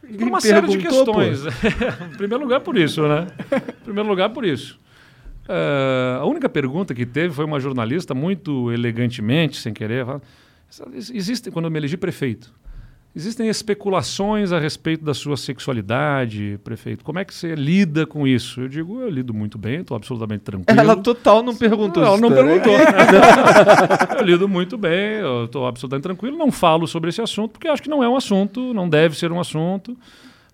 por uma série de questões. <laughs> em primeiro lugar, por isso, né? Em primeiro lugar, por isso. É, a única pergunta que teve foi uma jornalista, muito elegantemente, sem querer, fala, existe, quando eu me elegi prefeito, Existem especulações a respeito da sua sexualidade, prefeito. Como é que você lida com isso? Eu digo, eu lido muito bem, estou absolutamente tranquilo. Ela total não perguntou Não, ela isso não perguntou. <laughs> eu lido muito bem, eu estou absolutamente tranquilo. Não falo sobre esse assunto, porque acho que não é um assunto, não deve ser um assunto.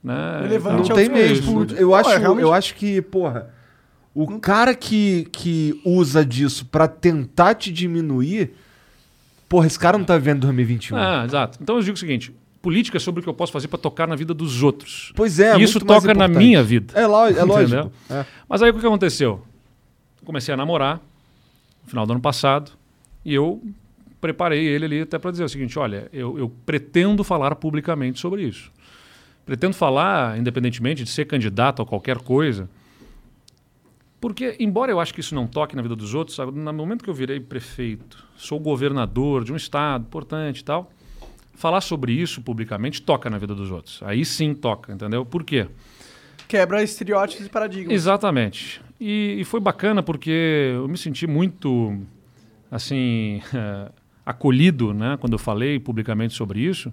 Né? Relevante Não ao tem seu mesmo. estudo. Eu acho, é realmente- eu acho que, porra, o cara que, que usa disso pra tentar te diminuir, porra, esse cara não tá vivendo 2021. Ah, exato. Então eu digo o seguinte: política sobre o que eu posso fazer para tocar na vida dos outros. Pois é, E isso toca na minha vida. É, lo- é lógico. É. Mas aí o que aconteceu? Comecei a namorar no final do ano passado e eu preparei ele ali até para dizer o seguinte: olha, eu, eu pretendo falar publicamente sobre isso. Pretendo falar, independentemente de ser candidato a qualquer coisa, porque, embora eu acho que isso não toque na vida dos outros, sabe, no momento que eu virei prefeito, sou governador de um estado importante e tal, falar sobre isso publicamente toca na vida dos outros. Aí sim toca, entendeu? Por quê? Quebra estereótipos e paradigmas. Exatamente. E, e foi bacana porque eu me senti muito, assim, <laughs> acolhido, né, quando eu falei publicamente sobre isso.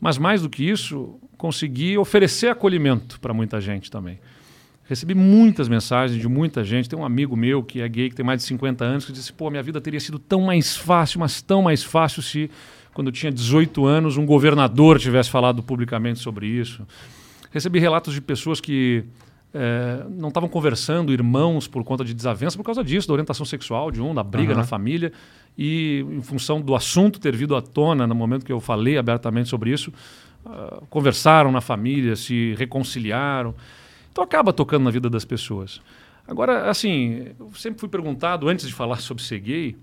Mas mais do que isso, consegui oferecer acolhimento para muita gente também. Recebi muitas mensagens de muita gente. Tem um amigo meu que é gay, que tem mais de 50 anos, que disse: pô, minha vida teria sido tão mais fácil, mas tão mais fácil se, quando eu tinha 18 anos, um governador tivesse falado publicamente sobre isso. Recebi relatos de pessoas que eh, não estavam conversando, irmãos, por conta de desavença, por causa disso, da orientação sexual de um, da briga Aham. na família. E em função do assunto ter vindo à tona no momento que eu falei abertamente sobre isso, ah, conversaram na família, se reconciliaram. Então acaba tocando na vida das pessoas. Agora, assim, eu sempre fui perguntado, antes de falar <laughs> sobre ser gay,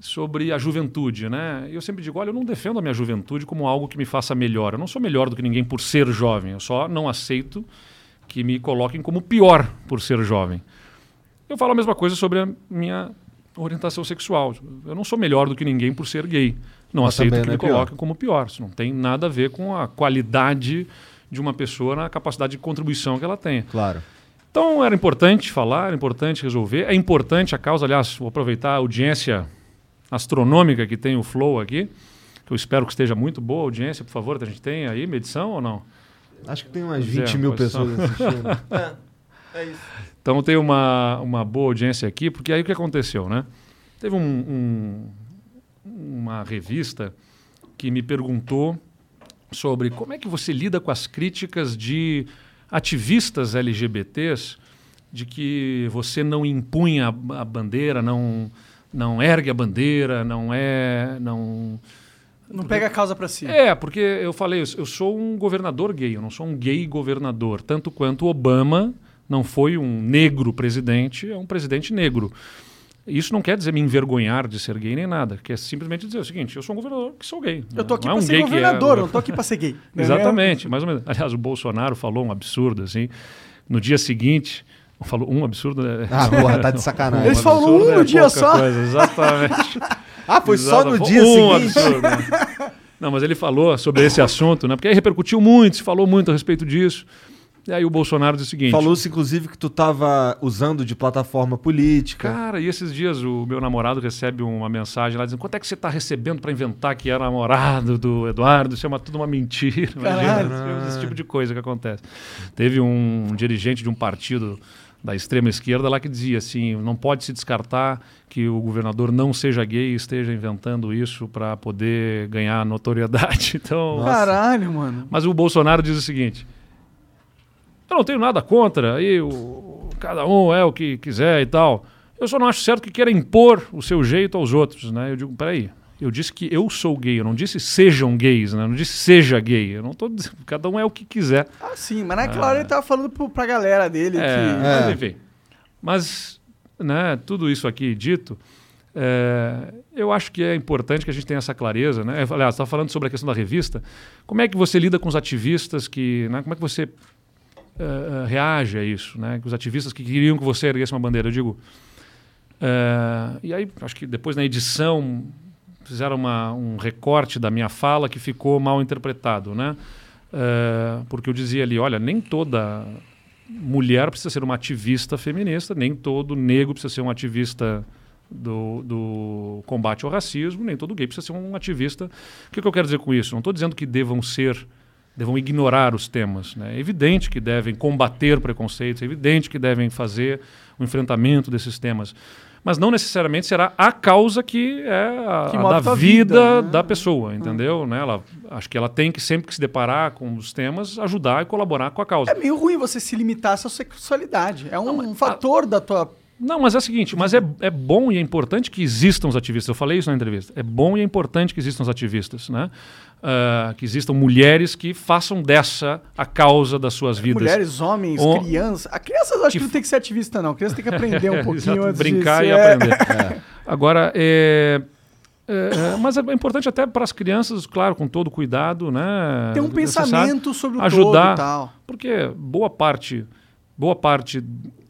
sobre a juventude, né? Eu sempre digo, olha, eu não defendo a minha juventude como algo que me faça melhor. Eu não sou melhor do que ninguém por ser jovem. Eu só não aceito que me coloquem como pior por ser jovem. Eu falo a mesma coisa sobre a minha orientação sexual. Eu não sou melhor do que ninguém por ser gay. Não Mas aceito que não me é coloquem como pior. Isso não tem nada a ver com a qualidade de uma pessoa na capacidade de contribuição que ela tenha. Claro. Então era importante falar, era importante resolver. É importante a causa, aliás, vou aproveitar a audiência astronômica que tem o Flow aqui, que eu espero que esteja muito boa a audiência, por favor, a gente tem aí medição ou não? Acho que tem umas Pois é, 20 mil pessoas assistindo. <laughs> É, é isso. Então tem uma, uma boa audiência aqui, porque aí o que aconteceu, né? Teve um, um- uma revista que me perguntou sobre como é que você lida com as críticas de ativistas LGBTs de que você não impunha a, a bandeira, não, não ergue a bandeira, não é... Não, Não pega a causa pra si. é, porque eu falei, eu sou um governador gay, eu não sou um gay governador. Tanto quanto Obama não foi um negro presidente, é um presidente negro. Isso não quer dizer me envergonhar de ser gay nem nada, quer simplesmente dizer o seguinte: eu sou um governador que sou gay. Eu tô aqui não é um ser que é- governador, eu não tô aqui pra ser gay. <laughs> Exatamente, mais ou menos. Aliás, o Bolsonaro falou um absurdo assim. No dia seguinte, falou um absurdo. né? Ah, porra, tá de <laughs> sacanagem. Eles Um falam absurdo um no é dia só. coisa, exatamente. <laughs> Ah, foi só no Exato, dia um seguinte? absurdo, né? Não, mas ele falou sobre esse assunto, né? Porque aí repercutiu muito, se falou muito a respeito disso. E aí o Bolsonaro disse o seguinte: Falou-se, inclusive, que tu tava usando de plataforma política. Cara, e esses dias o meu namorado recebe uma mensagem lá dizendo: quanto é que você está recebendo para inventar que era namorado do Eduardo? Isso é uma, tudo uma mentira. Caralho. Imagina, esse tipo de coisa que acontece. Teve um dirigente de um partido da extrema esquerda lá que dizia assim: não pode se descartar que o governador não seja gay e esteja inventando isso para poder ganhar notoriedade. <laughs> Então, Caralho, mano. mas o Bolsonaro diz o seguinte: eu não tenho nada contra, aí o, cada um é o que quiser e tal. Eu só não acho certo que queira impor o seu jeito aos outros, né? Eu digo, peraí, eu disse que eu sou gay, eu não disse sejam gays, né? Eu não disse seja gay, eu não tô dizendo, <laughs> cada um é o que quiser. Ah, sim, mas naquela hora ele tava falando pro, pra galera dele É, que. mas É. enfim. Mas, né, tudo isso aqui dito, é, eu acho que é importante que a gente tenha essa clareza, né? Aliás, estava falando sobre a questão da revista. Como é que você lida com os ativistas que, né, como é que você é, reage a isso, né? Os ativistas que queriam que você erguesse uma bandeira, eu digo. é, e aí, acho que depois na edição fizeram uma, um recorte da minha fala que ficou mal interpretado, né? É, porque eu dizia ali, olha, nem toda mulher precisa ser uma ativista feminista, nem todo negro precisa ser um ativista do, do combate ao racismo, nem todo gay precisa ser um ativista. O que, que eu quero dizer com isso? Não estou dizendo que devam ser, devam ignorar os temas. Né? É evidente que devem combater preconceitos, é evidente que devem fazer o enfrentamento desses temas. Mas não necessariamente será a causa que é a, Que a da vida, vida, né? da pessoa, entendeu? Né? Ela, acho que ela tem que sempre que se deparar com os temas, ajudar e colaborar com a causa. É meio ruim você se limitar à sua sexualidade. É um, um fator da tua. Não, mas é o seguinte, mas é, é bom e é importante que existam os ativistas. Eu falei isso na entrevista. É bom e é importante que existam os ativistas, né? Ah, que existam mulheres que façam dessa a causa das suas vidas. Mulheres, homens, O- crianças. A criança eu acho que, Que não tem que ser ativista, não. A criança tem que aprender um <laughs> pouquinho antes brincar de e é. aprender. Agora, é, é, é, mas é importante até para as crianças, claro, com todo cuidado, né? Ter um pensamento sobre o todo ajudar, e tal. porque boa parte, boa parte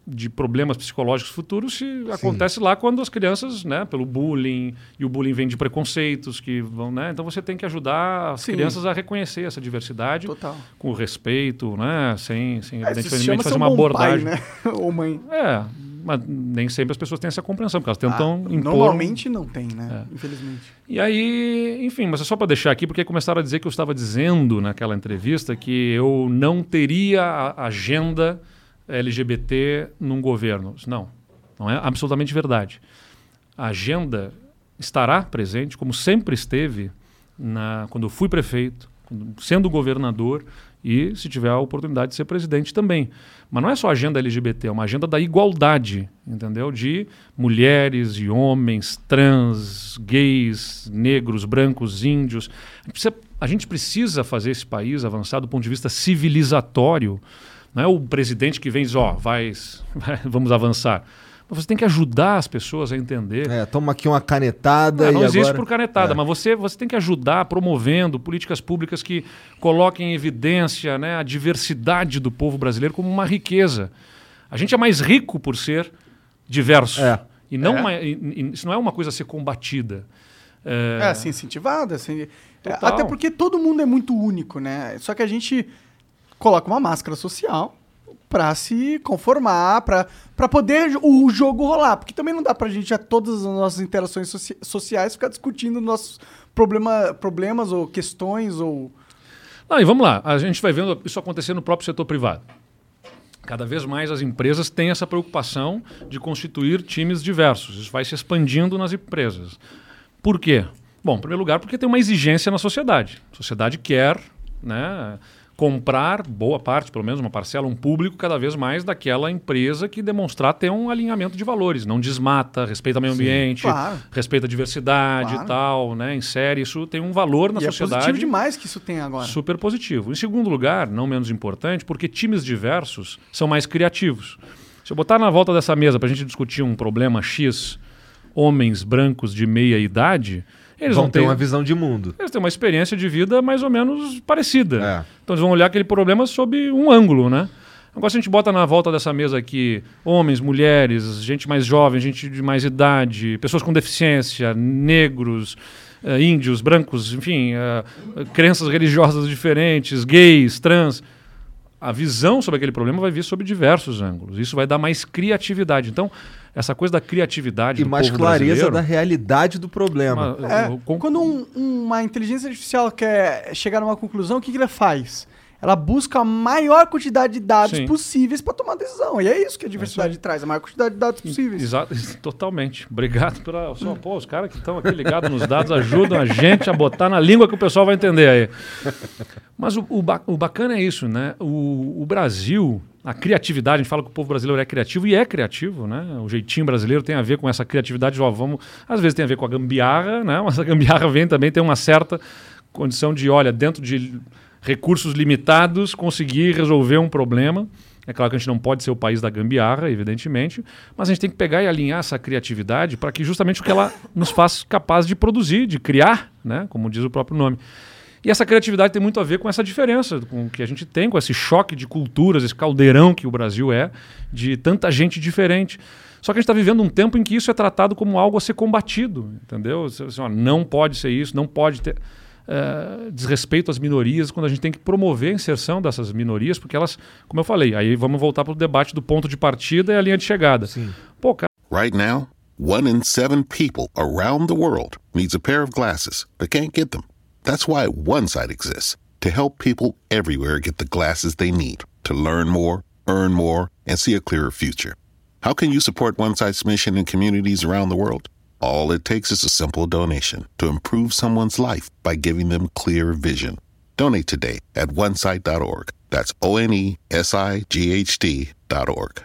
de problemas psicológicos futuros se acontece lá quando as crianças, né, pelo bullying e o bullying vem de preconceitos que vão, né? Então você tem que ajudar as Sim. crianças a reconhecer essa diversidade Total. com respeito, né, sem, sem É, evidentemente fazer um uma abordagem. pai, né? <laughs> Ou mãe. É, mas nem sempre as pessoas têm essa compreensão, porque elas tentam Ah, impor. Normalmente não tem, né? É. Infelizmente. E aí, enfim, mas é só para deixar aqui, porque começaram a dizer que eu estava dizendo naquela entrevista que eu não teria a agenda LGBT num governo. Não, não é absolutamente verdade. A agenda estará presente, como sempre esteve, na, quando eu fui prefeito, sendo governador e se tiver a oportunidade de ser presidente também. Mas não é só agenda LGBT, é uma agenda da igualdade, entendeu? De mulheres e homens, trans, gays, negros, brancos, índios. A gente precisa a gente precisa fazer esse país avançar do ponto de vista civilizatório. Não é o presidente que vem e diz, ó, vai, vai- vamos avançar. Mas você tem que ajudar as pessoas a entender. É, toma aqui uma canetada É, e não existe agora... por canetada, É. mas você, você tem que ajudar promovendo políticas públicas que coloquem em evidência né, a diversidade do povo brasileiro como uma riqueza. A gente é mais rico por ser diverso. É. E não É. uma- e- e isso não é uma coisa a ser combatida. É, É, assim, incentivada. Assim, é, até porque todo mundo é muito único, né? Só que a gente coloca uma máscara social pra se conformar, pra poder o jogo rolar. Porque também não dá pra gente, a todas as nossas interações soci- sociais, ficar discutindo nossos problema, problemas ou questões ou... Não, e vamos lá, a gente vai vendo isso acontecer no próprio setor privado. Cada vez mais as empresas têm essa preocupação de constituir times diversos. Isso vai se expandindo nas empresas. Por quê? Bom, em primeiro lugar, porque tem uma exigência na sociedade. A sociedade quer né, comprar boa parte, pelo menos uma parcela, um público cada vez mais daquela empresa que demonstrar ter um alinhamento de valores. Não desmata, respeita o meio ambiente, claro. respeita a diversidade Claro. e tal, né, insere. Isso tem um valor na e é sociedade. positivo demais que isso tem agora. Super positivo. Em segundo lugar, não menos importante, porque times diversos são mais criativos. Se eu botar na volta dessa mesa para a gente discutir um problema X, homens brancos de meia idade, eles Vão ter uma visão de mundo. eles têm uma experiência de vida mais ou menos parecida. É. Então eles vão olhar aquele problema sob um ângulo, né? Agora, se a gente bota na volta dessa mesa aqui homens, mulheres, gente mais jovem, gente de mais idade, pessoas com deficiência, negros, eh, índios, brancos, enfim, eh, crenças religiosas diferentes, gays, trans. A visão sobre aquele problema vai vir sob diversos ângulos. Isso vai dar mais criatividade. Então, essa coisa da criatividade E do mais povo clareza da realidade do problema. uma- É, eu- com- quando um- uma inteligência artificial quer chegar numa conclusão, o que, que ela faz? Ela busca a maior quantidade de dados Sim. possíveis para tomar decisão. E é isso que a diversidade traz, a maior quantidade de dados possíveis. Exato, <laughs> totalmente. Obrigado pela. Só, pô, os caras que estão aqui ligados nos dados ajudam a gente a botar na língua que o pessoal vai entender aí. Mas o, o, o bacana é isso, né? O, o Brasil, a criatividade, a gente fala que o povo brasileiro é criativo e é criativo, né? O jeitinho brasileiro tem a ver com essa criatividade, ó, vamos. Às vezes tem a ver com a gambiarra, né? <laughs> Mas a gambiarra vem também, tem uma certa condição de, olha, dentro de recursos limitados, conseguir resolver um problema. É claro que a gente não pode ser o país da gambiarra, evidentemente, mas a gente tem que pegar e alinhar essa criatividade para que justamente o que ela nos faz capaz de produzir, de criar, né? como diz o próprio nome. E essa criatividade tem muito a ver com essa diferença com o que a gente tem, com esse choque de culturas, esse caldeirão que o Brasil é, de tanta gente diferente. Só que a gente está vivendo um tempo em que isso é tratado como algo a ser combatido, entendeu? Assim, ó, não pode ser isso, não pode ter eh, desrespeito às minorias, quando a gente tem que promover a inserção dessas minorias, porque elas, como eu falei, aí vamos voltar para o debate do ponto de partida e a linha de chegada. Pô, cara, Right now, one in seven people around the world needs a pair of glasses but can't get them. That's why OneSight exists to help people everywhere get the glasses they need to learn more, earn more, and see a clearer future. How can you support OneSight's mission in communities around the world? All it takes is a simple donation to improve someone's life by giving them clear vision. Donate today at onesight.org. That's O N E S I G H T dot org.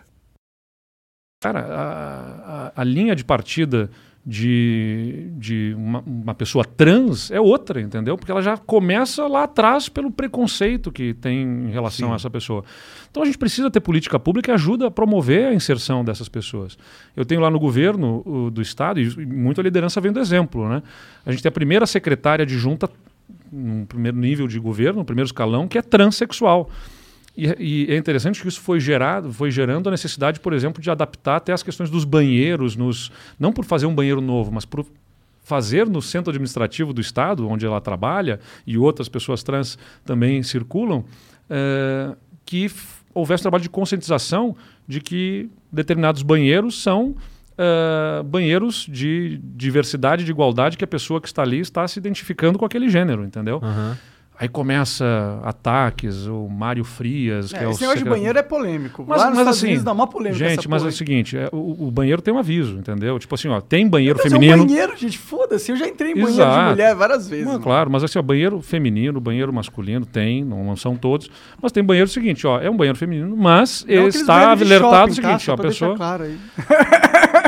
Cara, a, a- a linha de partida de, de uma, uma pessoa trans é outra, entendeu? Porque ela já começa lá atrás pelo preconceito que tem em relação a essa pessoa. Então a gente precisa ter política pública que ajuda a promover a inserção dessas pessoas. Eu tenho lá no governo o, do Estado, e muita liderança vem do exemplo, né? A gente tem a primeira secretária adjunta no primeiro nível de governo, no primeiro escalão, que é transexual. E, e é interessante que isso foi gerado, foi gerando a necessidade, por exemplo, de adaptar até as questões dos banheiros, nos, não por fazer um banheiro novo, mas por fazer no centro administrativo do estado, onde ela trabalha, e outras pessoas trans também circulam, eh, que houvesse trabalho de conscientização de que determinados banheiros são eh, banheiros de diversidade, de igualdade, que a pessoa que está ali está se identificando com aquele gênero, entendeu? Aí começa ataques, o Mário Frias, que É, é, o esse negócio de banheiro é polêmico. mas, Lá mas assim, Unidos dá uma polêmica gente, mas é porra o seguinte, é, o, o banheiro tem um aviso, entendeu? Tipo assim, ó, tem banheiro Mas é um feminino. banheiro, gente, foda-se. Eu já entrei em banheiro de Exato. mulher várias vezes. Não, claro, mas assim, ó, banheiro feminino, banheiro masculino tem, não são todos, mas tem banheiro seguinte, ó, é um banheiro feminino, mas Não está alertado o tá? seguinte, Só ó, a pessoa claro aí. <laughs>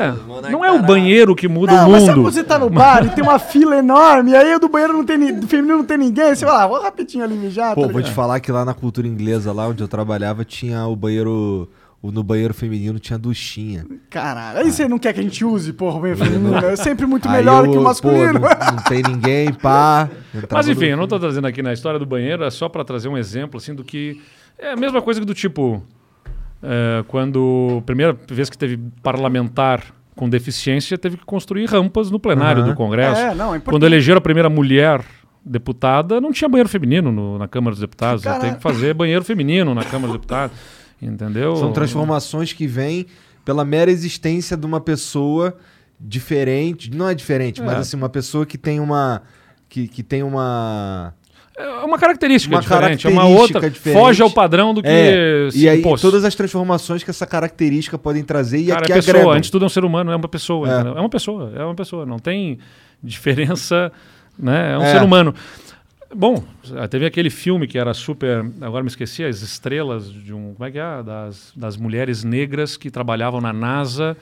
É, monarcarado. não é o banheiro que muda Não, o mas sabe mundo. quando você tá no bar e tem uma fila enorme, e aí o do banheiro não tem ni- do feminino não tem ninguém, você fala, ah, vou rapidinho ali mijar. Pô, tá vou te falar que lá na cultura inglesa, lá onde eu trabalhava, tinha o banheiro. o- No banheiro feminino tinha duchinha. Caralho, aí você não quer que a gente use, porra, o banheiro feminino. É sempre muito melhor eu, que o pô, masculino. não, não tem ninguém, pá. Mas enfim, no- eu não estou trazendo aqui na história do banheiro, é só para trazer um exemplo assim do que é a mesma coisa que do tipo é, quando primeira vez que teve parlamentar com deficiência teve que construir rampas no plenário Aham. do Congresso. É, não, é quando elegeram a primeira mulher deputada, não tinha banheiro feminino no- na Câmara dos Deputados. Tem que fazer banheiro feminino na Câmara dos Deputados. <laughs> Entendeu? São transformações que vêm pela mera existência de uma pessoa diferente. Não é diferente, mas É. assim, uma pessoa que tem uma. Que, que tem uma. É uma característica Uma diferente, é uma característica outra. diferente. Foge ao padrão do que É, e aí impôs. todas as transformações que essa característica podem trazer e Cara, que é pessoa, agregam. antes de tudo é um ser humano, é uma pessoa. É. É, uma pessoa, é uma pessoa. Não tem diferença, né? É um É. ser humano. Bom, teve aquele filme que era super. Agora me esqueci, as estrelas de um. Como é que é? Das, das mulheres negras que trabalhavam na NASA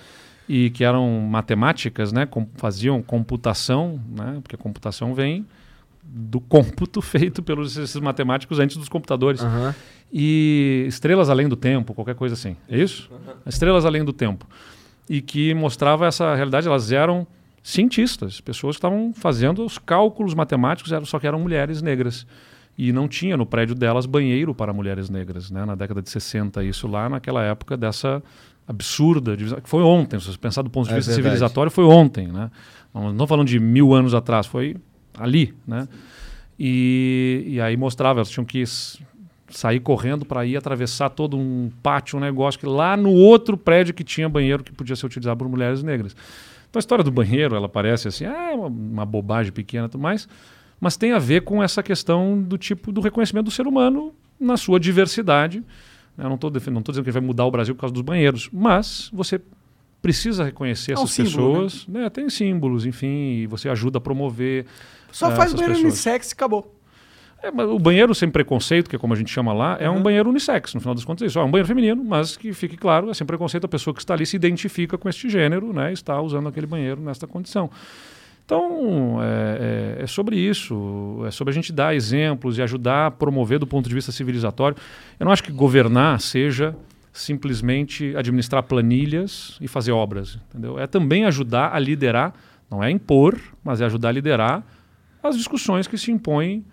e que eram matemáticas, né? Com, faziam computação, né? Porque a computação vem do cômputo <laughs> feito pelos esses matemáticos antes dos computadores. Aham. E Estrelas Além do Tempo, qualquer coisa assim. É isso? Estrelas Além do Tempo. E que mostrava essa realidade. Elas eram cientistas, pessoas que estavam fazendo os cálculos matemáticos, só que eram mulheres negras. E não tinha no prédio delas banheiro para mulheres negras, né? na década de 60, isso lá naquela época dessa absurda divisão. que Foi ontem, se você pensar do ponto de É vista verdade. civilizatório, foi ontem. Né? Não estou falando de mil anos atrás, foi ali. Né? E, e aí mostrava, elas tinham que sair correndo para ir atravessar todo um pátio, um negócio que lá no outro prédio que tinha banheiro que podia ser utilizado por mulheres negras. Então a história do banheiro, ela parece assim, ah, é uma, uma bobagem pequena e tudo mais, mas tem a ver com essa questão do tipo do reconhecimento do ser humano na sua diversidade. Eu não estou dizendo que vai mudar o Brasil por causa dos banheiros, mas você precisa reconhecer É um essas símbolo, pessoas, né? Tem símbolos, enfim, e você ajuda a promover. Só eh, faz banheiro pessoas. unissex e acabou. É, o banheiro sem preconceito, que é como a gente chama lá, é um banheiro unissex, no final das contas é isso. É um banheiro feminino, mas que fique claro, é sem preconceito, a pessoa que está ali se identifica com este gênero, né? Está usando aquele banheiro nesta condição. Então, é, é- é sobre isso, é sobre a gente dar exemplos e ajudar a promover do ponto de vista civilizatório. Eu não acho que governar seja simplesmente administrar planilhas e fazer obras, entendeu? É também ajudar a liderar, não é impor, mas é ajudar a liderar as discussões que se impõem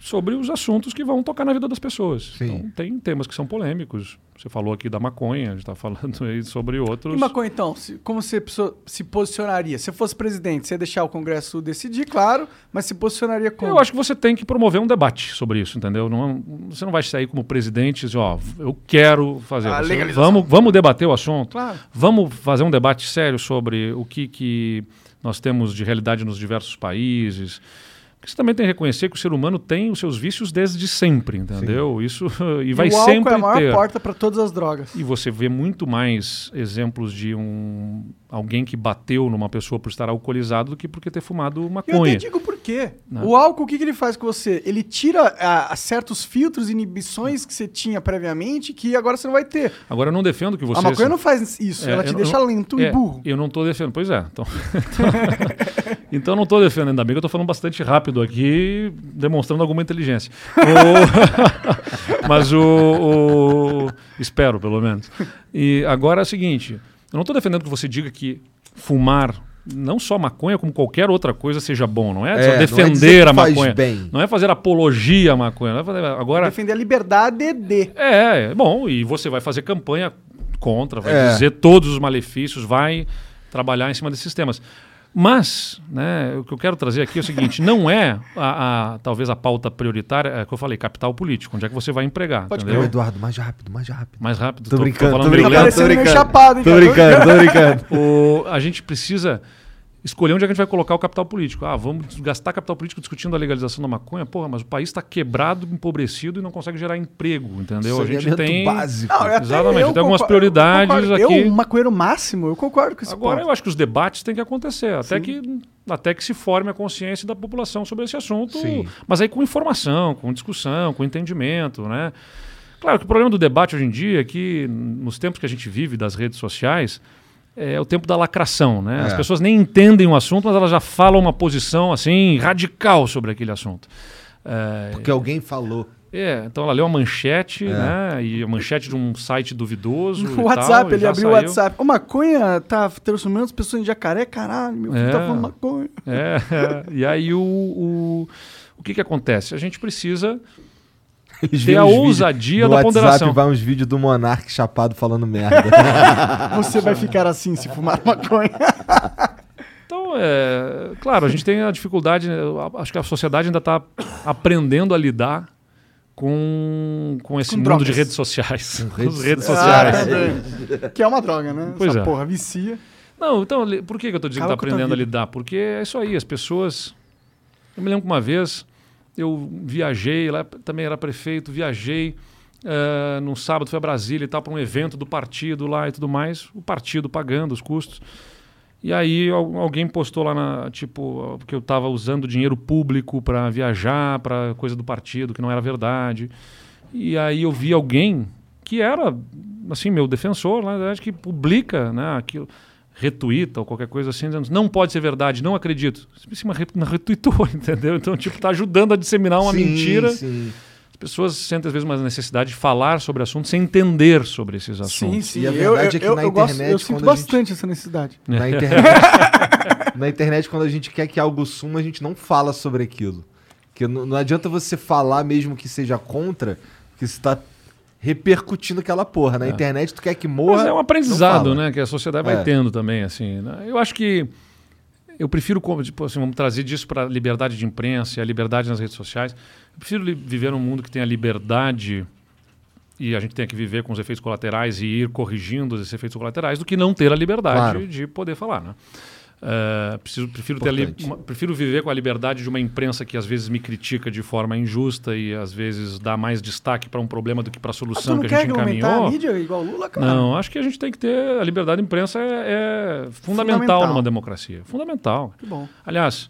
sobre os assuntos que vão tocar na vida das pessoas. Sim. Então, tem temas que são polêmicos. Você falou aqui da maconha, a gente está falando <laughs> aí sobre outros. E maconha, então, se- como você se posicionaria? Se fosse presidente, você ia deixar o Congresso decidir, claro, mas se posicionaria como? Eu acho que você tem que promover um debate sobre isso, entendeu? Não, você não vai sair como presidente e dizer, ó, eu quero fazer. A Você- legalização. vamos, vamos debater o assunto. Claro. Vamos fazer um debate sério sobre o que, que nós temos de realidade nos diversos países. Porque você também tem que reconhecer que o ser humano tem os seus vícios desde sempre, entendeu? Isso <laughs> e vai o álcool sempre é a maior ter. porta para todas as drogas. E você vê muito mais exemplos de um alguém que bateu numa pessoa por estar alcoolizado do que por ter fumado Eu até maconha. digo por quê. Né? O álcool, o que, que ele faz com você? Ele tira a, a certos filtros inibições que você tinha previamente que agora você não vai ter. Agora eu não defendo que você a maconha não faz isso, É, ela te não- deixa não- lento é, e burro. Eu não estou defendendo. Pois é. Então, <laughs> então eu não estou defendendo, ainda bem que eu estou falando bastante rápido aqui, demonstrando alguma inteligência. O- <laughs> Mas o, o- Espero, pelo menos. E agora é o seguinte: eu não estou defendendo que você diga que fumar. Não só maconha, como qualquer outra coisa seja bom. Não é, É, não é defender dizer que a faz maconha. bem. Não é fazer apologia à maconha. Não é fazer- agora, Defender a liberdade de. é, é bom, e você vai fazer campanha contra, vai É. dizer todos os malefícios, vai trabalhar em cima desses temas. Mas, né, o que eu quero trazer aqui é o seguinte: não é a, a- talvez a pauta prioritária, é que eu falei, capital político, onde é que você vai empregar, Pode entendeu? Eduardo, mais rápido, mais rápido. Mais rápido. Tô brincando, falando tô brincando, tô meio brincando. chapado, hein, Tô brincando, tô brincando. O- a gente precisa escolher onde é que a gente vai colocar o capital político. Ah, vamos gastar capital político discutindo a legalização da maconha? Porra, mas o país está quebrado, empobrecido e não consegue gerar emprego, entendeu? A gente tem. básico. Não, eu Exatamente, eu tem algumas eu prioridades concordo. aqui. Eu, um maconheiro máximo, eu concordo com esse Agora, ponto. eu acho que os debates têm que acontecer, até que, até que se forme a consciência da população sobre esse assunto, Sim. mas aí com informação, com discussão, com entendimento, né? Claro que o problema do debate hoje em dia é que, nos tempos que a gente vive das redes sociais, é o tempo da lacração, né? As É. pessoas nem entendem o assunto, mas elas já falam uma posição assim radical sobre aquele assunto. É, Porque alguém falou. é, então ela leu a manchete, É. né? E a manchete de um site duvidoso. O WhatsApp, tal, ele abriu o. WhatsApp. O maconha tá transformando as pessoas em jacaré, caralho, meu filho É. tá falando maconha. É, <laughs> é. e aí o, o, o que que acontece? A gente precisa Eles ter a ousadia no da WhatsApp ponderação. vai uns vídeos do Monark chapado falando merda. <laughs> Você vai ficar assim se fumar maconha. Então, é, claro, a gente tem a dificuldade, né, acho que a sociedade ainda está aprendendo a lidar com, com esse Com mundo drogas. de redes sociais. Com <laughs> redes as redes Ah, sociais. também. que é uma droga, né? Pois Essa é. porra, vicia. Não, então, por que que eu estou dizendo que está aprendendo a lidar? Porque é isso aí, as pessoas... Eu me lembro que uma vez eu viajei, lá também era prefeito, viajei eh, num sábado, fui a Brasília e tal, para um evento do partido lá e tudo mais, o partido pagando os custos. E aí al- alguém postou lá, na, tipo, que eu estava usando dinheiro público para viajar, para coisa do partido, que não era verdade. E aí eu vi alguém que era, assim, meu defensor, na verdade, que publica né, aquilo, retuita ou qualquer coisa assim, dizendo, não pode ser verdade, não acredito. Re- não retuitou, <laughs> entendeu? Então, tipo, tá ajudando a disseminar uma Sim, mentira. sim. As pessoas sentem, às vezes, uma necessidade de falar sobre assuntos sem entender sobre esses assuntos. Sim, sim. E a verdade eu, é que eu, na eu gosto, internet, eu sinto quando a gente- bastante essa necessidade. <laughs> Na internet, <laughs> na internet, quando a gente quer que algo suma, a gente não fala sobre aquilo. Porque não, não adianta você falar mesmo que seja contra, porque você tá repercutindo aquela porra. Na internet, tu quer que morra. Mas é um aprendizado, né? Que a sociedade É. vai tendo também, assim. né? Eu acho que eu prefiro, como, tipo, assim, vamos trazer disso para a liberdade de imprensa e a liberdade nas redes sociais. Eu prefiro viver num mundo que tem a liberdade e a gente tem que viver com os efeitos colaterais e ir corrigindo esses efeitos colaterais do que não ter a liberdade Claro. de poder falar, né? Eh, preciso, prefiro, ter prefiro viver com a liberdade de uma imprensa que às vezes me critica de forma injusta e às vezes dá mais destaque para um problema do que para a Ah, solução não que a gente encaminhou. a mídia igual Lula, cara? Não, acho que a gente tem que ter. A liberdade de imprensa é, é fundamental, Fundamental. numa democracia. Fundamental. Que bom. Aliás,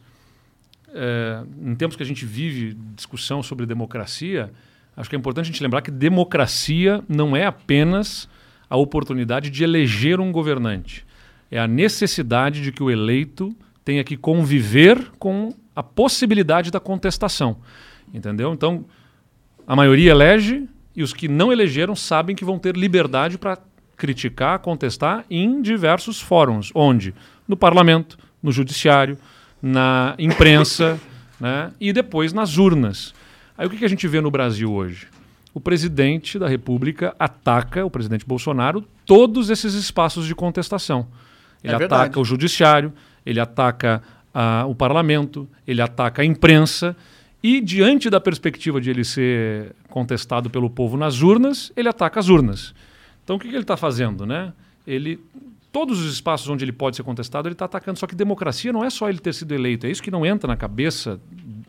é, em tempos que a gente vive discussão sobre democracia, acho que é importante a gente lembrar que democracia não é apenas a oportunidade de eleger um governante. É a necessidade de que o eleito tenha que conviver com a possibilidade da contestação. Entendeu? Então, a maioria elege e os que não elegeram sabem que vão ter liberdade para criticar, contestar em diversos fóruns. Onde? No parlamento, no judiciário, na imprensa <laughs> né? e depois nas urnas. Aí o que que a gente vê no Brasil hoje? O presidente da República ataca, o presidente Bolsonaro, todos esses espaços de contestação. Ele É verdade. ataca o judiciário, ele ataca ah, o parlamento, ele ataca a imprensa e, diante da perspectiva de ele ser contestado pelo povo nas urnas, ele ataca as urnas. Então, o que, que ele está fazendo? Né? Ele, todos os espaços onde ele pode ser contestado, ele está atacando. Só que democracia não é só ele ter sido eleito, é isso que não entra na cabeça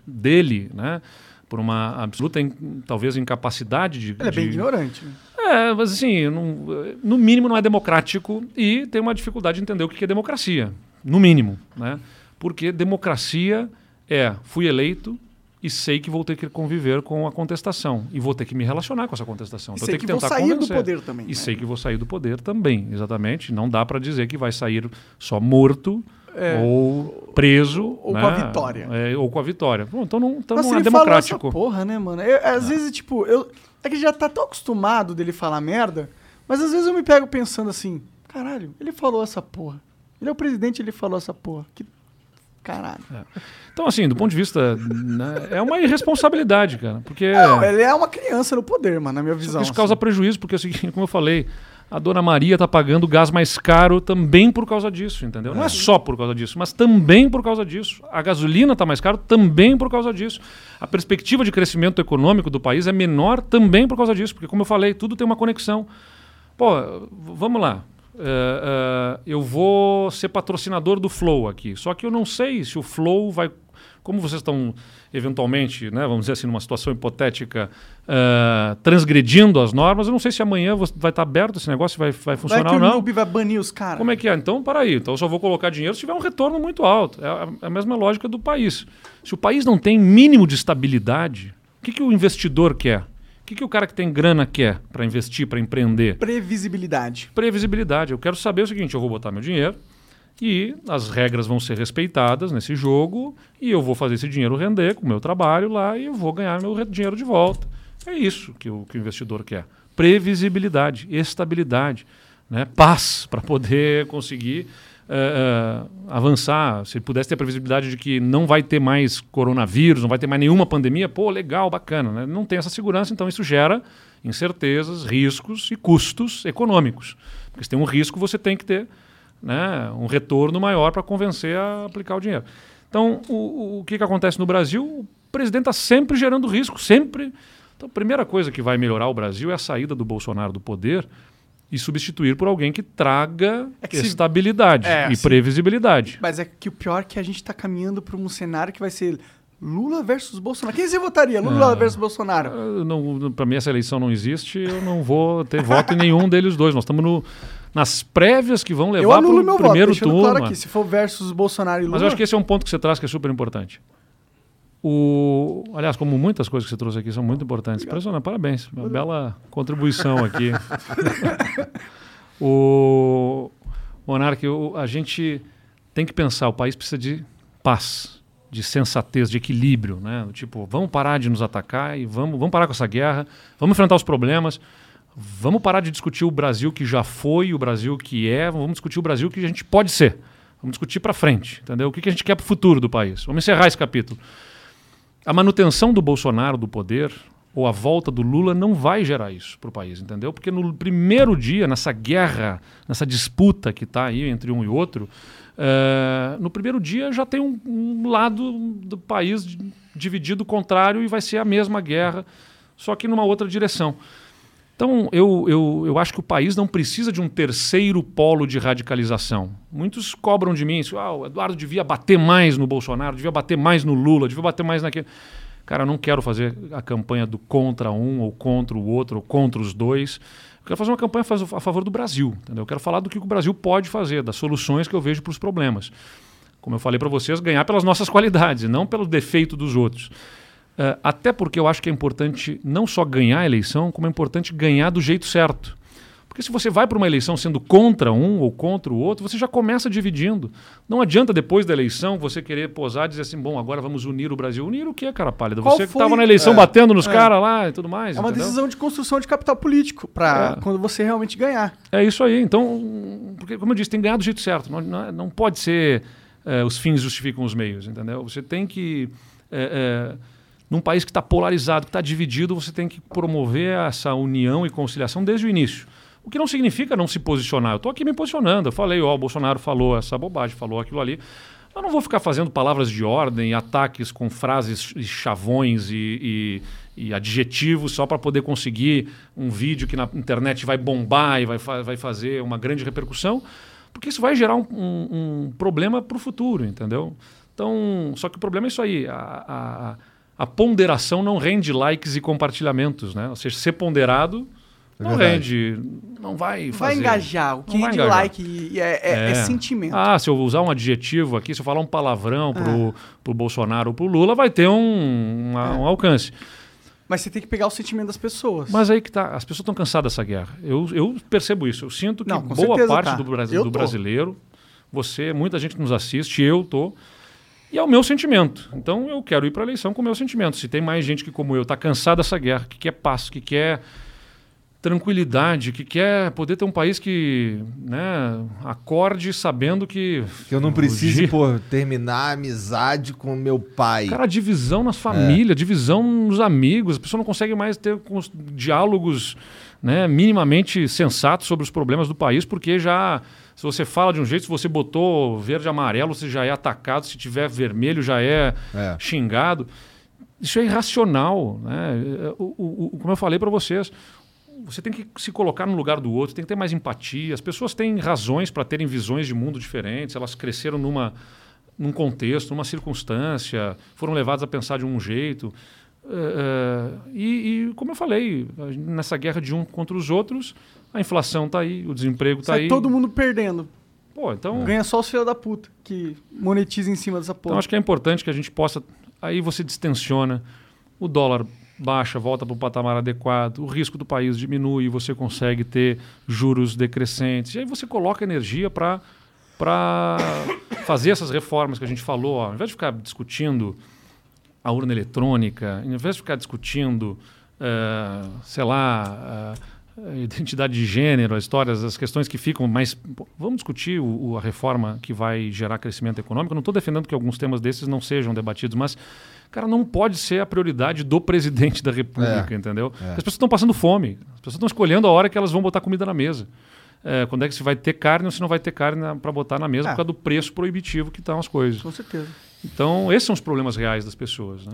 dele, né? Por uma absoluta, talvez, incapacidade de... Ele é bem de- ignorante. né? é, mas assim, não- no mínimo não é democrático e tem uma dificuldade de entender o que é democracia. No mínimo, né? Porque democracia é, fui eleito e sei que vou ter que conviver com a contestação. E vou ter que me relacionar com essa contestação. E Então, sei tenho que vou sair do convencer. poder também, E né? sei que vou sair do poder também, exatamente. Não dá para dizer que vai sair só morto É. ou preso. Ou né? com a vitória. É, ou com a vitória. Bom, então não, então Nossa, não é ele falou essa democrático. porra, né, mano? Eu- às vezes, tipo, eu. É que já tá tão acostumado dele falar merda, mas às vezes eu me pego pensando assim, caralho, ele falou essa porra. Ele é o presidente, ele falou essa porra. Que caralho. Então, assim, do ponto de vista. né, é uma irresponsabilidade, cara. Porque. Não, ele é uma criança no poder, mano, na minha visão. Isso causa prejuízo, porque é o seguinte, como eu falei, a dona Maria está pagando gás mais caro também por causa disso, entendeu? Não é só por causa disso, mas também por causa disso. A gasolina está mais cara também por causa disso. A perspectiva de crescimento econômico do país é menor também por causa disso, porque, como eu falei, tudo tem uma conexão. Pô, vamos lá. É, é, eu vou ser patrocinador do Flow aqui. Só que eu não sei se o Flow vai. Como vocês estão, eventualmente, né, vamos dizer assim, numa situação hipotética, é, transgredindo as normas, eu não sei se amanhã vai estar aberto esse negócio, vai, vai Vai funcionar que ou o não. Noob vai banir os caras. Como é que é? Então, para aí. Então, eu só vou colocar dinheiro se tiver um retorno muito alto. É a, é a mesma lógica do país. Se o país não tem mínimo de estabilidade, o que, que o investidor quer? que, que o cara que tem grana quer para investir, para empreender? Previsibilidade. Previsibilidade. Eu quero saber o seguinte: eu vou botar meu dinheiro e as regras vão ser respeitadas nesse jogo e eu vou fazer esse dinheiro render com o meu trabalho lá e eu vou ganhar meu dinheiro de volta. É isso que o, que o investidor quer. Previsibilidade, estabilidade, né? paz <laughs> para poder conseguir eh, eh, avançar. Se pudesse ter a previsibilidade de que não vai ter mais coronavírus, não vai ter mais nenhuma pandemia, pô, legal, bacana. Né? Não tem essa segurança, então isso gera incertezas, riscos e custos econômicos. Porque se tem um risco, você tem que ter né, um retorno maior para convencer a aplicar o dinheiro. Então, o, o- que, que acontece no Brasil? O presidente está sempre gerando risco, sempre. Então, a primeira coisa que vai melhorar o Brasil é a saída do Bolsonaro do poder e substituir por alguém que traga É que se- estabilidade É, e se- previsibilidade. Mas é que o pior é que a gente tá caminhando para um cenário que vai ser Lula versus Bolsonaro. Quem você votaria? Lula Ah. versus Bolsonaro? Para mim, essa eleição não existe, eu não vou ter voto em nenhum deles dois. Nós estamos no- nas prévias que vão levar para o voto, primeiro deixando turno. claro aqui. Se for versus Bolsonaro e Lula... Mas eu acho que esse é um ponto que você traz que é super importante. O, aliás, como muitas coisas que você trouxe aqui são muito importantes. Impressionante, parabéns. Uma bela contribuição aqui. <laughs> o Monark, o- a gente tem que pensar, o país precisa de paz, de sensatez, de equilíbrio, né? Tipo, vamos parar de nos atacar e vamos, vamos parar com essa guerra, vamos enfrentar os problemas, vamos parar de discutir o Brasil que já foi, o Brasil que é, vamos discutir o Brasil que a gente pode ser. Vamos discutir para frente, entendeu? O que, que a gente quer para o futuro do país. Vamos encerrar esse capítulo. A manutenção do Bolsonaro do poder ou a volta do Lula não vai gerar isso para o país, entendeu? Porque no primeiro dia, nessa guerra, nessa disputa que está aí entre um e outro, eh, no primeiro dia já tem um, um lado do país di- dividido contrário e vai ser a mesma guerra, só que numa outra direção. Então, eu, eu, eu acho que o país não precisa de um terceiro polo de radicalização. Muitos cobram de mim. Ah, o Eduardo devia bater mais no Bolsonaro, devia bater mais no Lula, devia bater mais naquele. Cara, eu não quero fazer a campanha do contra um, ou contra o outro, ou contra os dois. Eu quero fazer uma campanha a favor do Brasil. Entendeu? Eu quero falar do que o Brasil pode fazer, das soluções que eu vejo para os problemas. Como eu falei para vocês, ganhar pelas nossas qualidades, não pelo defeito dos outros. Eh, até porque eu acho que é importante não só ganhar a eleição, como é importante ganhar do jeito certo. Porque se você vai para uma eleição sendo contra um ou contra o outro, você já começa dividindo. Não adianta depois da eleição você querer posar e dizer assim, bom, agora vamos unir o Brasil. Unir o quê, cara pálida? Qual Você que estava na eleição é, batendo nos é. caras lá e tudo mais. É uma entendeu? decisão de construção de capital político para É. quando você realmente ganhar. É isso aí. Então, porque, como eu disse, tem que ganhar do jeito certo. Não, não, não pode ser eh, os fins justificam os meios, entendeu? Você tem que. Num país que está polarizado, que está dividido, você tem que promover essa união e conciliação desde o início. O que não significa não se posicionar. Eu estou aqui me posicionando. Eu falei, ó, o Bolsonaro falou essa bobagem, falou aquilo ali. Eu não vou ficar fazendo palavras de ordem, ataques com frases e chavões e, e- e adjetivos só para poder conseguir um vídeo que na internet vai bombar e vai, vai fazer uma grande repercussão, porque isso vai gerar um, um- um problema para o futuro, entendeu? Então, só que o problema é isso aí. A, a- a ponderação não rende likes e compartilhamentos, né? Ou seja, ser ponderado não verdade. rende, não vai Vai fazer. engajar. O que Não vai de engajar. like e- é, é- é sentimento. Ah, se eu usar um adjetivo aqui, se eu falar um palavrão Ah. pro, pro Bolsonaro ou pro Lula, vai ter um, uma- um alcance. Mas você tem que pegar o sentimento das pessoas. Mas aí que tá, as pessoas estão cansadas dessa guerra. Eu, eu percebo isso. Eu sinto que Não, boa parte tá. do, do brasileiro, você, muita gente que nos assiste, eu tô. E é o meu sentimento. Então eu quero ir para a eleição com o meu sentimento. Se tem mais gente que, como eu, está cansada dessa guerra, que quer paz, que quer tranquilidade, que quer poder ter um país que né, acorde sabendo que. Que eu não <laughs> pô, terminar a amizade com meu pai. Cara, divisão nas famílias, divisão nos amigos. A pessoa não consegue mais ter diálogos né, minimamente sensatos sobre os problemas do país, porque já. Se você fala de um jeito, se você botou verde e amarelo, você já é atacado. Se tiver vermelho, já é, É. xingado. Isso é irracional. Né? O, o- o- como eu falei para vocês, você tem que se colocar no lugar do outro, tem que ter mais empatia. As pessoas têm razões para terem visões de mundo diferentes, elas cresceram numa, num contexto, numa circunstância, foram levadas a pensar de um jeito. Eh, e, e, como eu falei, nessa guerra de um contra os outros, a inflação está aí, o desemprego está aí. todo mundo perdendo. Pô, então, Ganha só os filhos da puta que monetiza em cima dessa porra. então acho que é importante que a gente possa. Aí você distensiona. O dólar baixa, volta para o patamar adequado, o risco do país diminui, você consegue ter juros decrescentes. E aí você coloca energia para <coughs> fazer essas reformas que a gente falou, ó, ao invés de ficar discutindo a urna eletrônica, ao invés de ficar discutindo, eh, sei lá, eh, identidade de gênero, as histórias, as questões que ficam mais. pô, Vamos discutir o- a reforma que vai gerar crescimento econômico. Não estou defendendo que alguns temas desses não sejam debatidos, mas, cara, não pode ser a prioridade do presidente da República, É. entendeu? É. As pessoas estão passando fome, as pessoas estão escolhendo a hora que elas vão botar comida na mesa. É, quando é que se vai ter carne ou se não vai ter carne para botar na mesa É. por causa do preço proibitivo que estão as coisas. Com certeza. Então, esses são os problemas reais das pessoas, né?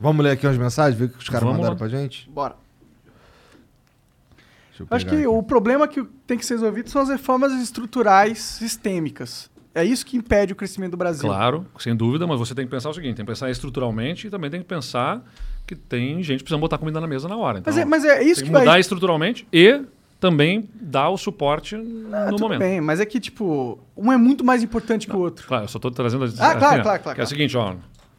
Vamos ler aqui umas mensagens, ver o que os caras mandaram lá. pra gente? Bora. Acho que aqui. o problema que tem que ser resolvido são as reformas estruturais sistêmicas. É isso que impede o crescimento do Brasil. Claro, sem dúvida, mas você tem que pensar o seguinte: tem que pensar estruturalmente e também tem que pensar que tem gente precisando botar comida na mesa na hora. Então, Mas é, mas é isso tem que que mudar vai... estruturalmente e também dar o suporte Ah, no tudo momento. bem, mas é que, tipo, um é muito mais importante que o outro. Claro, eu só estou trazendo. Ah, claro, ó, claro, claro, Que é claro. o seguinte, ó.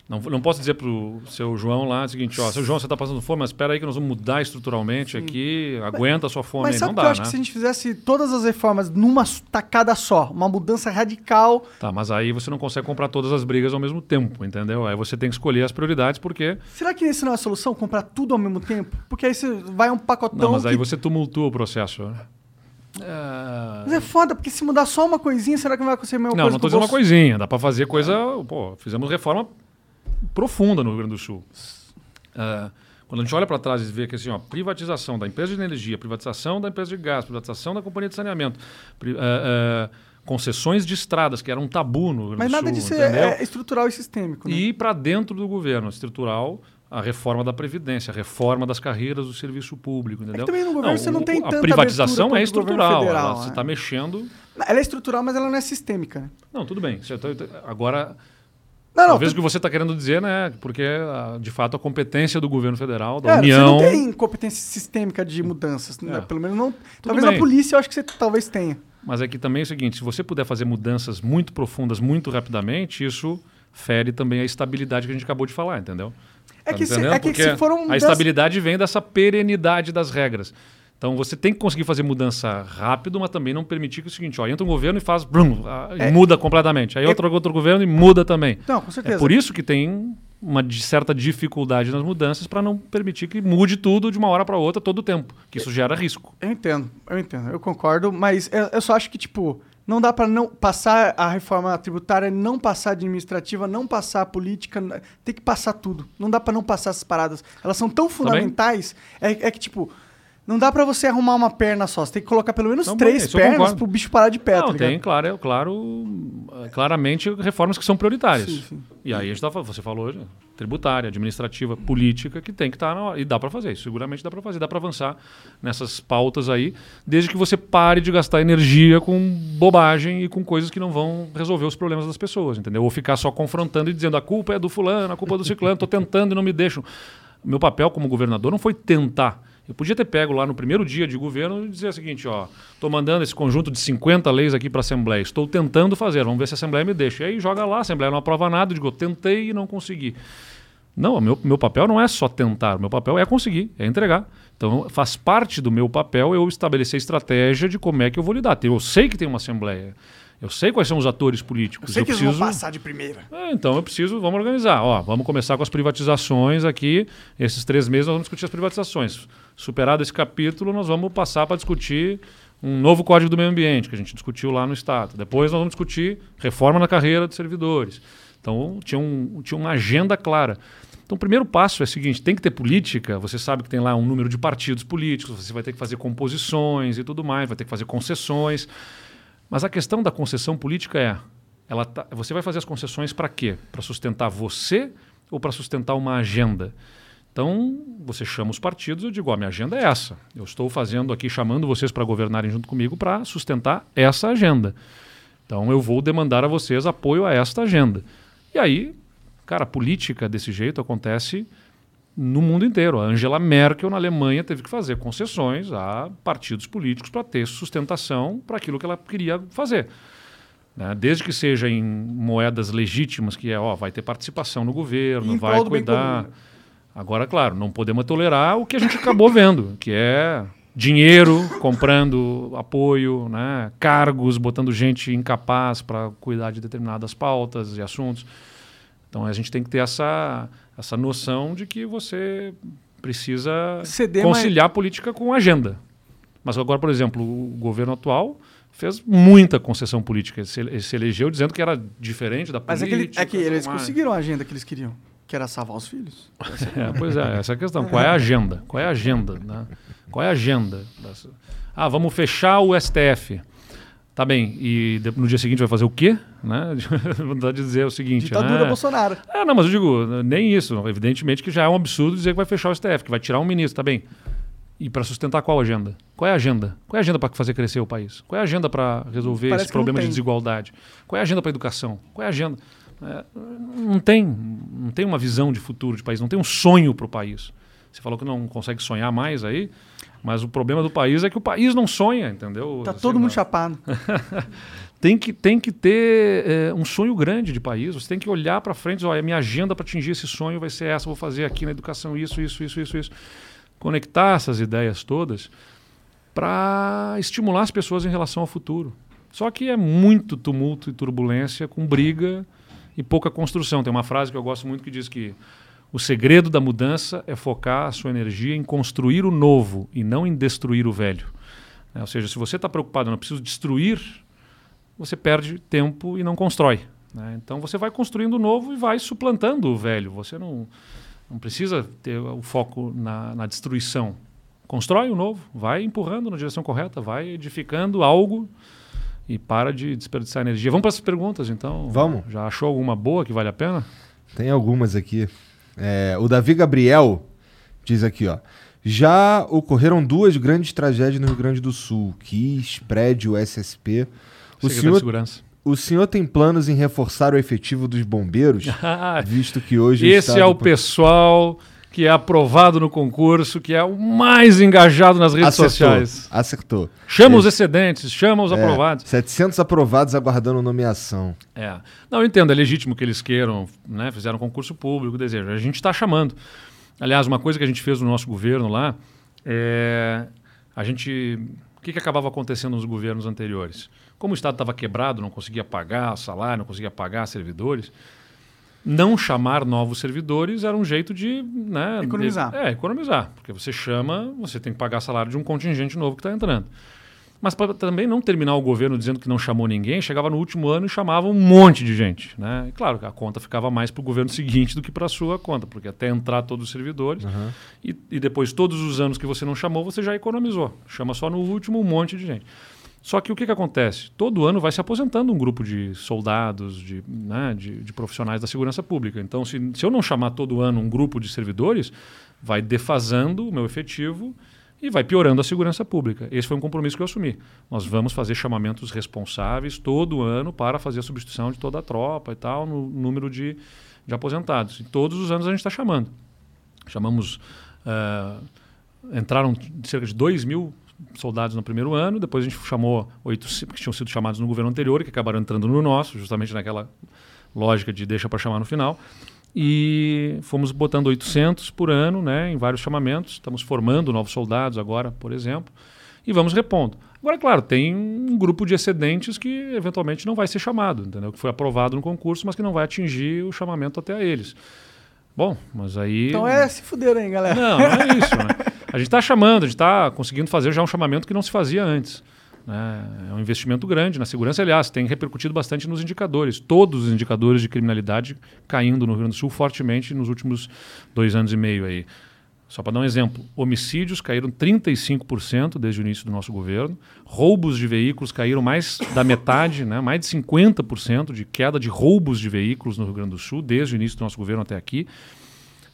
Não, não posso dizer pro seu João lá o seguinte, ó, seu João, você está passando fome, mas espera aí que nós vamos mudar estruturalmente aqui, aguenta a sua fome Mas aí. sabe Não o que dá, eu acho né? que se a gente fizesse todas as reformas numa tacada só, uma mudança radical, Tá, mas aí você não consegue comprar todas as brigas ao mesmo tempo, entendeu? Aí você tem que escolher as prioridades, porque. será que isso não é a solução? Comprar tudo ao mesmo tempo? Porque aí você vai um pacotão. Não, mas aí que- você tumultua o processo. né? É... Mas é foda, porque se mudar só uma coisinha, será que não vai acontecer a mesma Não, coisa não com estou o dizendo uma Bolso- coisinha. Dá para fazer coisa. Pô, fizemos reforma profunda no Rio Grande do Sul. É, quando a gente olha para trás e vê que assim, ó, privatização da empresa de energia, privatização da empresa de gás, privatização da companhia de saneamento, pri- é, é, concessões de estradas, que era um tabu no Rio Grande Mas do nada Sul, disso entendeu? é, é estrutural e sistêmico. Né? E para dentro do governo estrutural, a reforma da Previdência, a reforma das carreiras do serviço público, entendeu? É também no governo você não o- tem a tanta privatização abertura é o estrutural. federal, ela- você é. está mexendo. Ela é estrutural, mas ela não é sistêmica. Né? Não, tudo bem. Você tá- Agora, Não, não, talvez o tu- que você está querendo dizer, né? Porque, ah, de fato, a competência do governo federal, da É, União. Você não tem competência sistêmica de mudanças. né? É. Pelo menos não. Talvez bem. a polícia eu acho que você talvez tenha. Mas é que também é o seguinte: se você puder fazer mudanças muito profundas, muito rapidamente, isso fere também a estabilidade que a gente acabou de falar, entendeu? É Tá que se- é que se for um A estabilidade vem dessa perenidade das regras. Então você tem que conseguir fazer mudança rápido, mas também não permitir que é o seguinte, ó, entra um governo e faz, brum, É. muda completamente. Aí outro, outro governo e muda também. Não, com certeza. É por isso que tem uma certa dificuldade nas mudanças para não permitir que mude tudo de uma hora para outra todo o tempo, que isso gera risco. Eu entendo, eu entendo, eu concordo, mas eu, eu só acho que, tipo, não dá pra não passar a reforma tributária, não passar a administrativa, não passar a política, tem que passar tudo. Não dá pra não passar essas paradas. Elas são tão fundamentais, é, é que, tipo, não dá pra você arrumar uma perna só. Você tem que colocar pelo menos Não, três pernas concordo. pro bicho parar de pé, tá Não, ligado? tem, claro, é, claro, claramente reformas que são prioritárias. Sim, sim. E aí a gente tá, você falou, tributária, administrativa, política, que tem que estar na hora. E dá para fazer isso, seguramente dá para fazer, dá para avançar nessas pautas aí, desde que você pare de gastar energia com bobagem e com coisas que não vão resolver os problemas das pessoas, entendeu? Ou ficar só confrontando e dizendo a culpa é do fulano, a culpa é do ciclano, tô tentando e não me deixam. Meu papel como governador não foi tentar. Eu podia ter pego lá no primeiro dia de governo e dizer o seguinte, ó, estou mandando esse conjunto de 50 leis aqui para a Assembleia, estou tentando fazer, vamos ver se a Assembleia me deixa. E aí joga lá, a Assembleia não aprova nada, eu digo, eu tentei e não consegui. Não, meu, meu papel não é só tentar, meu papel é conseguir, é entregar. Então faz parte do meu papel eu estabelecer estratégia de como é que eu vou lidar. Eu sei que tem uma Assembleia, eu sei quais são os atores políticos. Eu sei que eles preciso... vão passar de primeira. É, então eu preciso, vamos organizar. Ó, vamos começar com as privatizações aqui. Esses três meses nós vamos discutir as privatizações. Superado esse capítulo, nós vamos passar para discutir um novo código do meio ambiente, que a gente discutiu lá no Estado. Depois nós vamos discutir reforma na carreira dos servidores. Então tinha, um, tinha uma agenda clara. Então o primeiro passo é o seguinte: tem que ter política. Você sabe que tem lá um número de partidos políticos, você vai ter que fazer composições e tudo mais, vai ter que fazer concessões. Mas a questão da concessão política é: ela tá- você vai fazer as concessões para quê? Para sustentar você ou para sustentar uma agenda? Então, você chama os partidos eu digo: ó, minha agenda é essa. Eu estou fazendo aqui, chamando vocês para governarem junto comigo para sustentar essa agenda. Então, eu vou demandar a vocês apoio a esta agenda. E aí, cara, a política desse jeito acontece no mundo inteiro. A Angela Merkel, na Alemanha, teve que fazer concessões a partidos políticos para ter sustentação para aquilo que ela queria fazer. né? Desde que seja em moedas legítimas, que é, ó, vai ter participação no governo, vai cuidar. comum. Agora, claro, não podemos tolerar o que a gente acabou vendo, que é dinheiro comprando apoio, né? cargos, botando gente incapaz para cuidar de determinadas pautas e assuntos. Então a gente tem que ter essa, essa noção de que você precisa Ceder conciliar política com agenda. Mas agora, por exemplo, o governo atual fez muita concessão política. Ele se, ele se elegeu dizendo que era diferente da Mas é que, ele- política. é que eles mais. conseguiram a agenda que eles queriam, que era salvar os filhos. <laughs> É, pois é, essa é a questão. Qual é a agenda? Qual é a agenda? né? Qual é a agenda? Ah, vamos fechar o STF. Tá bem, e no dia seguinte vai fazer o quê? Né? <laughs> Vontade de dizer o seguinte. Ditadura né? Bolsonaro. É, não, mas eu digo, nem isso. Evidentemente que já é um absurdo dizer que vai fechar o STF, que vai tirar um ministro, tá bem. E para sustentar qual agenda? Qual é a agenda? Qual é a agenda para fazer crescer o país? Qual é a agenda para resolver Parece esse problema de desigualdade? Qual é a agenda para educação? Qual é a agenda? É, não tem, não tem uma visão de futuro de país, não tem um sonho para o país. Você falou que não consegue sonhar mais aí, mas o problema do país é que o país não sonha, entendeu? Tá Assim, todo mundo não- chapado. <laughs> tem que, tem que ter é, um sonho grande de país. Você tem que olhar para frente e dizer, olha, minha agenda para atingir esse sonho vai ser essa, vou fazer aqui na educação isso, isso, isso, isso, isso. Conectar essas ideias todas para estimular as pessoas em relação ao futuro. Só que é muito tumulto e turbulência com briga e pouca construção. Tem uma frase que eu gosto muito que diz que o segredo da mudança é focar a sua energia em construir o novo e não em destruir o velho. É, ou seja, se você está preocupado, não preciso destruir, você perde tempo e não constrói. né? Então você vai construindo o novo e vai suplantando o velho. Você não, não precisa ter o foco na, na destruição. Constrói o novo, vai empurrando na direção correta, vai edificando algo e para de desperdiçar energia. Vamos para as perguntas, então. Vamos. Já achou alguma boa que vale a pena? Tem algumas aqui. É, o Davi Gabriel diz aqui, ó. Já ocorreram duas grandes tragédias no Rio Grande do Sul. KIS, prédio, SSP. O Secretário senhor, Segurança. o senhor tem planos em reforçar o efetivo dos bombeiros? <laughs> visto que hoje Esse é o po- pessoal que é aprovado no concurso, que é o mais engajado nas redes Acertou, sociais. Acertou. Chama os excedentes, chama os É, aprovados. 700 aprovados aguardando nomeação. É. Não, eu entendo, é legítimo que eles queiram, né? Fizeram concurso público, desejo. A gente está chamando. Aliás, uma coisa que a gente fez no nosso governo lá é. A gente. O que, que acabava acontecendo nos governos anteriores? Como o Estado estava quebrado, não conseguia pagar salário, não conseguia pagar servidores, não chamar novos servidores era um jeito de. Né, Economizar. de- é, economizar. Porque você chama, você tem que pagar salário de um contingente novo que está entrando. Mas para também não terminar o governo dizendo que não chamou ninguém, chegava no último ano e chamava um monte de gente. Né? E claro, a conta ficava mais para o governo <laughs> seguinte do que para a sua conta, porque até entrar todos os servidores e, e depois todos os anos que você não chamou, você já economizou. Chama só no último um monte de gente. Só que o que, que acontece? Todo ano vai se aposentando um grupo de soldados, de, né, de, de profissionais da segurança pública. Então, se, se eu não chamar todo ano um grupo de servidores, vai defasando o meu efetivo e vai piorando a segurança pública. Esse foi um compromisso que eu assumi. Nós vamos fazer chamamentos responsáveis todo ano para fazer a substituição de toda a tropa e tal, no número de, de aposentados. E todos os anos a gente está chamando. Chamamos. ah, entraram cerca de 2 mil soldados no primeiro ano, depois a gente chamou 800 que tinham sido chamados no governo anterior que acabaram entrando no nosso, justamente naquela lógica de deixa para chamar no final. E fomos botando 800 por ano, né, em vários chamamentos. Estamos formando novos soldados agora, por exemplo, e vamos repondo. Agora, claro, tem um grupo de excedentes que eventualmente não vai ser chamado, entendeu? Que foi aprovado no concurso, mas que não vai atingir o chamamento até a eles. Bom, mas aí. Então é se fuder aí, galera. Não, não é isso, né? <laughs> A gente está chamando, a gente está conseguindo fazer já um chamamento que não se fazia antes. né? É um investimento grande na segurança, aliás, tem repercutido bastante nos indicadores. Todos os indicadores de criminalidade caindo no Rio Grande do Sul fortemente nos últimos dois anos e meio aí. Só para dar um exemplo, homicídios caíram 35% desde o início do nosso governo, roubos de veículos caíram mais da metade, né? mais de 50% de queda de roubos de veículos no Rio Grande do Sul, desde o início do nosso governo até aqui.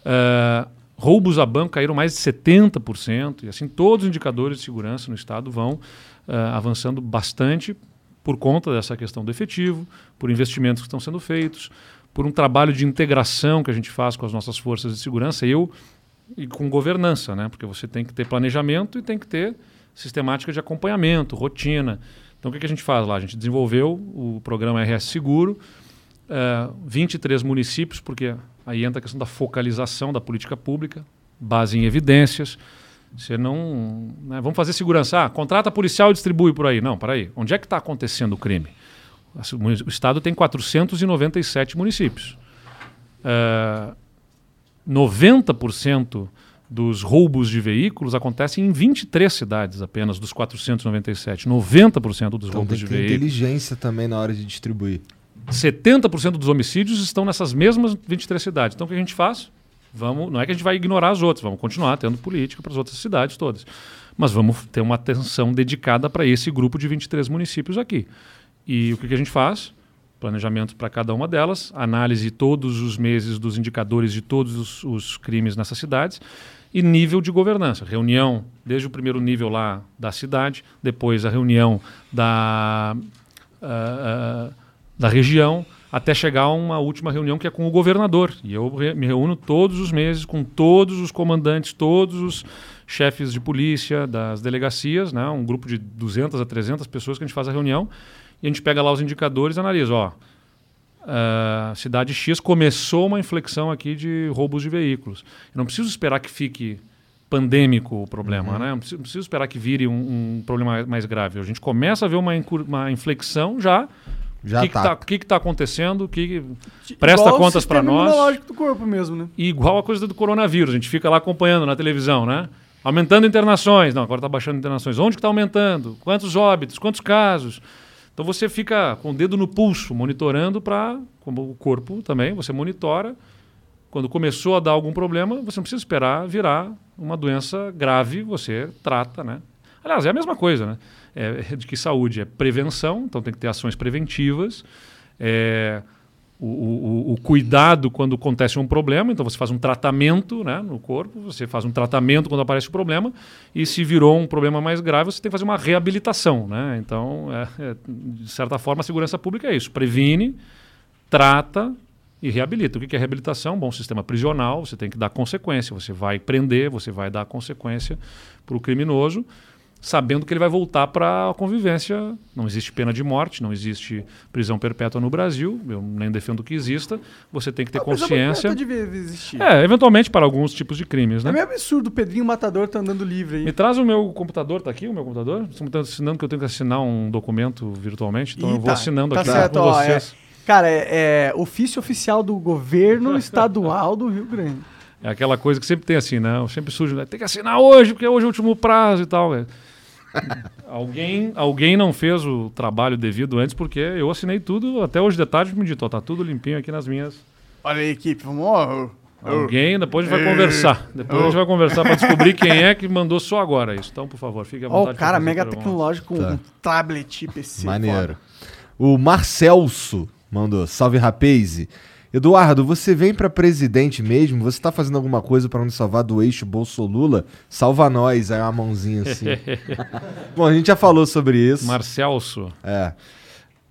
Ah, roubos a banco caíram mais de 70%, e assim todos os indicadores de segurança no Estado vão ah, avançando bastante por conta dessa questão do efetivo, por investimentos que estão sendo feitos, por um trabalho de integração que a gente faz com as nossas forças de segurança, eu e com governança, né? porque você tem que ter planejamento e tem que ter sistemática de acompanhamento, rotina. Então, o que, a gente faz lá? A gente desenvolveu o programa RS Seguro, eh, 23 municípios, porque Aí entra a questão da focalização da política pública, base em evidências. Você não. né, vamos fazer segurança. Ah, contrata policial e distribui por aí. Não, peraí. Onde é que está acontecendo o crime? O Estado tem 497 municípios. É, 90% dos roubos de veículos acontecem em 23 cidades apenas, dos 497. 90% dos Então roubos tem de veículos. inteligência também na hora de distribuir. 70% dos homicídios estão nessas mesmas 23 cidades. Então o que a gente faz? Vamos, não é que a gente vai ignorar as outras, vamos continuar tendo política para as outras cidades todas. Mas vamos ter uma atenção dedicada para esse grupo de 23 municípios aqui. E o que, que a gente faz? Planejamento para cada uma delas, análise todos os meses dos indicadores de todos os, os crimes nessas cidades e nível de governança. Reunião, desde o primeiro nível lá da cidade, depois a reunião da, ah, ah, da região, até chegar a uma última reunião que é com o governador. E eu re- me reúno todos os meses com todos os comandantes, todos os chefes de polícia das delegacias, né? um grupo de 200 a 300 pessoas que a gente faz a reunião e a gente pega lá os indicadores e analisa, ó, a cidade X começou uma inflexão aqui de roubos de veículos. Eu não preciso esperar que fique pandêmico o problema, Uhum. né? Não preciso, não preciso esperar que vire um, um problema mais grave. A gente começa a ver uma, uma inflexão já. Já o que, tá, o que que tá acontecendo? Que presta Igual contas para nós. imunológico do corpo mesmo, né? E igual a coisa do coronavírus, a gente fica lá acompanhando na televisão, né? Aumentando internações. Não, agora está baixando internações. Onde que está aumentando? Quantos óbitos? Quantos casos? Então você fica com o dedo no pulso, monitorando para, como o corpo também, você monitora. Quando começou a dar algum problema, você não precisa esperar virar uma doença grave, você trata, né? Aliás, é a mesma coisa, né? É, de que saúde é prevenção, então tem que ter ações preventivas. É, o, o- o cuidado quando acontece um problema, então você faz um tratamento né, no corpo, você faz um tratamento quando aparece o problema, e se virou um problema mais grave, você tem que fazer uma reabilitação. Né? Então, é- é, de certa forma, a segurança pública é isso: previne, trata e reabilita. O que que é reabilitação? Bom, sistema prisional, você tem que dar consequência, você vai prender, você vai dar consequência para o criminoso sabendo que ele vai voltar para a convivência. Não existe pena de morte, não existe prisão perpétua no Brasil, eu nem defendo que exista. Você tem que ter A prisão consciência. devia existir. É, eventualmente para alguns tipos de crimes, É né? meio absurdo o Pedrinho Matador tá andando livre aí. Me traz o meu computador, tá aqui o meu computador? Você me tá assinando que eu tenho que assinar um documento virtualmente, então Ih, eu vou tá. assinando Tá aqui certo, com ó, é- vocês. Cara, é, é ofício oficial do governo <laughs> estadual do Rio Grande. É aquela coisa que sempre tem assim, né? Sempre surge, né? tem que assinar hoje, porque hoje é o último prazo e tal. é. <laughs> alguém, alguém não fez o trabalho devido antes, porque eu assinei tudo, até hoje de tarde me dito, ó, tá tudo limpinho aqui nas minhas. Olha aí, equipe, vamos. Alguém, <laughs> depois a gente vai conversar. Depois a gente vai conversar para descobrir quem é que mandou só agora isso. Então, por favor, fique à Ó, vontade. o cara mega tecnológico com Tá. um tablet, PC. Maneiro. O Marcelso mandou, salve Rapaze. Eduardo, você vem pra presidente mesmo? Você tá fazendo alguma coisa pra nos salvar do eixo Bolsolula? Salva nós, aí uma mãozinha assim. <laughs> Bom, a gente já falou sobre isso. Marcelso. É,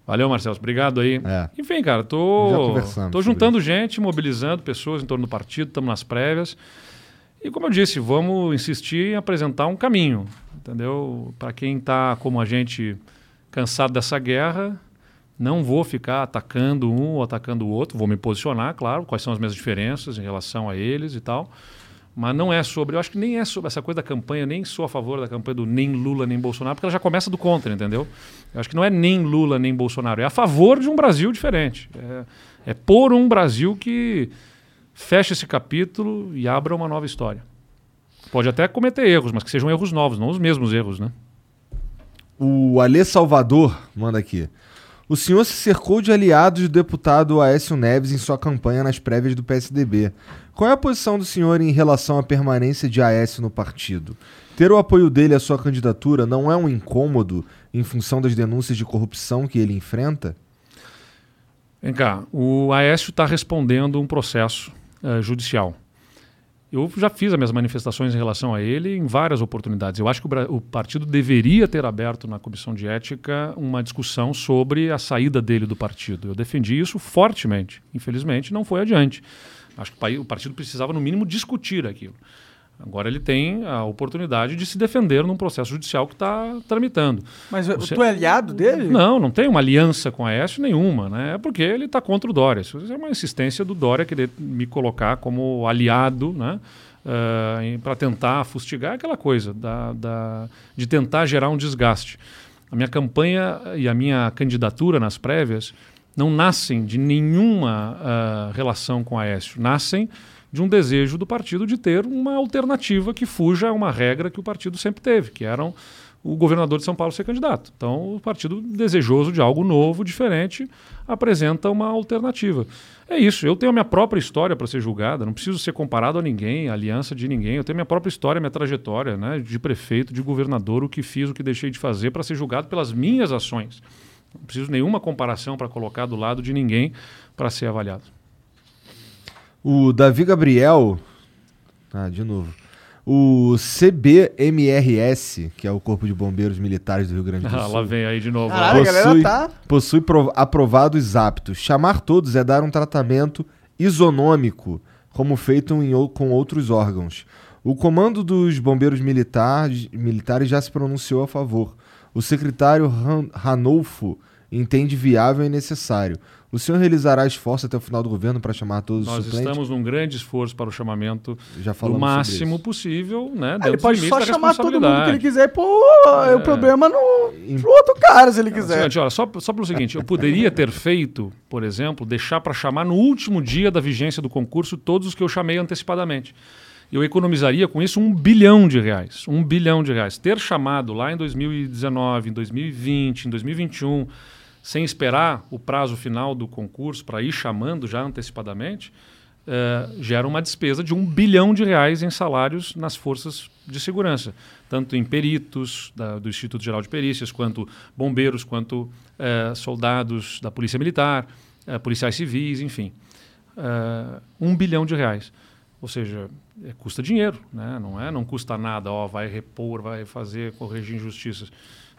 Valeu, Marcelso. Obrigado aí. É. Enfim, cara, tô, tô juntando gente, mobilizando pessoas em torno do partido, estamos nas prévias. E como eu disse, vamos insistir em apresentar um caminho, entendeu? Para quem está como a gente cansado dessa guerra, não vou ficar atacando um ou atacando o outro, vou me posicionar, claro, quais são as minhas diferenças em relação a eles e tal. Mas não é sobre, eu acho que nem é sobre essa coisa da campanha, nem sou a favor da campanha do nem Lula nem Bolsonaro, porque ela já começa do contra, entendeu? Eu acho que não é nem Lula nem Bolsonaro, é a favor de um Brasil diferente. É, é por um Brasil que feche esse capítulo e abra uma nova história. Pode até cometer erros, mas que sejam erros novos, não os mesmos erros, né? O Alê Salvador manda aqui. O senhor se cercou de aliados do deputado Aécio Neves em sua campanha nas prévias do PSDB. Qual é a posição do senhor em relação à permanência de Aécio no partido? Ter o apoio dele à sua candidatura não é um incômodo em função das denúncias de corrupção que ele enfrenta? Vem cá, o Aécio está respondendo um processo eh, judicial. Eu já fiz as minhas manifestações em relação a ele em várias oportunidades. Eu acho que o, o partido deveria ter aberto na comissão de ética uma discussão sobre a saída dele do partido. Eu defendi isso fortemente. Infelizmente, não foi adiante. Acho que o o partido precisava, no mínimo, discutir aquilo. Agora ele tem a oportunidade de se defender num processo judicial que está tramitando. Mas Você- tu é aliado dele? Não, não tem uma aliança com a Aécio nenhuma, né? É porque ele está contra o Dória. Isso é uma insistência do Dória querer me colocar como aliado, né? para tentar fustigar aquela coisa da, da- de tentar gerar um desgaste. A minha campanha e a minha candidatura nas prévias não nascem de nenhuma ah, relação com a Aécio. Nascem de um desejo do partido de ter uma alternativa que fuja a uma regra que o partido sempre teve, que eram o governador de São Paulo ser candidato. Então, o partido desejoso de algo novo, diferente, apresenta uma alternativa. É isso. Eu tenho a minha própria história para ser julgada, não preciso ser comparado a ninguém, a aliança de ninguém. Eu tenho minha própria história, minha trajetória, né, de prefeito, de governador, o que fiz, o que deixei de fazer para ser julgado pelas minhas ações. Não preciso nenhuma comparação para colocar do lado de ninguém para ser avaliado. O Davi Gabriel. Ah, de novo. O CBMRS, que é o Corpo de Bombeiros Militares do Rio Grande do Ah, Sul. lá vem aí de novo. A galera possui, tá- possui prov- aprovados aptos. Chamar todos é dar um tratamento isonômico, como feito em com outros órgãos. O comando dos bombeiros militares, militares já se pronunciou a favor. O secretário Han- Ranolfo entende viável e necessário. O senhor realizará esforço até o final do governo para chamar todos Nós os suplentes? estamos num grande esforço para o chamamento Já do sobre máximo possível, né? Ah, ele pode só chamar todo mundo que ele quiser e pôr o problema no, pro outro cara, se ele quiser. Olha, só, só pelo seguinte, eu poderia ter feito, por exemplo, deixar para chamar no último dia da vigência do concurso todos os que eu chamei antecipadamente. Eu economizaria com isso um bilhão de reais. Um bilhão de reais. Ter chamado lá em 2019, em 2020, em 2021, sem esperar o prazo final do concurso para ir chamando já antecipadamente, eh, gera uma despesa de um bilhão de reais em salários nas forças de segurança, tanto em peritos da- do Instituto Geral de Perícias, quanto bombeiros, quanto eh, soldados da Polícia Militar, eh, policiais civis, enfim. Um bilhão de reais. Ou seja, é, custa dinheiro, né? não é? Não custa nada, ó, vai repor, vai fazer, corrigir injustiças.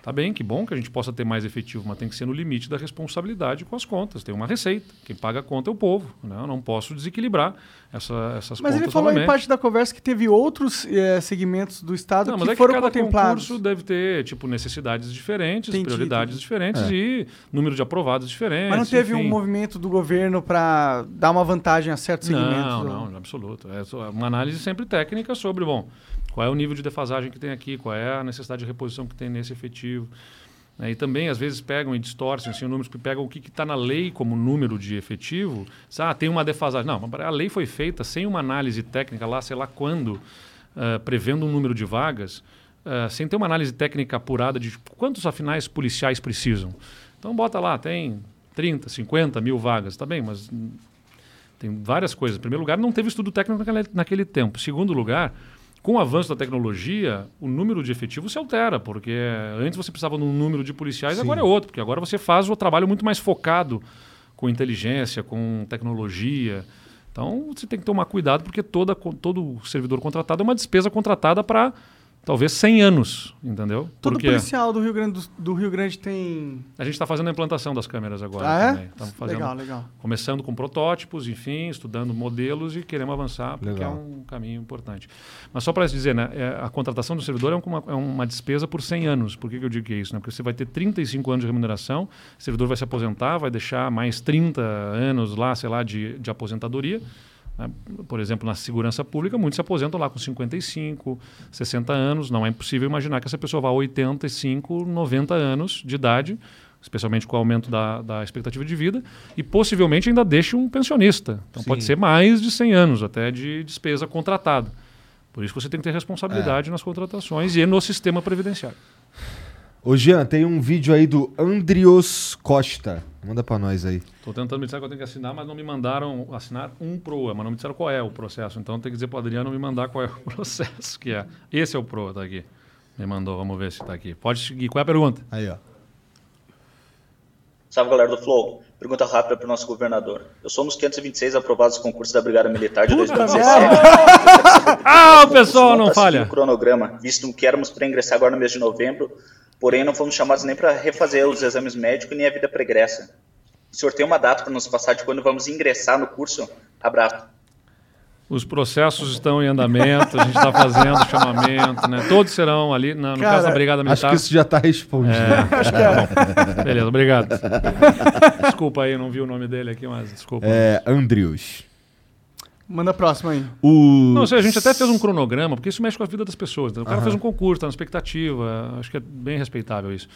Tá bem, que bom que a gente possa ter mais efetivo, mas tem que ser no limite da responsabilidade com as contas. Tem uma receita. Quem paga a conta é o povo. Né? Eu não posso desequilibrar essa, essas Mas contas ele falou em novamente. parte da conversa que teve outros eh, segmentos do Estado Não, mas que é que foram cada contemplados. concurso deve ter tipo necessidades diferentes, Entendi, prioridades entendi. diferentes É. e número de aprovados diferentes. Mas não teve um enfim. movimento do governo para dar uma vantagem a certos segmentos? Não, do- não, em absoluto. É uma análise sempre técnica sobre, bom, qual é o nível de defasagem que tem aqui, qual é a necessidade de reposição que tem nesse efetivo. né? E também, às vezes, pegam e distorcem assim, números que pegam o que está na lei como número de efetivo. Ah, tem uma defasagem. Não, a lei foi feita sem uma análise técnica lá, sei lá quando, ah, prevendo um número de vagas, ah, sem ter uma análise técnica apurada de quantos afinais policiais precisam. Então, bota lá, tem 30, 50 mil vagas, tá bem, mas tem várias coisas. Em primeiro lugar, não teve estudo técnico naquele, naquele tempo. Em segundo lugar, com o avanço da tecnologia, o número de efetivos se altera, porque antes você precisava de um número de policiais, Sim. agora é outro, porque agora você faz o trabalho muito mais focado com inteligência, com tecnologia. Então, você tem que tomar cuidado, porque toda, todo servidor contratado é uma despesa contratada para talvez 100 anos, entendeu? Todo porque policial do Rio Grande, do, do Rio Grande tem... a gente está fazendo a implantação das câmeras agora Ah, é? também. Estamos fazendo Legal, legal. começando com protótipos, enfim, estudando modelos e queremos avançar, porque Legal. é um caminho importante. Mas só para dizer, né, é, a contratação do servidor é uma, é uma despesa por 100 anos. Por que, que eu digo que é isso? Né? Porque você vai ter 35 anos de remuneração, o servidor vai se aposentar, vai deixar mais 30 anos lá, sei lá, de, de aposentadoria. Né? Por exemplo, na segurança pública, muitos se aposentam lá com 55, 60 anos. Não é impossível imaginar que essa pessoa vá a 85, 90 anos de idade, especialmente com o aumento da, da expectativa de vida, e possivelmente ainda deixe um pensionista. Então pode Sim. ser mais de 100 anos até de despesa contratada. Por isso você tem que ter responsabilidade nas contratações e no sistema previdenciário. Ô Jean, tem um vídeo aí do Andrios Costa. Manda pra nós aí. Estou tentando me disser que eu tenho que assinar, mas não me mandaram assinar um PROA, mas não me disseram qual é o processo. Então tem que dizer para o Adriano me mandar qual é o <laughs> processo que é. Esse é o PROA, tá aqui. Me mandou, vamos ver se tá aqui. Pode seguir. Qual é a pergunta? Aí, ó. Salve galera do Flow. Pergunta rápida para o nosso governador. Eu sou um dos 526 aprovados no concurso da Brigada Militar de 2017. <laughs> Ah, o pessoal não tá falha. o cronograma, visto que éramos para ingressar agora no mês de novembro, porém não fomos chamados nem para refazer os exames médicos nem a vida pregressa. O senhor tem uma data para nos passar de quando vamos ingressar no curso? Abraço. Os processos estão em andamento, a gente está fazendo chamamento, né? Todos serão ali, na, no Cara, caso da Brigada Acho Militar. que isso já tá respondido. É, Acho que é. bom. Beleza, obrigado. Desculpa aí, não vi o nome dele aqui, mas desculpa. É, Andrius. Manda a próxima aí. O... Não, a gente até fez um cronograma, porque isso mexe com a vida das pessoas. né? O cara fez um concurso, tá na expectativa. Acho que é bem respeitável isso.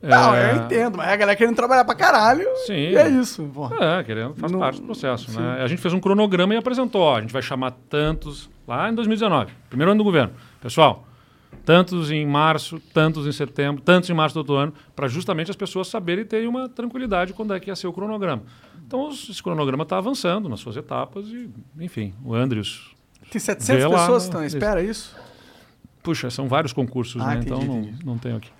Não, É, eu entendo, mas a galera querendo trabalhar pra caralho. Sim. E é isso. Pô. É, querendo, faz Não- parte do processo. Né? A gente fez um cronograma e apresentou. Ó, a gente vai chamar tantos lá em 2019, primeiro ano do governo. Pessoal, tantos em março, tantos em setembro, tantos em março do outro ano, para justamente as pessoas saberem e terem uma tranquilidade quando é que ia ser o cronograma. Então, os- esse cronograma está avançando nas suas etapas e, enfim, o Andrews. Tem 700 Vê lá, pessoas né? que estão à espera, é isso? Puxa, são vários concursos, Ah, né? entendi, então não, entendi. não tenho aqui.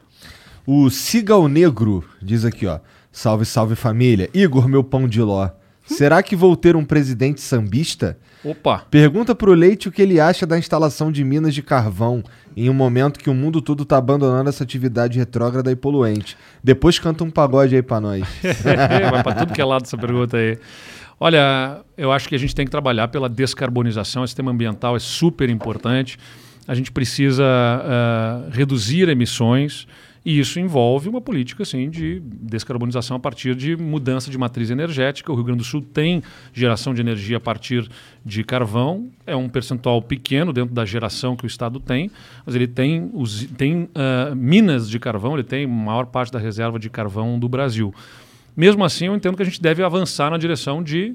O Sigal Negro diz aqui, ó. Salve, salve família. Igor, meu pão de ló. Será que vou ter um presidente sambista? Opa! Pergunta pro Leite o que ele acha da instalação de minas de carvão em um momento que o mundo todo tá abandonando essa atividade retrógrada e poluente. Depois canta um pagode aí pra nós. <laughs> Vai para tudo que é lado essa pergunta aí. Olha, eu acho que a gente tem que trabalhar pela descarbonização. O sistema ambiental é super importante. A gente precisa ah, reduzir emissões e isso envolve uma política assim, de descarbonização a partir de mudança de matriz energética. O Rio Grande do Sul tem geração de energia a partir de carvão. É um percentual pequeno dentro da geração que o Estado tem, mas ele tem, os, tem ah, minas de carvão, ele tem a maior parte da reserva de carvão do Brasil. Mesmo assim, eu entendo que a gente deve avançar na direção de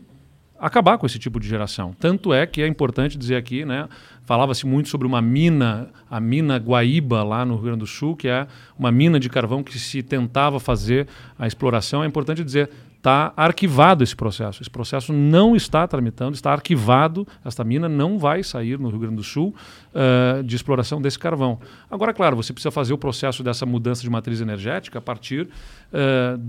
acabar com esse tipo de geração. Tanto é que é importante dizer aqui, né? Falava-se muito sobre uma mina, a mina Guaíba, lá no Rio Grande do Sul, que é uma mina de carvão que se tentava fazer a exploração. É importante dizer, está arquivado esse processo. Esse processo não está tramitando, está arquivado. Esta mina não vai sair no Rio Grande do Sul uh, de exploração desse carvão. Agora, claro, você precisa fazer o processo dessa mudança de matriz energética a partir uh,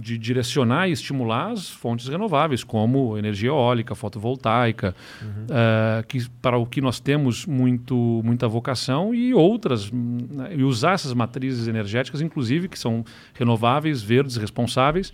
de direcionar e estimular as fontes renováveis, como energia eólica, fotovoltaica, uhum. uh, que, para o que nós temos muito, muita vocação, e outras, né, e usar essas matrizes energéticas, inclusive, que são renováveis, verdes, responsáveis,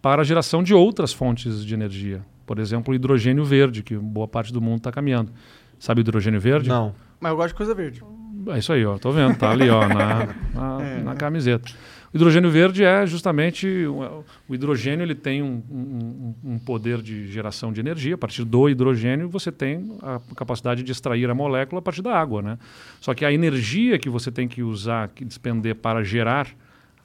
para a geração de outras fontes de energia. Por exemplo, o hidrogênio verde, que boa parte do mundo está caminhando. Sabe o hidrogênio verde? Não. Mas eu gosto de coisa verde. É isso aí, ó. Tô vendo, tá ali, ó, <laughs> na, na, é. na camiseta. O hidrogênio verde é justamente o, o hidrogênio ele tem um, um, um, poder de geração de energia a partir do hidrogênio você tem a capacidade de extrair a molécula a partir da água, né? Só que a energia que você tem que usar, que despender para gerar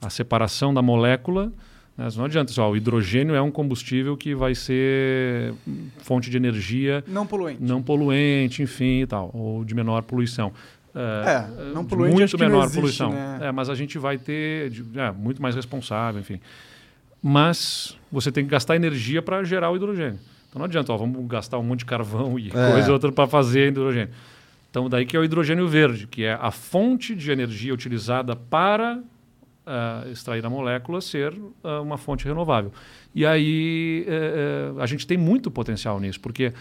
a separação da molécula mas não adianta, só, o hidrogênio é um combustível que vai ser fonte de energia não poluente, não poluente, enfim, e tal, ou de menor poluição. É, não poluente, muito menor existe, poluição. Né? É, mas a gente vai ter é, muito mais responsável, enfim. Mas você tem que gastar energia para gerar o hidrogênio. Então não adianta, ó, vamos gastar um monte de carvão e é. coisa outra para fazer hidrogênio. Então daí que é o hidrogênio verde, que é a fonte de energia utilizada para uh, extrair a molécula ser uh, uma fonte renovável. E aí uh, a gente tem muito potencial nisso, porque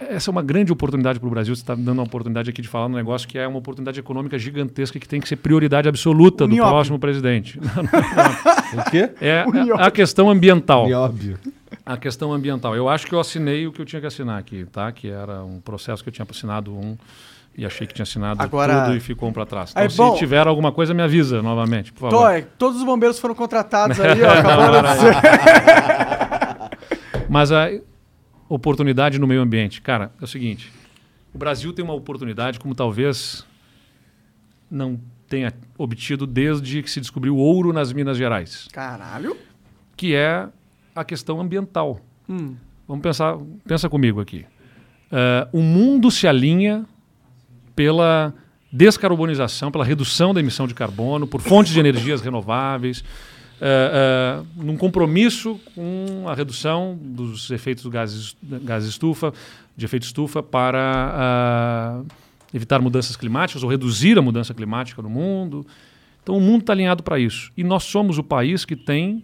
essa é uma grande oportunidade para o Brasil. Você está dando uma oportunidade aqui de falar um negócio que é uma oportunidade econômica gigantesca que tem que ser prioridade absoluta o do nióbio. próximo presidente. <laughs> o quê? É a, a questão ambiental. Nióbio. A questão ambiental. Eu acho que eu assinei o que eu tinha que assinar aqui, tá? Que era um processo que eu tinha assinado um e achei que tinha assinado Agora... tudo e ficou um para trás. Então, Aí, se bom, tiver alguma coisa, me avisa novamente, por favor. Tô, todos os bombeiros foram contratados aí, ó, acabaram de dizer. Mas a oportunidade no meio ambiente. Cara, é o seguinte, o Brasil tem uma oportunidade como talvez não tenha obtido desde que se descobriu ouro nas Minas Gerais. Caralho. Que é a questão ambiental. Hum. Vamos pensar, pensa comigo aqui. Uh, o mundo se alinha pela descarbonização, pela redução da emissão de carbono, por fontes de energias renováveis, uh, uh, num compromisso com a redução dos efeitos do gases, gases estufa, de efeito estufa para uh, evitar mudanças climáticas ou reduzir a mudança climática no mundo. Então o mundo está alinhado para isso. E nós somos o país que tem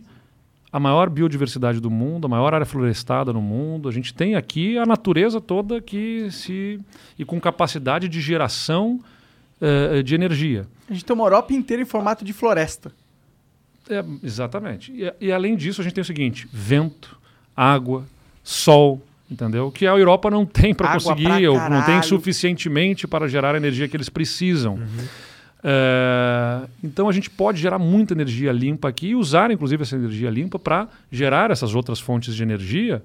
a maior biodiversidade do mundo, a maior área florestada no mundo. A gente tem aqui a natureza toda que se e com capacidade de geração uh, de energia. A gente tem uma Europa inteira em formato de floresta. É, exatamente. E, e, além disso, a gente tem o seguinte: vento, água, sol, entendeu? Que a Europa não tem para conseguir, ou não tem suficientemente para gerar a energia que eles precisam. É, então a gente pode gerar muita energia limpa aqui e usar, inclusive, essa energia limpa para gerar essas outras fontes de energia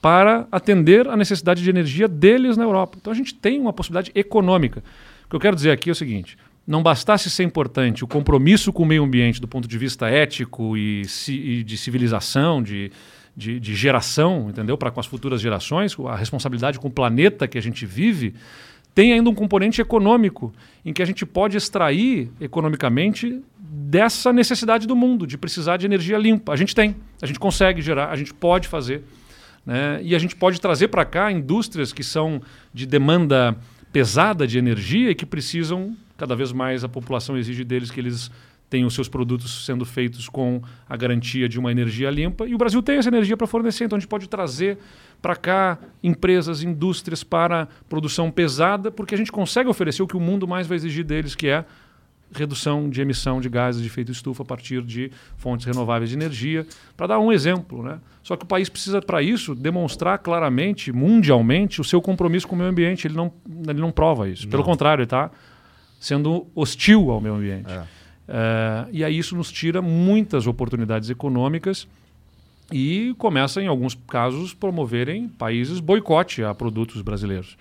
para atender a necessidade de energia deles na Europa. Então a gente tem uma possibilidade econômica. O que eu quero dizer aqui é o seguinte: não bastasse ser importante o compromisso com o meio ambiente do ponto de vista ético e, ci- e de civilização, de, de, de geração, entendeu? Para com as futuras gerações, a responsabilidade com o planeta que a gente vive, tem ainda um componente econômico em que a gente pode extrair economicamente dessa necessidade do mundo de precisar de energia limpa. A gente tem, a gente consegue gerar, a gente pode fazer. Né? E a gente pode trazer para cá indústrias que são de demanda pesada de energia e que precisam, cada vez mais a população exige deles que eles tenham os seus produtos sendo feitos com a garantia de uma energia limpa. E o Brasil tem essa energia para fornecer, então a gente pode trazer para cá empresas, indústrias para produção pesada, porque a gente consegue oferecer o que o mundo mais vai exigir deles, que é redução de emissão de gases de efeito estufa a partir de fontes renováveis de energia, para dar um exemplo. Né? Só que o país precisa, para isso, demonstrar claramente, mundialmente, o seu compromisso com o meio ambiente. Ele não, ele não prova isso. Pelo Não. contrário, ele está sendo hostil ao meio ambiente. Eh, e aí isso nos tira muitas oportunidades econômicas e começa, em alguns casos, promoverem países boicote a produtos brasileiros.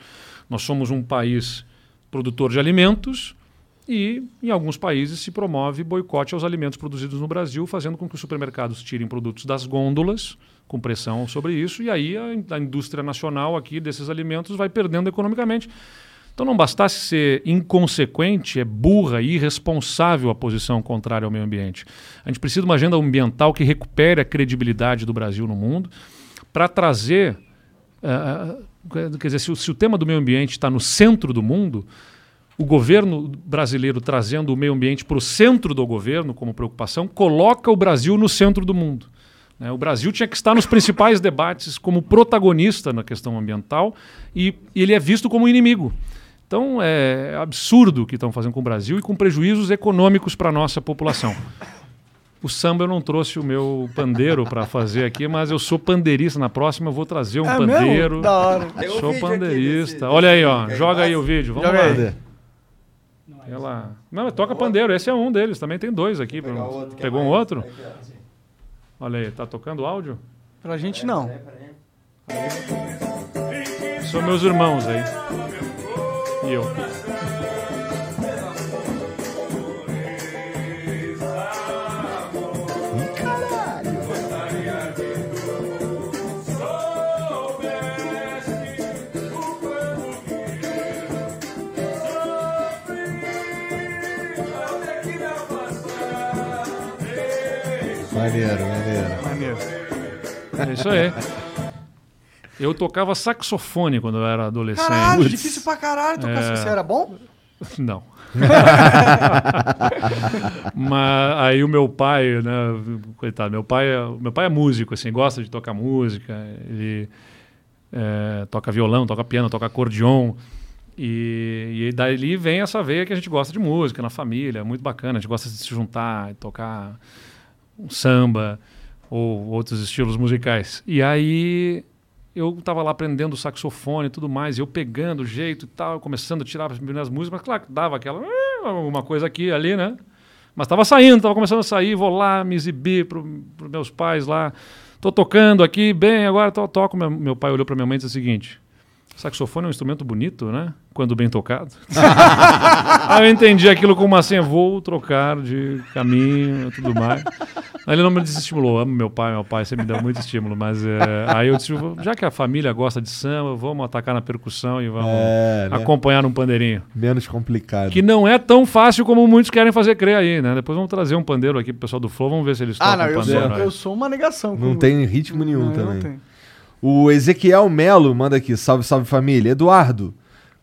Nós somos um país produtor de alimentos e, em alguns países, se promove boicote aos alimentos produzidos no Brasil, fazendo com que os supermercados tirem produtos das gôndolas, com pressão sobre isso, e aí a, a indústria nacional aqui desses alimentos vai perdendo economicamente. Então não bastasse ser inconsequente, é burra e irresponsável a posição contrária ao meio ambiente. A gente precisa de uma agenda ambiental que recupere a credibilidade do Brasil no mundo para trazer. ah, quer dizer, se o, se o tema do meio ambiente está no centro do mundo, o governo brasileiro trazendo o meio ambiente para o centro do governo como preocupação, coloca o Brasil no centro do mundo. né? O Brasil tinha que estar nos principais debates como protagonista na questão ambiental e ele é visto como inimigo. Então é absurdo o que estão fazendo com o Brasil e com prejuízos econômicos para a nossa população. O samba eu não trouxe o meu pandeiro para fazer aqui, mas eu sou pandeirista. Na próxima eu vou trazer um É mesmo? pandeiro. Da hora. Um Sou aqui pandeirista. desse- Olha aí, ó. Joga aí o vídeo. Vamos Joga lá. aí. Ela... Não, toca pandeiro. Esse é um deles. Também tem dois aqui. O outro, é Pegou um mais- outro? aqui, ó. Olha aí, tá tocando áudio? Pra gente não. São meus irmãos aí. E eu. Maneiro, maneiro. Maneiro. É isso aí. <laughs> Eu tocava saxofone quando eu era adolescente. Caralho, difícil pra caralho tocar É. Você era bom? <laughs> Não. <laughs> Mas aí o meu pai, né, coitado, meu pai, é- meu pai é músico, assim, gosta de tocar música, ele é, toca violão, toca piano, toca acordeon, e, e daí vem essa veia que a gente gosta de música na família, é muito bacana, a gente gosta de se juntar e tocar um samba ou outros estilos musicais. E aí eu estava lá aprendendo saxofone e tudo mais, eu pegando o jeito e tal, começando a tirar as primeiras músicas, mas claro dava aquela "Ah", alguma coisa aqui ali, né? Mas estava saindo, estava começando a sair, vou lá me exibir para os meus pais lá. Tô tocando aqui, bem, agora to toco. Meu, meu pai olhou para minha mãe e disse o seguinte: saxofone é um instrumento bonito, né? Quando bem tocado. <laughs> Aí eu entendi aquilo como assim, vou trocar de caminho e tudo mais. Aí ele não me desestimulou, amo meu pai, meu pai sempre me deu muito estímulo, mas é, aí eu disse, já que a família gosta de samba, vamos atacar na percussão e vamos É, né? acompanhar num pandeirinho. Menos complicado. Que não é tão fácil como muitos querem fazer crer aí, né? Depois vamos trazer um pandeiro aqui pro pessoal do Flow, vamos ver se eles Ah, tocam não, eu sou, pandeiro. aí. eu sou uma negação. Não tem ritmo nenhum Não, eu não também. O Ezequiel Melo manda aqui, salve, salve família. Eduardo,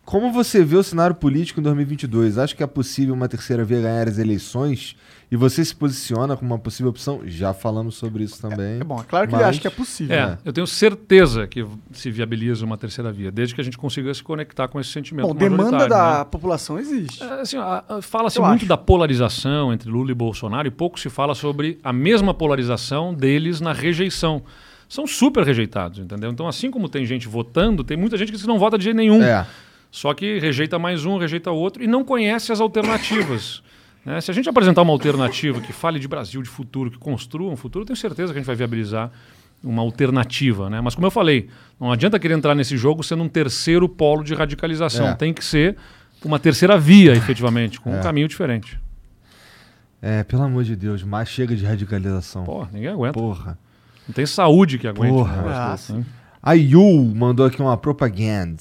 como você vê o cenário político em 2022? Acha que é possível uma terceira via ganhar as eleições? E você se posiciona como uma possível opção? Já falamos sobre isso também. É bom, é claro que Mas- ele acha que é possível. É, eu tenho certeza que se viabiliza uma terceira via, desde que a gente consiga se conectar com esse sentimento Bom, demanda da né? população existe. É, assim, Fala-se muito acho. da polarização entre Lula e Bolsonaro e pouco se fala sobre a mesma polarização deles na rejeição. São super rejeitados, entendeu? Então, assim como tem gente votando, tem muita gente que não vota de jeito nenhum. É. Só que rejeita mais um, rejeita outro e não conhece as alternativas. <laughs> né? Se a gente apresentar uma alternativa que fale de Brasil, de futuro, que construa um futuro, eu tenho certeza que a gente vai viabilizar uma alternativa. Né? Mas como eu falei, não adianta querer entrar nesse jogo sendo um terceiro polo de radicalização. É. Tem que ser uma terceira via, efetivamente, com um <laughs> É. caminho diferente. É, pelo amor de Deus, mas chega de radicalização. Porra, ninguém aguenta. Porra. Não tem saúde que aguente. Porra. um Ah, desse, né? A Yu mandou aqui uma propaganda.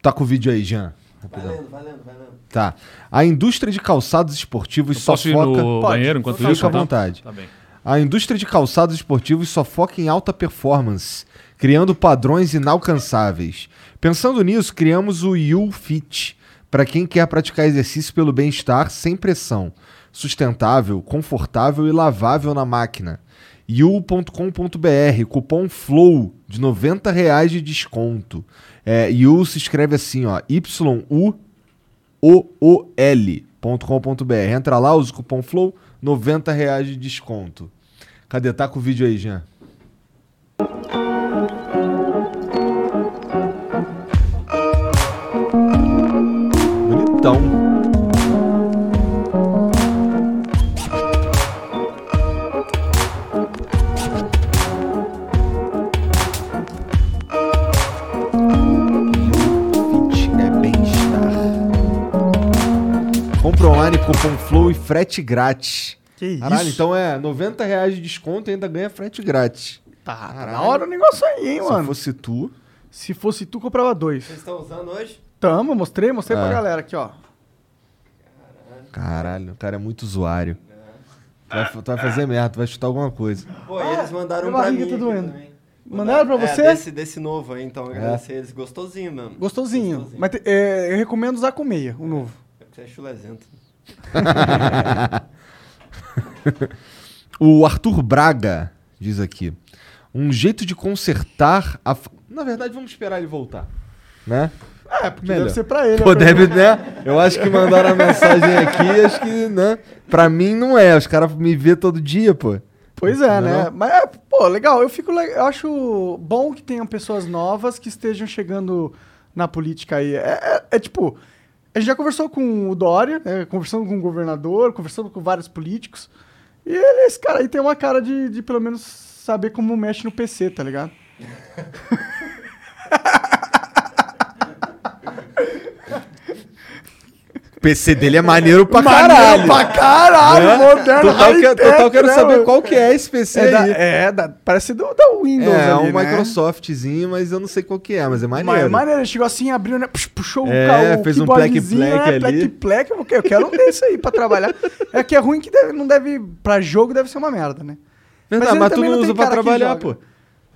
Tá com o vídeo aí, Jean. Valendo, valendo, valendo. Tá. A indústria de calçados esportivos Eu só posso ir foca. no banheiro enquanto Fica isso? à tá? vontade. Tá bem. A indústria de calçados esportivos só foca em alta performance, criando padrões inalcançáveis. Pensando nisso, criamos o You Fit, para quem quer praticar exercício pelo bem-estar sem pressão, sustentável, confortável e lavável na máquina. You.com.br, cupom FLOW de 90 reais de desconto. É, You se escreve assim, ó, Y-U-O-O-L.com.br. Entra lá, usa o cupom FLOW, 90 reais de desconto. Cadê? Tá com o vídeo aí, Jean. Bonitão. Cupom FLOW e frete grátis. Que Caralho, isso? então é 90 reais de desconto e ainda ganha frete grátis. Tá, tá Caralho. na hora o negócio aí, hein, Se mano. fosse tu. Se fosse tu, comprava dois. Vocês estão usando hoje? Tamo, mostrei, mostrei É. pra galera aqui, ó. Caralho, o cara é muito usuário. Tu vai, tu vai fazer merda, tu vai chutar alguma coisa. Pô, e eles mandaram minha um pra barriga mim. tá doendo. também. Mandaram pra É, você? desse, desse novo aí, É. então agradecer eles. Gostosinho mesmo. Gostosinho. Mas te- é, eu recomendo usar com meia, o novo. É porque você é chulezento. <laughs> O Arthur Braga diz aqui: um jeito de consertar a. fa- Na verdade, vamos esperar ele voltar. Né? É, porque Melhor. deve ser pra ele. Pô, a deve, né? Eu acho que mandaram a mensagem aqui, acho que, né? Pra mim não é. Os caras me vê todo dia, pô. Pois é, Não é né? não? Mas, é, pô, legal. Eu, fico, eu acho bom que tenham pessoas novas que estejam chegando na política aí. É, é- é tipo, a gente já conversou com o Dória, né? conversando com o governador, conversando com vários políticos. E ele, esse cara aí tem uma cara de, de pelo menos saber como mexe no PC, tá ligado? <laughs> PC dele é maneiro pra Maneiro caralho. pra caralho, Né? moderno, Total, que, high-tech, total quero né, saber qual que é esse PC É, da, aí. é da- parece do, da Windows É, ali, um né? Microsoftzinho, mas eu não sei qual que é, mas é Mas maneiro. é maneiro, ele chegou assim, abriu, né? pux, Puxou É, o carro, fez um plec-plec ali. Plec, plec, eu quero- eu quero um desse aí pra trabalhar. É que é ruim que deve- não deve. Pra jogo deve ser uma merda, né? Verdade, ele mas, tu não tem usa pra trabalhar, pô.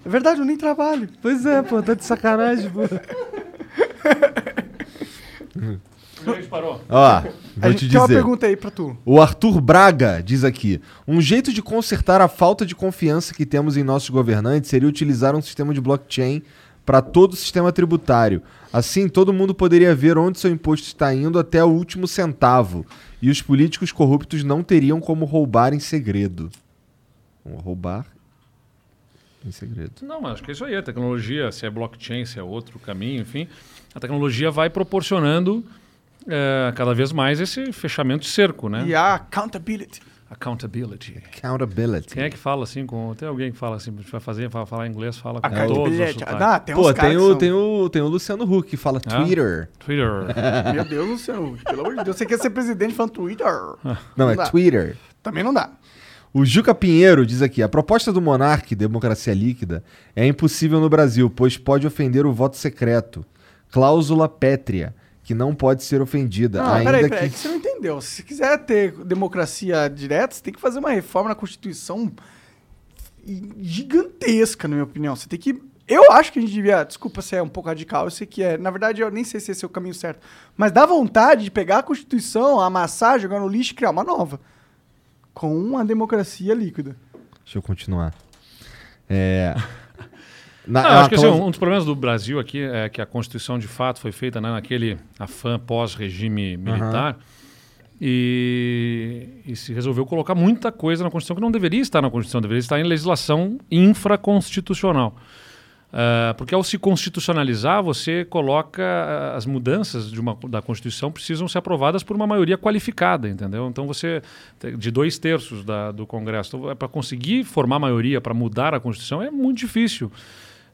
É verdade, eu nem trabalho. Pois é, pô, tá de sacanagem, pô. <laughs> A parou. Ó, A vou gente te tem uma dizer. pergunta aí pra tu. O Arthur Braga diz aqui: um jeito de consertar a falta de confiança que temos em nossos governantes seria utilizar um sistema de blockchain para todo o sistema tributário. Assim, todo mundo poderia ver onde seu imposto está indo até o último centavo. E os políticos corruptos não teriam como roubar em segredo. Vamos roubar em segredo. Não, mas acho que é isso aí. A tecnologia, se é blockchain, se é outro caminho, enfim, a tecnologia vai proporcionando eh, cada vez mais esse fechamento de cerco, né? E a accountability. Accountability. Accountability. Quem é que fala assim com. Tem alguém que fala assim, a gente vai fazer, vai falar inglês, fala com todos. os. Ah, tem Pô, tem o, são- tem, o, tem o Luciano Huck que fala Ah? Twitter. Twitter. <laughs> Meu Deus, Luciano, pelo amor de Deus. Você quer ser presidente falando Twitter? <laughs> Não, é dá. Twitter. Também não dá. O Juca Pinheiro diz aqui: a proposta do Monark, democracia líquida, é impossível no Brasil, pois pode ofender o voto secreto. Cláusula pétrea, que não pode ser ofendida. Não, ainda peraí, que... peraí, é que você não entendeu. Se você quiser ter democracia direta, você tem que fazer uma reforma na Constituição gigantesca, na minha opinião. Você tem que. Eu acho que a gente devia. Desculpa se é um pouco radical, eu sei que é. Na verdade, eu nem sei se esse é o caminho certo. Mas dá vontade de pegar a Constituição, amassar, jogar no lixo e criar uma nova. Com uma democracia líquida. Deixa eu continuar. É. Na, Não, a acho que assim, um dos problemas do Brasil aqui é que a Constituição de fato foi feita né, naquele afã pós-regime militar. E, e se resolveu colocar muita coisa na Constituição que não deveria estar na Constituição, deveria estar em legislação infraconstitucional. Ah, porque ao se constitucionalizar, você coloca ah, as mudanças de uma, da Constituição precisam ser aprovadas por uma maioria qualificada, entendeu? Então você de dois terços da, do Congresso, então, para conseguir formar maioria para mudar a Constituição é muito difícil.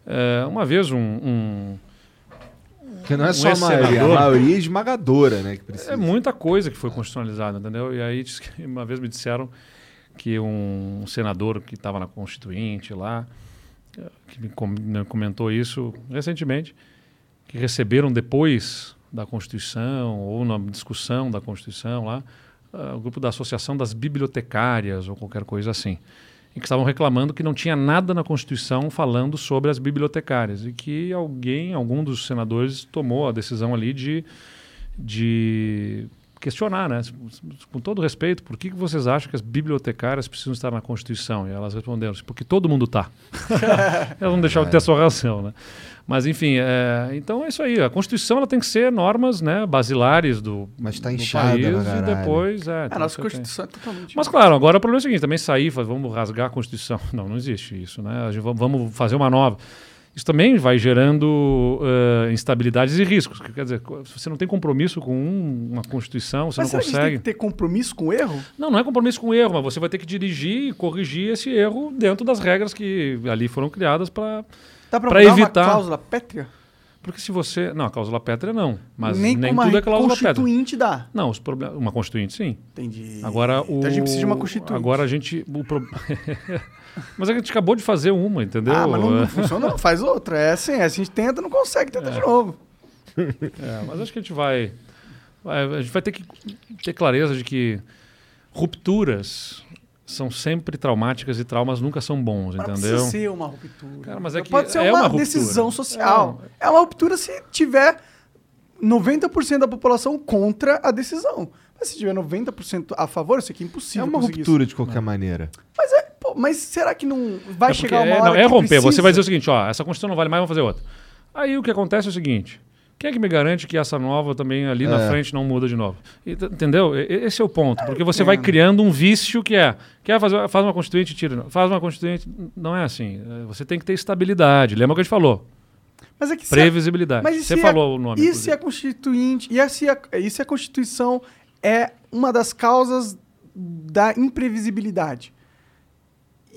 Eh, uma vez um, um Porque não é um só a maioria, a maioria esmagadora, né? Que precisa. é muita coisa que foi constitucionalizada, entendeu? E aí <laughs> uma vez me disseram que um senador que estava na Constituinte lá, que me com- comentou isso recentemente, que receberam depois da Constituição ou na discussão da Constituição lá, ah, o grupo da Associação das Bibliotecárias ou qualquer coisa assim, e que estavam reclamando que não tinha nada na Constituição falando sobre as bibliotecárias e que alguém, algum dos senadores tomou a decisão ali de de questionar, né? Com todo respeito, por que, que vocês acham que as bibliotecárias precisam estar na Constituição? E elas responderam, porque todo mundo está. <laughs> elas não deixaram de ter a sua razão, né? Mas, enfim, é, então é isso aí. A Constituição ela tem que ser normas né, basilares do, Mas tá do inchada país pra e depois... É, A tem nossa Constituição é totalmente. mas claro, agora o problema é o seguinte, também sair, vamos rasgar a Constituição. <laughs> Não, não existe isso, né? A gente, vamos- vamos fazer uma nova. Isso também vai gerando eh, instabilidades e riscos. Quer dizer, se você não tem compromisso com um- uma Constituição, você Mas não a gente tem consegue. que ter compromisso com o erro? Não, não é compromisso com o erro, mas você vai ter que dirigir e corrigir esse erro dentro das regras que ali foram criadas para Dá mudar evitar- uma cláusula pétrea? Porque se você. Não, a cláusula pétrea não. Mas Nem nem, tudo é cláusula pétrea. constituinte dá. Não, os problemas. Uma constituinte, sim. Entendi. Agora o. Então a gente precisa de uma constituinte. Agora a gente. o pro- <laughs> mas a gente acabou de fazer uma, entendeu? Ah, mas não, não funciona, não. Faz outra. É assim, a gente tenta, não consegue, tenta de novo. É, mas acho que a gente vai, vai- A gente vai ter que ter clareza de que rupturas são sempre traumáticas e traumas nunca são bons, Mas não entendeu? precisa ser uma ruptura. Cara, mas é que Pode ser é uma, uma decisão social. É. uma ruptura se tiver 90% da população contra a decisão. Mas se tiver 90% a favor, isso aqui é É impossível. uma conseguir ruptura isso. de qualquer maneira. Mas, é, pô, mas será que não vai É chegar uma é, hora não, é que romper. Você precisa? vai dizer o seguinte, ó, essa Constituição não vale mais, vamos fazer outra. Aí o que acontece é o seguinte, quem é que me garante que essa nova também ali na É. frente não muda de novo? E, entendeu? Esse é o ponto. Porque você vai criando um vício que é, quer fazer, faz uma constituinte, tira. Faz uma constituinte, não é assim. É, Você tem que ter estabilidade. Lembra o que a gente falou? Mas é que se a- Previsibilidade. Mas Você se falou a, o nome. E inclusive. se a Constituinte. E, a, se a, e se a Constituição é uma das causas da imprevisibilidade?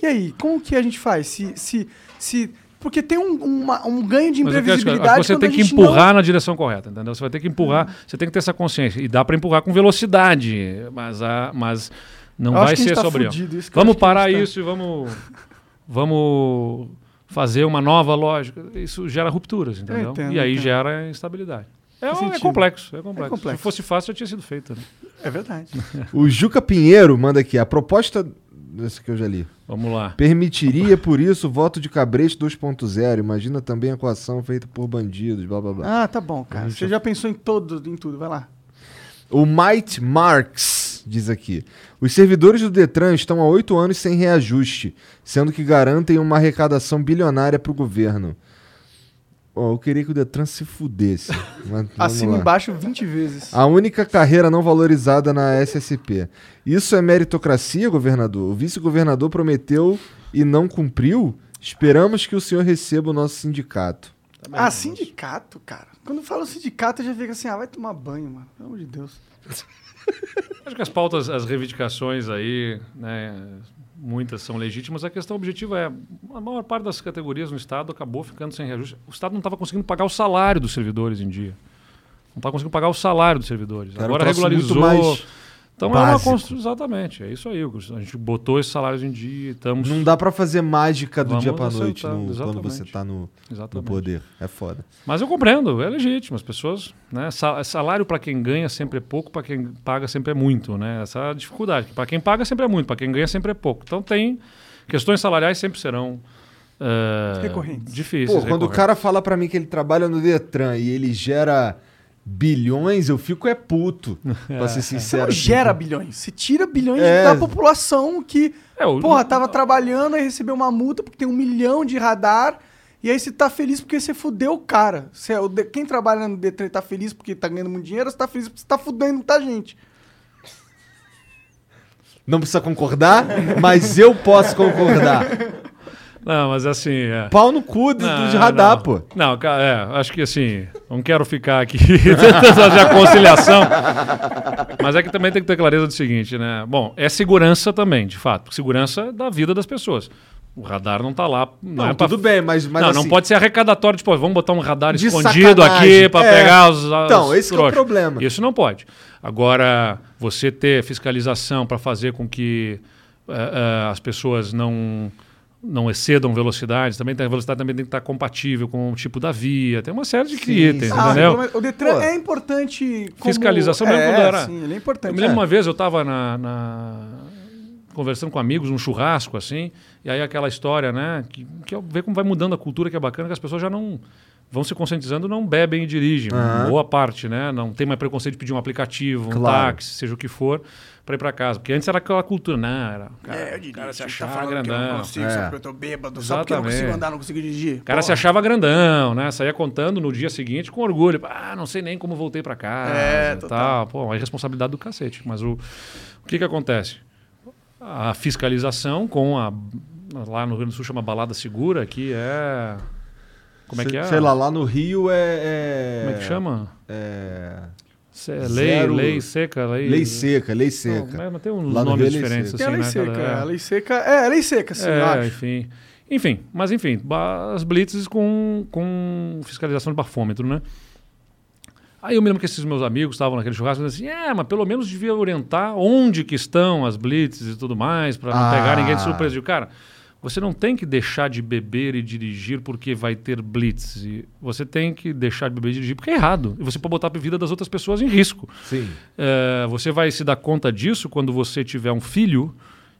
E aí, como que a gente faz? Se. se, se porque tem um, uma- um ganho de acho imprevisibilidade. que você tem que empurrar não- na direção correta, entendeu? Você vai ter que empurrar, você tem que ter essa consciência. E dá para empurrar com velocidade, mas, a, mas não Eu vai ser tá sobre. fudido, isso Vamos parar tá- isso e vamos, vamos fazer uma nova lógica. Isso gera rupturas, entendeu? entendo, e aí entendo. gera instabilidade. É, Faz é sentido. complexo, é complexo, complexo. Se fosse fácil, já tinha sido feito. Né? É verdade. <laughs> O Juca Pinheiro manda aqui. A proposta. Esse que eu já li. Vamos lá. Permitiria, por isso, o voto de cabresto 2.0. Imagina também a coação feita por bandidos, blá blá blá. Ah, tá bom, cara. Você já pensou em todo, em tudo, vai lá. O Might Marks diz aqui: os servidores do Detran estão há oito anos sem reajuste, sendo que garantem uma arrecadação bilionária para o governo. Ó, eu queria que o Detran se fudesse. <laughs> e embaixo 20 vezes. A única carreira não valorizada na SSP. Isso é meritocracia, governador? O vice-governador prometeu e não cumpriu? Esperamos que o senhor receba o nosso sindicato. Ah, sindicato, cara. Quando fala sindicato, eu já fica assim, ah, vai tomar banho, mano. Pelo amor de Deus. <laughs> Acho que as pautas, as reivindicações aí, né, muitas são legítimas. A questão objetiva é, a maior parte das categorias no Estado acabou ficando sem reajuste. O Estado não estava conseguindo pagar o salário dos servidores em dia. Não estava conseguindo pagar o salário dos servidores. Era Agora regularizou. Então é uma básico. construção. Exatamente, é isso aí. A gente botou esses salários em dia, estamos. Não dá pra fazer mágica do Vamos dia pra noite no- quando você tá no, no poder. É foda. Mas eu compreendo, é legítimo. As pessoas, né? sa- Salário para quem ganha sempre é pouco, para quem paga sempre é muito, né? Essa é a dificuldade. Para quem paga sempre é muito, para quem ganha sempre é pouco. Então tem questões salariais sempre serão eh, Recorrentes. Difíceis. Pô, quando o cara fala pra mim que ele trabalha no Detran e ele gera bilhões, eu fico é puto, <laughs> pra ser Você sincero. não assim. gera bilhões. Você tira bilhões É. da população que, É, o- porra, tava trabalhando e recebeu uma multa porque tem um milhão de radar. E aí você tá feliz porque você fudeu o cara. Você é Quem trabalha no Detran tá feliz porque tá ganhando muito dinheiro, você tá feliz porque você tá fudendo muita gente. Não precisa concordar, mas eu posso concordar. <laughs> Não, mas assim. É... Pau no cu do, Não, de radar, não. pô. Não, é, acho que assim, não quero ficar aqui <laughs> tentando fazer a conciliação. Mas é que também tem que ter clareza do seguinte, né? Bom, é segurança também, de fato. Segurança da vida das pessoas. O radar não tá lá. Não, Não, é pra- tudo bem, mas, mas não, assim, não pode ser arrecadatório, tipo, vamos botar um radar De escondido sacanagem. aqui para É. pegar os. Então, os esse que é o problema. Isso não pode. Agora, você ter fiscalização para fazer com que eh, eh, as pessoas não não excedam velocidades, também tem, a velocidade também tem que estar compatível com o tipo da via, tem uma série de itens, Ah, entendeu? o Detran Pô. é importante. Como... Fiscalização mesmo é, quando era- Sim, ele é Eu importante. me lembro É. uma vez, eu estava na, na- conversando com amigos, num churrasco, assim, e aí aquela história, né? Que, que eu ver como vai mudando a cultura, que é bacana, que as pessoas já não vão se conscientizando, não bebem e dirigem. Aham. Boa parte, né? Não tem mais preconceito de pedir um aplicativo, um Claro. táxi, seja o que for, para ir para casa. Porque antes era aquela cultura, não, era. O cara, É, eu dirijo, cara se tá achava falando que eu grandão. não consigo, só É. porque eu tô bêbado, só porque eu não Exatamente. consigo andar, não consigo dirigir. O cara se achava grandão, né? Saía contando no dia seguinte com orgulho. Ah, não sei nem como voltei pra casa. É, total. tal. Pô, é responsabilidade do cacete. Mas o, o que que acontece? A fiscalização com a... Lá no Rio Grande do Sul chama balada segura, que é... Como é sei, que é? Sei lá, lá no Rio é. é- Como é que chama? É. Se- é lei, Zero- lei seca, lei... Lei seca, lei Não, seca. mas- mas tem uns Lá no nomes é lei diferentes seca. Tem a assim, lei né? seca, Cada- é, a lei seca. É, a lei seca, sim, É, acho. enfim. Enfim, mas enfim, as blitzes com, com fiscalização de bafômetro, né? Aí eu me lembro que esses meus amigos estavam naquele churrasco e assim, é, mas pelo menos devia orientar onde que estão as blitzes e tudo mais, para não Ah. pegar ninguém de surpresa. E o cara, você não tem que deixar de beber e dirigir porque vai ter blitz. E você tem que deixar de beber e dirigir porque é errado. E você pode botar a vida das outras pessoas em risco. Sim. É, você vai se dar conta disso quando você tiver um filho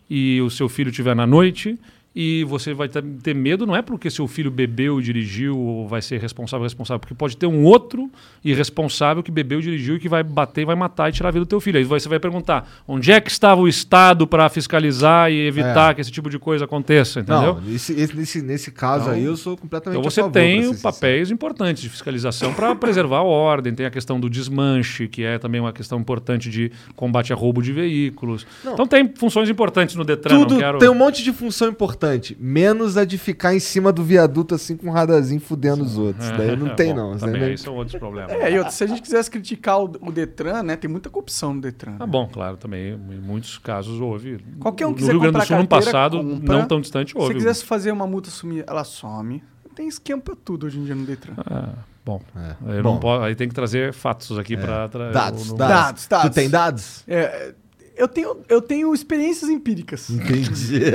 e o seu filho estiver na noite e você vai ter, medo, não é porque seu filho bebeu e dirigiu ou vai ser responsável responsável, porque pode ter um outro irresponsável que bebeu dirigiu e que vai bater vai matar e tirar a vida do teu filho. Aí você vai perguntar, onde é que estava o Estado para fiscalizar e evitar É. que esse tipo de coisa aconteça, entendeu? Não, esse- esse- nesse, nesse caso Então- aí eu sou completamente Então você favor, tem papéis importantes de fiscalização para preservar a ordem, tem a questão do desmanche, que é também uma questão importante de combate a roubo de veículos. Não. Então tem funções importantes no Detran, Tudo não quero... tem um monte de função importante, menos a de ficar em cima do viaduto assim com um radarzinho fudendo os outros. Daí não tem, <laughs> Bom, não. Também aí são outros problemas. É, e outra, se a gente quisesse criticar o, o Detran, né? Tem muita corrupção no Detran. Ah, bom, claro, também em muitos casos houve. Qualquer um no quiser Rio Grande do Sul, no passado, compra. não tão distante, Se houve. você quisesse fazer uma multa sumir, ela some. Tem esquema pra tudo hoje em dia no Detran. Ah, bom, É. eu Bom. não posso, aí tem que trazer fatos aqui para... Dados, no- dados. Dados, dados. Tu tem dados? É, eu, tenho, eu tenho experiências empíricas. Entendi. <laughs>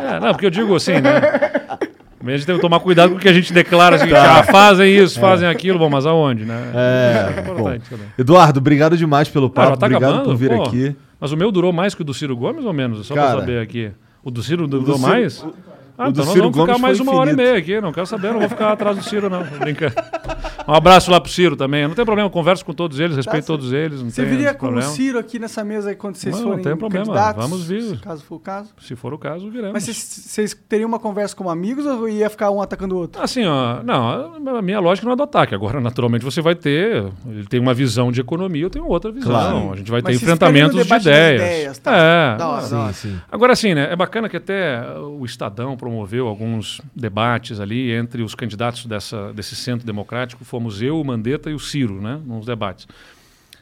É, não, porque eu digo assim, né? A gente tem que tomar cuidado com o que a gente declara, assim, ah, fazem isso, fazem aquilo, bom, mas aonde, né? É, importante bom. Eduardo, obrigado demais pelo Ah, papo. tá obrigado acabando? por vir Pô, aqui. Mas o meu durou mais que o do Ciro Gomes ou menos? Só Cara, pra saber aqui. O do Ciro durou do Ciro- mais? o- ah, o do então nós Ciro vamos ficar Gomes mais uma hora e meia aqui. Não quero saber, não vou ficar atrás do Ciro, não. Brincando. Um abraço lá pro Ciro também. Não tem problema, eu converso com todos eles, respeito Tá, todos eles. Não Você tem viria com problema. o Ciro aqui nessa mesa aí quando vocês Não, forem não tem problema, candidatos? vamos vir. Caso for o caso. Se for o caso, viremos. Mas vocês, teriam uma conversa como amigos ou ia ficar um atacando o outro? Assim, ó, não, a minha lógica não é do ataque. Agora, naturalmente, você vai ter. Ele tem uma visão de economia, eu tenho outra visão. Claro. A gente vai Mas ter enfrentamentos de ideias. ideias, tá? É. Da hora. Sim, sim. Agora, assim, né? É bacana que até o Estadão promoveu alguns debates ali entre os candidatos dessa, desse centro democrático. Fomos eu, o Mandetta e o Ciro, né? Nos debates.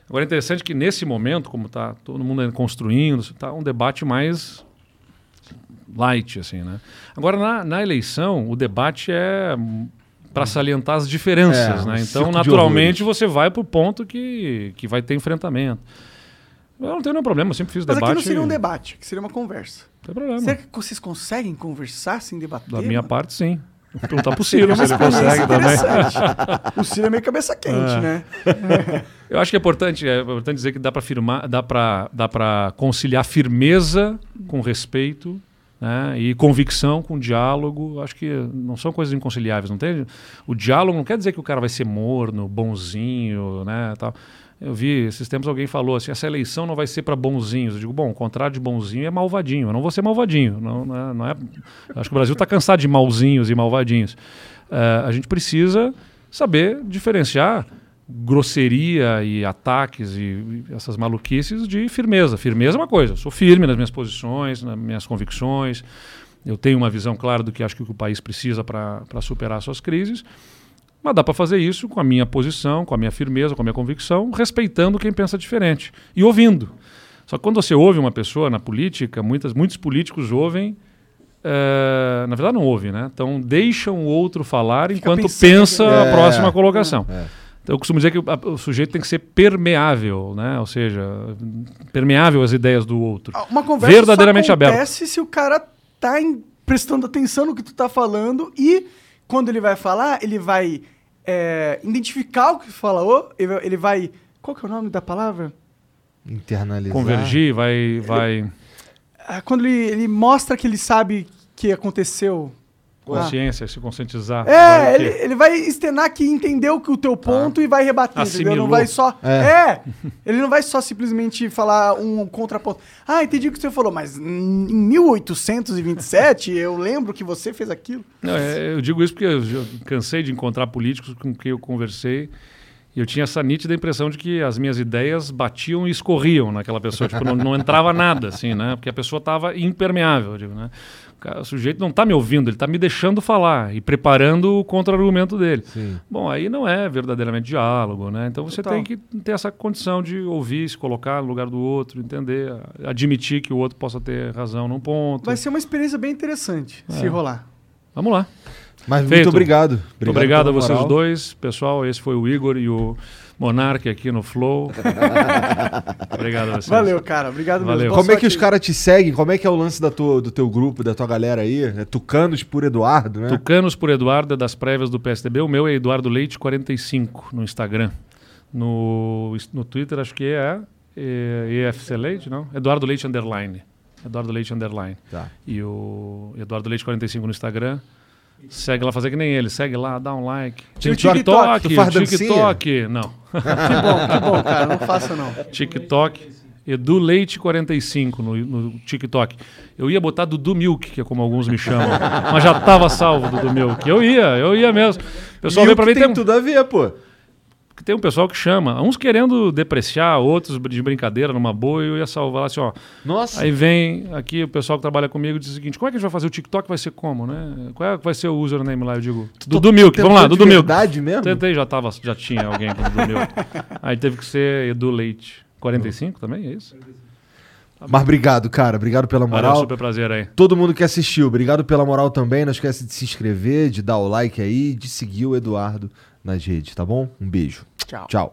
Agora, é interessante que nesse momento, como está todo mundo construindo, está um debate mais light, assim, né? Agora, na, na eleição, o debate é para salientar as diferenças, É, né? Então, naturalmente, você vai para o ponto que, que vai ter enfrentamento. Eu não tenho nenhum problema, eu sempre fiz Mas debate. aqui não seria um debate, aqui seria uma conversa. Tem problema. Será que vocês conseguem conversar sem debater? Da minha mano? parte, sim. Vou perguntar pro Ciro se ele consegue também. o Ciro é meio cabeça quente, É. né? <laughs> Eu acho que é importante, é importante dizer que dá para firmar, dá para dá para conciliar firmeza com respeito, né, e convicção com diálogo. Acho que não são coisas inconciliáveis, não tem? O diálogo não quer dizer que o cara vai ser morno, bonzinho, né, tal. Eu vi esses tempos alguém falou assim, essa eleição não vai ser para bonzinhos. Eu digo, bom, o contrário de bonzinho é malvadinho. Eu não vou ser malvadinho. Não, não é, não é- Acho que o Brasil está cansado de malzinhos e malvadinhos. Eh, a gente precisa saber diferenciar grosseria e ataques e, e essas maluquices de firmeza. Firmeza é uma coisa, eu sou firme nas minhas posições, nas minhas convicções, eu tenho uma visão clara do que acho que o país precisa para superar suas crises, mas dá para fazer isso com a minha posição, com a minha firmeza, com a minha convicção, respeitando quem pensa diferente e ouvindo. Só que quando você ouve uma pessoa na política, muitas, muitos políticos ouvem eh, na verdade não ouve, né? Então deixam o outro falar enquanto pensando pensa que- a É. próxima colocação. É. Então eu costumo dizer que o, o sujeito tem que ser permeável, né? Ou seja, permeável às ideias do outro. Ah, Uma conversa Verdadeiramente só aberta. acontece se o cara tá em- prestando atenção no que tu tá falando e quando ele vai falar, ele vai é, identificar o que falou, ele vai- ele. Qual que é o nome da palavra? Internalizar. Convergir, vai, vai Ah, Quando ele, ele mostra que ele sabe que aconteceu. Consciência, se conscientizar. É, ele, ele vai externar que entendeu que o teu ponto e vai rebater, entendeu? Não Assimilou. vai só. É. É. Ele não vai só simplesmente falar um contraponto. Ah, entendi o que você falou, mas em 1827 eu lembro que você fez aquilo. Não, é, eu digo isso porque eu cansei de encontrar políticos com quem eu conversei e eu tinha essa nítida impressão de que as minhas ideias batiam e escorriam naquela pessoa, tipo, não, não entrava nada, assim, né? Porque a pessoa estava impermeável, eu digo, né? O cara- O sujeito não está me ouvindo, ele está me deixando falar e preparando o contra-argumento dele. Sim. Bom, aí não é verdadeiramente diálogo, né? Então você Total. tem que ter essa condição de ouvir, se colocar no lugar do outro, entender, admitir que o outro possa ter razão num ponto. Vai ser uma experiência bem interessante se É. rolar. Vamos lá. Mas Feito. muito obrigado. Muito obrigado a vocês moral. dois. Pessoal, esse foi o Igor e o Monark aqui no Flow. <laughs> obrigado a vocês. Valeu, cara. Obrigado Valeu. mesmo. Boa Como é que os caras te seguem? Como é que é o lance da tua, do teu grupo, da tua galera aí? É Tucanos por Eduardo, né? Tucanos por Eduardo é das prévias do PSDB. O meu é Eduardo Leite 45 no Instagram. No, no Twitter acho que é, é EFC Leite, não? Eduardo Leite Underline. Eduardo Leite Underline. Tá. E o Eduardo Leite 45 no Instagram. Segue lá, fazer que nem ele. Segue lá, dá um like. Tem o TikTok, TikTok, o TikTok. Não. Que bom, que bom, cara. Não faça não. TikTok. Edu Leite 45 no, no TikTok. Eu ia botar Dudu Milk, que é como alguns me chamam. mas já tava salvo Dudu Milk. Eu ia, eu ia mesmo. O pessoal E veio pra mim tem tem, tudo a ver, pô. Tem um pessoal que chama. Uns querendo depreciar, outros de brincadeira, numa boa. E eu ia salvar assim, ó. Nossa. Aí vem aqui o pessoal que trabalha comigo e diz o seguinte: como é que a gente vai fazer o TikTok? Vai ser como, né? Qual é que vai ser o username lá? Eu digo: Dudu Milk, vamos lá, Dudu Milk. verdade mesmo? Tentei, já, tava, já tinha alguém com Dudu Milk. <laughs> Aí teve que ser Edu Leite. 45 também, é isso? Mas obrigado, cara. Obrigado pela Valeu, moral. super prazer aí. Todo mundo que assistiu, obrigado pela moral também. Não esquece de se inscrever, de dar o like aí, de seguir o Eduardo nas redes, tá bom? Um beijo. Tchau. Tchau.